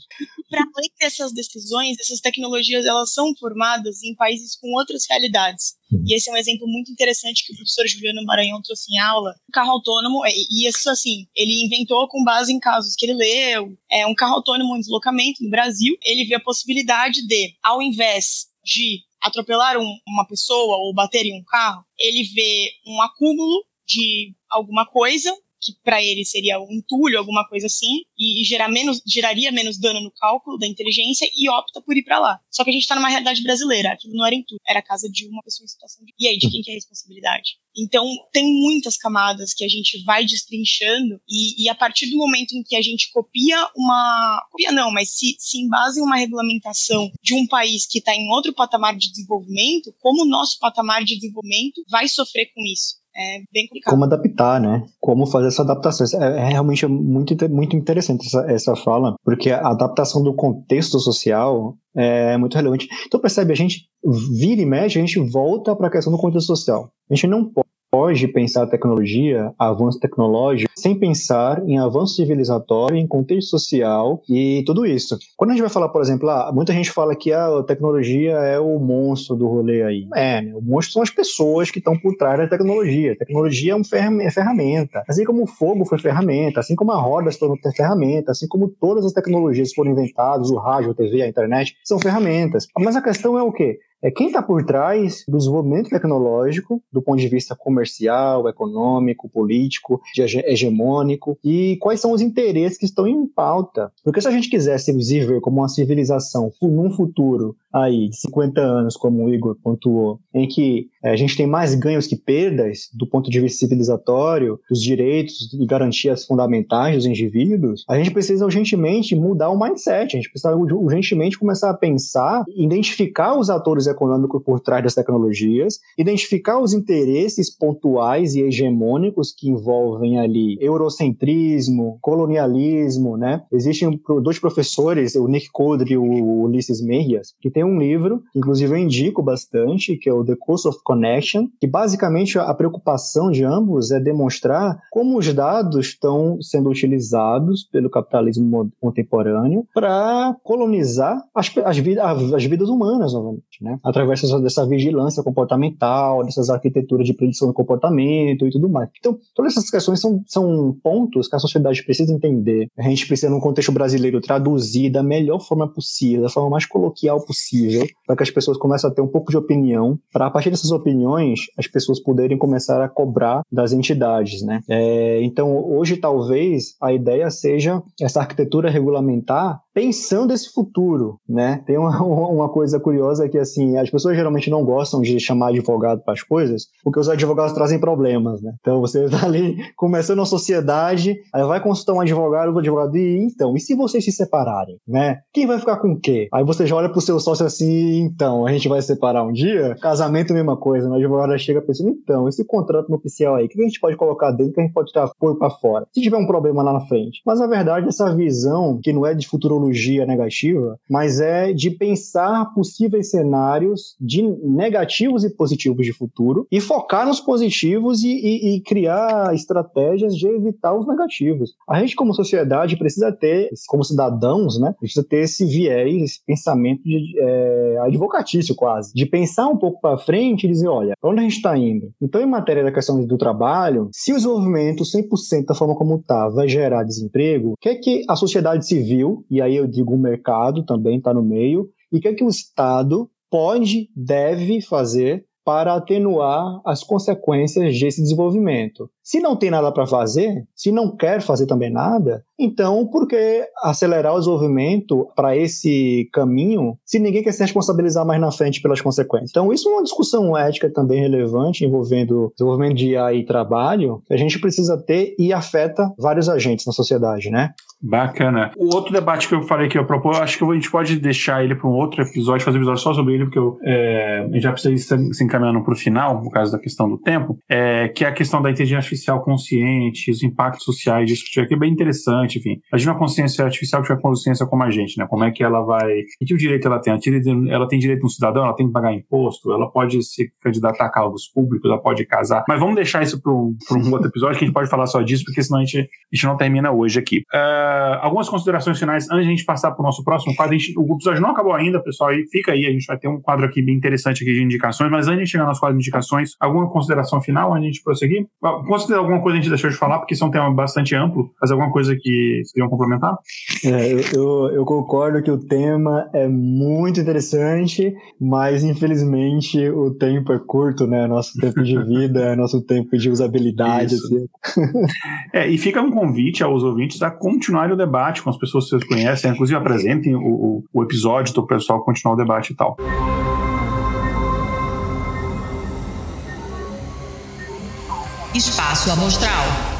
Para além dessas decisões, essas tecnologias elas são formadas em países com outras realidades. Uhum. E esse é um exemplo muito interessante que o professor Juliano Maranhão trouxe em aula. Um carro autônomo, e isso assim, ele inventou com base em casos que ele leu. É um carro autônomo em deslocamento no Brasil. Ele viu a possibilidade de, ao invés de atropelar um, uma pessoa ou bater em um carro, ele vê um acúmulo de alguma coisa que para ele seria um entulho, alguma coisa assim, e, e gerar menos, geraria menos dano no cálculo da inteligência e opta por ir para lá. Só que a gente está numa realidade brasileira, aquilo não era entulho, era a casa de uma pessoa em situação de. E aí, de quem que é a responsabilidade? Então, tem muitas camadas que a gente vai destrinchando, e, e, a partir do momento em que a gente copia uma. Copia não, mas se, se embasa em uma regulamentação de um país que está em outro patamar de desenvolvimento, como o nosso patamar de desenvolvimento vai sofrer com isso? É bem complicado. Como adaptar, né? Como fazer essa adaptação. É, é realmente muito, muito interessante essa, essa fala, porque a adaptação do contexto social é muito relevante. Então, percebe, a gente vira e mexe, a gente volta para a questão do contexto social. A gente não pode pode pensar a tecnologia, avanço tecnológico, sem pensar em avanço civilizatório, em contexto social e tudo isso. Quando a gente vai falar, por exemplo, ah, muita gente fala que a tecnologia é o monstro do rolê aí. É, né? o monstro são as pessoas que estão por trás da tecnologia. A tecnologia é uma ferramenta. Assim como o fogo foi ferramenta, assim como a roda se tornou ferramenta, assim como todas as tecnologias foram inventadas, o rádio, a TV, a internet, são ferramentas. Mas a questão é o quê? É quem está por trás do desenvolvimento tecnológico, do ponto de vista comercial, econômico, político, hegemônico, e quais são os interesses que estão em pauta. Porque se a gente quisesse viver como uma civilização num futuro aí de 50 anos, como o Igor pontuou, em que é, a gente tem mais ganhos que perdas do ponto de vista civilizatório, dos direitos e garantias fundamentais dos indivíduos, a gente precisa urgentemente mudar o mindset, a gente precisa urgentemente começar a pensar, identificar os atores econômicos por trás das tecnologias, identificar os interesses pontuais e hegemônicos que envolvem ali eurocentrismo, colonialismo, né? Existem dois professores, o Nick Codre e o Ulisses Meias, que tem um livro, inclusive eu indico bastante, que é o The Cost of Connection, que basicamente a preocupação de ambos é demonstrar como os dados estão sendo utilizados pelo capitalismo contemporâneo para colonizar as, as, as, vidas humanas novamente, né? através dessa, dessa vigilância comportamental, dessas arquiteturas de predição do comportamento e tudo mais. Então, todas essas questões são, são pontos que a sociedade precisa entender. A gente precisa, no contexto brasileiro, traduzir da melhor forma possível, da forma mais coloquial possível possível para que as pessoas comecem a ter um pouco de opinião, para a partir dessas opiniões as pessoas poderem começar a cobrar das entidades, né? É, então hoje talvez a ideia seja essa arquitetura regulamentar pensando esse futuro, né? Tem uma, (laughs) uma coisa curiosa que, assim, as pessoas geralmente não gostam de chamar advogado para as coisas, porque os advogados trazem problemas, né? Então, você está ali começando uma sociedade, aí vai consultar um advogado, o advogado, e então, e se vocês se separarem, né? Quem vai ficar com o quê? Aí você já olha pro seu sócio assim, então, a gente vai separar um dia? Casamento, mesma coisa, né? O advogado chega pensando, então, esse contrato nupcial aí, o que a gente pode colocar dentro, que a gente pode tirar pôr para fora? Se tiver um problema lá na frente. Mas, na verdade, essa visão, que não é de futurologia, negativa, mas é de pensar possíveis cenários de negativos e positivos de futuro e focar nos positivos e, e, e criar estratégias de evitar os negativos. A gente, como sociedade, precisa ter, como cidadãos, né, precisa ter esse viés, esse pensamento de, é, advocatício quase, de pensar um pouco para frente e dizer, olha, onde a gente está indo? Então, em matéria da questão do trabalho, se o desenvolvimento 100% da forma como está vai gerar desemprego, o que é que a sociedade civil, e aí eu digo o mercado também está no meio, e o que é que o Estado pode, deve fazer para atenuar as consequências desse desenvolvimento. Se não tem nada para fazer, se não quer fazer também nada, então por que acelerar o desenvolvimento para esse caminho se ninguém quer se responsabilizar mais na frente pelas consequências? Então isso é uma discussão ética também relevante envolvendo desenvolvimento de IA e trabalho que a gente precisa ter e afeta vários agentes na sociedade, né? Bacana. O outro debate que eu falei que eu propor, acho que a gente pode deixar ele para um outro episódio, fazer um episódio só sobre ele, porque eu, é, já precisa ir se encaminhando para o final, no caso da questão do tempo, é, que é a questão da inteligência artificial consciente, os impactos sociais disso, que é bem interessante, enfim. Imagina uma consciência artificial que tiver consciência como a gente, né? Como é que ela vai. Que tipo direito ela tem? Ela tem direito um cidadão, ela tem que pagar imposto, ela pode se candidatar a cargos públicos, ela pode casar. Mas vamos deixar isso para um, um outro episódio que a gente pode falar só disso, porque senão a gente, a gente não termina hoje aqui. Uh, algumas considerações finais antes de a gente passar para o nosso próximo quadro. Gente, o episódio não acabou ainda, pessoal, aí fica aí, a gente vai ter um quadro aqui bem interessante aqui de indicações, mas antes de chegar nas quadro de indicações, alguma consideração final antes de a gente prosseguir? Considera alguma coisa a gente deixou de falar, porque isso é um tema bastante amplo, mas alguma coisa que vocês queriam complementar? É, eu, eu, eu, concordo que o tema é muito interessante, mas infelizmente o tempo é curto, né? Nosso tempo de vida, (laughs) nosso tempo de usabilidade. Assim. é, e fica um convite aos ouvintes a continuar o debate debate com as pessoas que vocês conhecem, inclusive apresentem o, o, o episódio para o pessoal continuar o debate e tal. Espaço Amostral.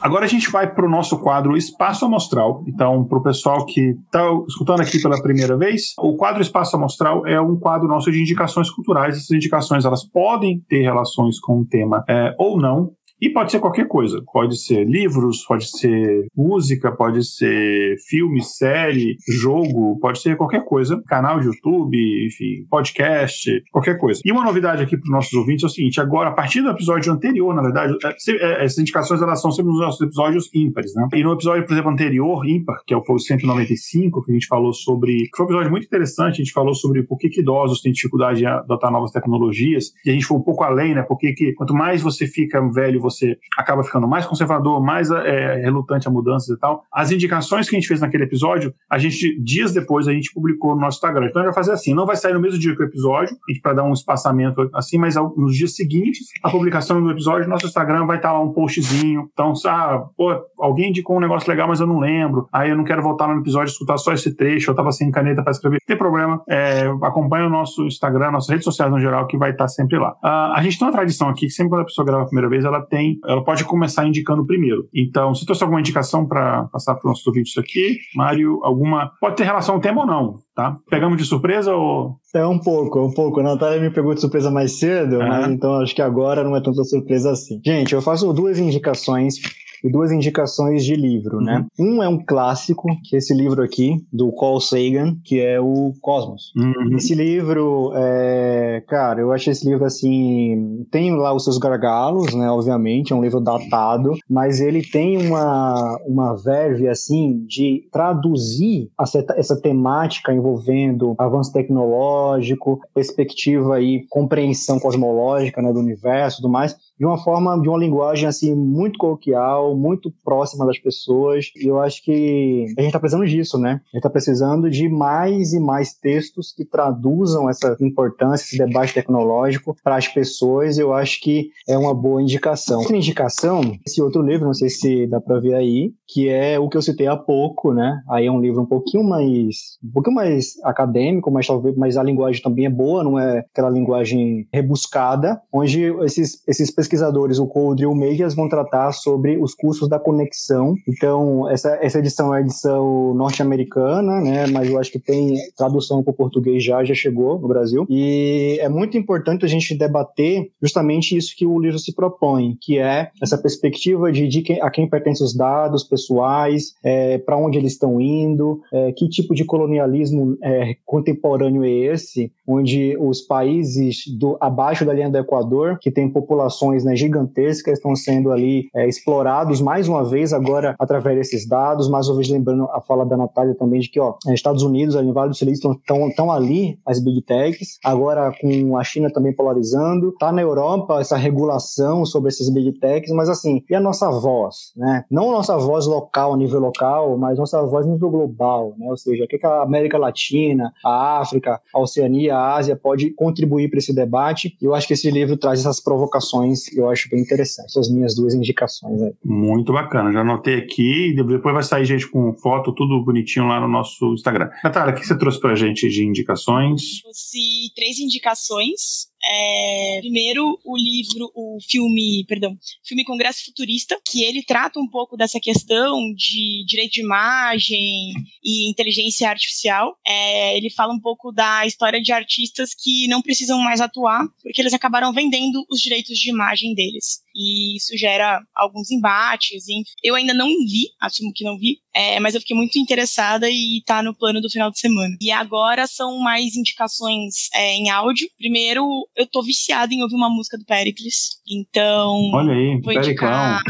Agora a gente vai para o nosso quadro Espaço Amostral. Então, para o pessoal que está escutando aqui pela primeira vez, o quadro Espaço Amostral é um quadro nosso de indicações culturais. Essas indicações elas podem ter relações com o tema é, ou não. E pode ser qualquer coisa. Pode ser livros, pode ser música, pode ser filme, série, jogo, pode ser qualquer coisa. Canal de YouTube, enfim, podcast, qualquer coisa. E uma novidade aqui para os nossos ouvintes é o seguinte: agora, a partir do episódio anterior, na verdade, é, é, essas indicações elas são sempre nos nossos episódios ímpares, né? E no episódio, por exemplo, anterior, ímpar, que é o 195, que a gente falou sobre. que foi um episódio muito interessante, a gente falou sobre por que, que idosos têm dificuldade em adotar novas tecnologias. E a gente foi um pouco além, né? Porque que, quanto mais você fica velho, você acaba ficando mais conservador, mais é, relutante a mudanças e tal. As indicações que a gente fez naquele episódio, a gente, dias depois, a gente publicou no nosso Instagram. Então a gente vai fazer assim, não vai sair no mesmo dia que o episódio, para dar um espaçamento assim, mas nos dias seguintes, a publicação do episódio, nosso Instagram vai estar lá um postzinho. Então, ah, pô, alguém indicou um negócio legal, mas eu não lembro. Aí eu não quero voltar no episódio e escutar só esse trecho, eu tava sem caneta para escrever. Não tem problema, é, acompanha o nosso Instagram, nossas redes sociais no geral, que vai estar sempre lá. Uh, a gente tem uma tradição aqui, que sempre quando a pessoa grava a primeira vez, ela tem, ela ela pode começar indicando primeiro. Então, se trouxe alguma indicação para passar para os nossos ouvintes aqui, Mário, alguma. Pode ter relação ao tema ou não, tá? Pegamos de surpresa ou. É um pouco, é um pouco. A Natália me pegou de surpresa mais cedo, uhum. mas então acho que agora não é tanta surpresa assim. Gente, eu faço duas indicações e duas indicações de livro, né? uhum. né? Um é um clássico, que é esse livro aqui, do Carl Sagan, que é o Cosmos. Uhum. Esse livro, é, cara, eu achei esse livro assim, tem lá os seus gargalos, né? Obviamente, é um livro datado, mas ele tem uma, uma verve, assim, de traduzir essa, essa temática envolvendo avanço tecnológico, perspectiva e compreensão cosmológica, né, do universo e tudo mais, de uma forma, de uma linguagem assim muito coloquial, muito próxima das pessoas. E eu acho que a gente está precisando disso, né? A gente está precisando de mais e mais textos que traduzam essa importância, esse debate tecnológico para as pessoas. Eu acho que é uma boa indicação. Outra indicação, esse outro livro, não sei se dá para ver aí, que é o que eu citei há pouco, né? Aí é um livro um pouquinho mais, um pouquinho mais acadêmico, mas talvez, mas a linguagem também é boa, não é aquela linguagem rebuscada, onde esses, esses pesquisadores, o Coldre e o Meijas, vão tratar sobre os custos da conexão. Então, essa, essa edição é a edição norte-americana, né? Mas eu acho que tem tradução para o português já, já chegou no Brasil. E é muito importante a gente debater justamente isso que o livro se propõe, que é essa perspectiva de, de quem, a quem pertencem os dados pessoais, é, para onde eles estão indo, é, que tipo de colonialismo é, contemporâneo é esse, onde os países do, abaixo da linha do Equador, que tem populações né, gigantescas, estão sendo ali é, explorados mais uma vez agora através desses dados, mais uma vez lembrando a fala da Natália também de que ó, Estados Unidos, ali, Vale do Silício estão, ali as big techs, agora com a China também polarizando, tá na Europa essa regulação sobre esses big techs, mas assim, e a nossa voz, né? Não a nossa voz local, a nível local, mas nossa voz a nível global, né? Ou seja, o que a América Latina, a África, a Oceania, a Ásia pode contribuir para esse debate. Eu acho que esse livro traz essas provocações eu acho bem interessante. Essas minhas duas indicações aí. Muito bacana. Já anotei aqui. Depois vai sair gente com foto, tudo bonitinho lá no nosso Instagram. Natália, o que você trouxe para a gente de indicações? Trouxe três indicações. É, primeiro, o livro, o filme, perdão, filme Congresso Futurista, que ele trata um pouco dessa questão de direito de imagem e inteligência artificial. É, ele fala um pouco da história de artistas que não precisam mais atuar, porque eles acabaram vendendo os direitos de imagem deles. E isso gera alguns embates. Enfim. Eu ainda não vi, assumo que não vi, é, mas eu fiquei muito interessada e tá no plano do final de semana. E agora são mais indicações é, em áudio. Primeiro, eu tô viciada em ouvir uma música do Pericles. Então. Olha aí, vou indicar.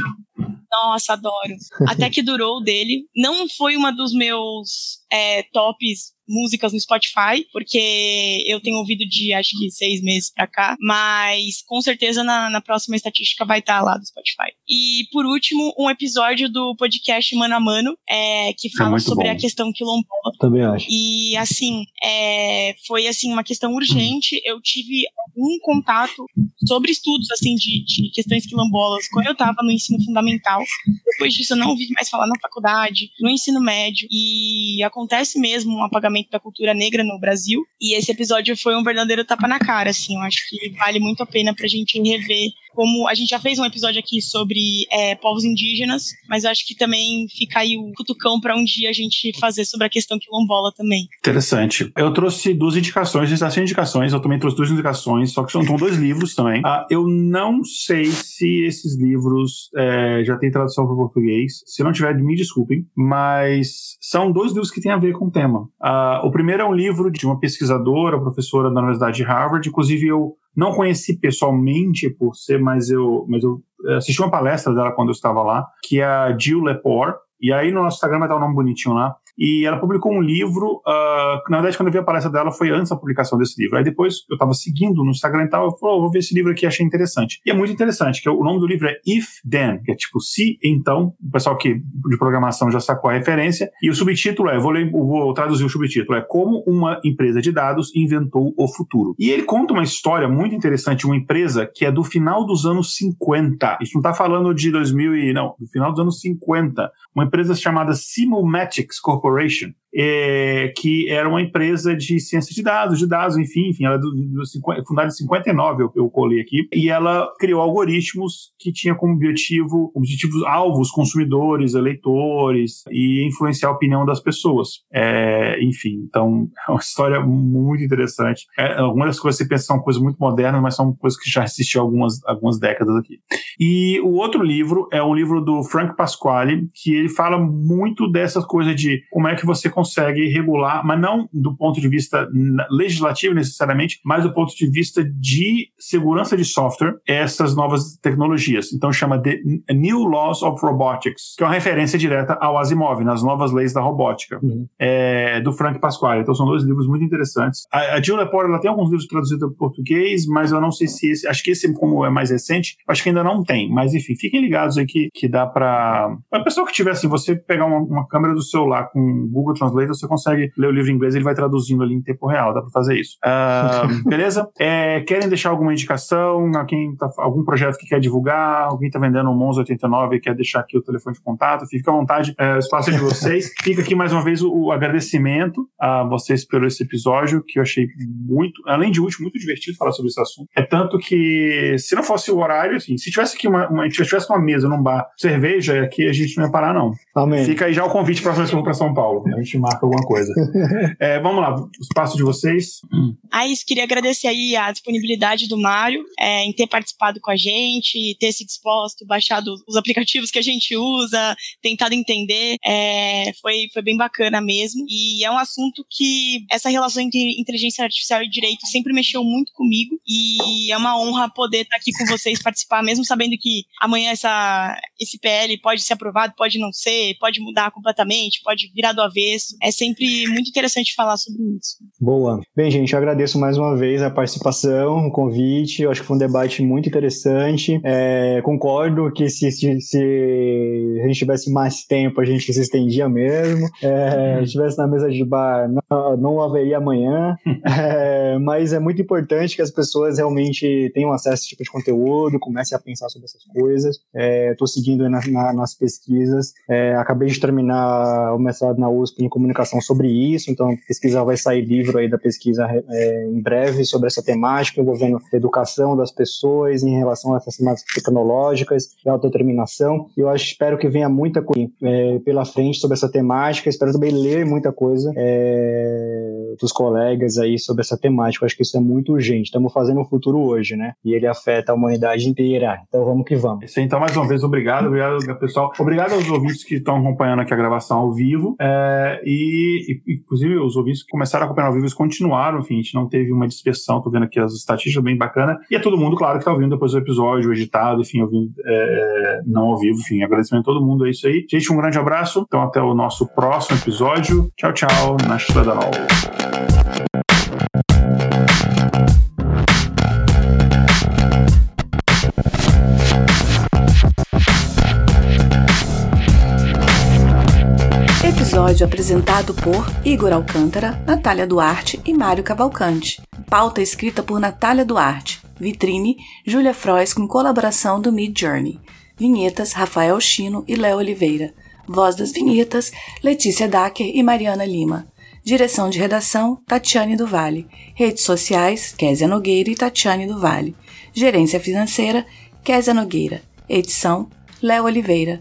Nossa, adoro. Até que durou dele. Não foi uma dos meus é, tops músicas no Spotify, porque eu tenho ouvido de acho que seis meses pra cá, mas com certeza na, na próxima estatística vai estar tá lá do Spotify. E por último, um episódio do podcast Mano a Mano, é, que é fala é sobre bom. a questão quilombola. Também acho. E assim, é, foi assim uma questão urgente. Eu tive algum contato sobre estudos assim de, de questões quilombolas quando eu estava no ensino fundamental. Depois disso, eu não ouvi mais falar na faculdade, no ensino médio, e acontece mesmo um apagamento da cultura negra no Brasil. E esse episódio foi um verdadeiro tapa na cara, assim. Eu acho que vale muito a pena pra gente rever como a gente já fez um episódio aqui sobre é, povos indígenas, mas eu acho que também fica aí o cutucão para um dia a gente fazer sobre a questão quilombola também. Interessante. Eu trouxe duas indicações, essas indicações, eu também trouxe duas indicações, só que são dois livros também. Ah, eu não sei se esses livros é, já têm tradução para português. Se não tiver, me desculpem, mas são dois livros que têm a ver com o tema. Ah, o primeiro é um livro de uma pesquisadora, professora da Universidade de Harvard, inclusive eu não conheci pessoalmente por ser, mas eu, mas eu assisti uma palestra dela quando eu estava lá, que é a Jill Lepore. E aí no nosso Instagram vai o um nome bonitinho lá. E ela publicou um livro, uh, na verdade, quando eu vi a palestra dela, foi antes da publicação desse livro. Aí depois eu estava seguindo no Instagram e tal, eu falei, oh, vou ver esse livro aqui, achei interessante. E é muito interessante, que o nome do livro é If Then, que é tipo se então, o pessoal que de programação já sacou a referência. E o subtítulo é, vou, ler, vou traduzir o subtítulo, é Como uma empresa de dados inventou o futuro. E ele conta uma história muito interessante, uma empresa que é do final dos anos 50. Isso não está falando de 2000 e, não, do final dos anos 50. Uma empresa chamada Simulmatics Corporation Corporation, é, que era uma empresa de ciência de dados, de dados, enfim, enfim, ela é do, do, fundada em 59, eu, eu colei aqui, e ela criou algoritmos que tinham como objetivo, objetivos alvos, consumidores, eleitores, e influenciar a opinião das pessoas. É, enfim, então é uma história muito interessante. É, algumas das coisas que você pensa são coisas muito modernas, mas são coisas que já existiam há algumas, algumas décadas aqui. E o outro livro é um livro do Frank Pasquale, que ele fala muito dessas coisas de como é que você consegue regular, mas não do ponto de vista legislativo necessariamente, mas do ponto de vista de segurança de software, essas novas tecnologias. Então chama de New Laws of Robotics, que é uma referência direta ao Asimov, nas novas leis da robótica, uhum. é, do Frank Pasquale. Então são dois livros muito interessantes. A, a Jill Lepore, ela tem alguns livros traduzidos para português, mas eu não sei se esse, acho que esse como é mais recente, acho que ainda não tem. Mas enfim, fiquem ligados aí que, que dá para a pessoa que tiver assim, você pegar uma, uma câmera do celular com Google Translate, você consegue ler o livro em inglês, ele vai traduzindo ali em tempo real, dá para fazer isso. Uh, (laughs) beleza? É, querem deixar alguma indicação? Alguém tá, algum projeto que quer divulgar? Alguém está vendendo um Monza 89 e quer deixar aqui o telefone de contato? Fica à vontade, é, o espaço é de vocês. (laughs) Fica aqui mais uma vez o, o, agradecimento a vocês pelo esse episódio, que eu achei muito, além de útil, muito divertido falar sobre esse assunto. É tanto que, se não fosse o horário, assim, se tivesse aqui uma, uma, tivesse uma mesa num bar, cerveja, aqui a gente não ia parar, não. Amém. Fica aí já o convite para vez que eu vou para São Paulo. A gente marca alguma coisa. (laughs) é, vamos lá, espaço de vocês. Ah, isso, queria agradecer aí a disponibilidade do Mário é, em ter participado com a gente, ter se disposto, baixado os aplicativos que a gente usa, tentado entender. É, foi, foi bem bacana mesmo. E é um assunto que essa relação entre inteligência artificial e direito sempre mexeu muito comigo. E é uma honra poder estar aqui com vocês, (laughs) participar, mesmo sabendo que amanhã essa, esse PL pode ser aprovado, pode não ser, pode mudar completamente, pode virar do avesso. É sempre muito interessante falar sobre isso. Boa. Bem, gente, eu agradeço mais uma vez a participação, o convite. Eu acho que foi um debate muito interessante. É, concordo que se, se, se, a gente tivesse mais tempo, a gente se estendia mesmo. É, se estivesse na mesa de bar, não, não haveria amanhã. (laughs) É, mas é muito importante que as pessoas realmente tenham acesso a esse tipo de conteúdo, comecem a pensar sobre essas coisas. Estou é, seguindo na, na, nas pesquisas. É, acabei de terminar o mestrado na USP em comunicação sobre isso, então a pesquisa vai sair livro aí da pesquisa é, em breve sobre essa temática, envolvendo a educação das pessoas em relação a essas temáticas tecnológicas e autodeterminação. Eu acho, espero que venha muita coisa é, pela frente sobre essa temática, espero também ler muita coisa é, dos colegas aí sobre essa temática. Eu acho que isso é muito urgente. Estamos fazendo o futuro hoje, né? E ele afeta a humanidade inteira. Então vamos que vamos. Então, mais uma vez, obrigado, obrigado, pessoal. Obrigado aos ouvintes que estão acompanhando aqui a gravação ao vivo. É, e, e, inclusive, os ouvintes que começaram a acompanhar ao vivo, eles continuaram, enfim, a gente não teve uma dispersão, tô vendo aqui as estatísticas bem bacana. E é todo mundo, claro, que tá ouvindo depois do episódio, editado, enfim, ouvindo é, não ao vivo, enfim, agradecimento a todo mundo, é isso aí. Gente, um grande abraço. Então, até o nosso próximo episódio. Tchau, tchau. Na Schledanol. Episódio apresentado por Igor Alcântara, Natália Duarte e Mário Cavalcante. Pauta escrita por Natália Duarte. Vitrine, Júlia Frois com colaboração do Mid Journey. Vinhetas, Rafael Chino e Léo Oliveira. Voz das vinhetas, Letícia Dacker e Mariana Lima. Direção de redação, Tatiane do Vale. Redes sociais, Késia Nogueira e Tatiane do Vale. Gerência financeira, Késia Nogueira. Edição, Léo Oliveira.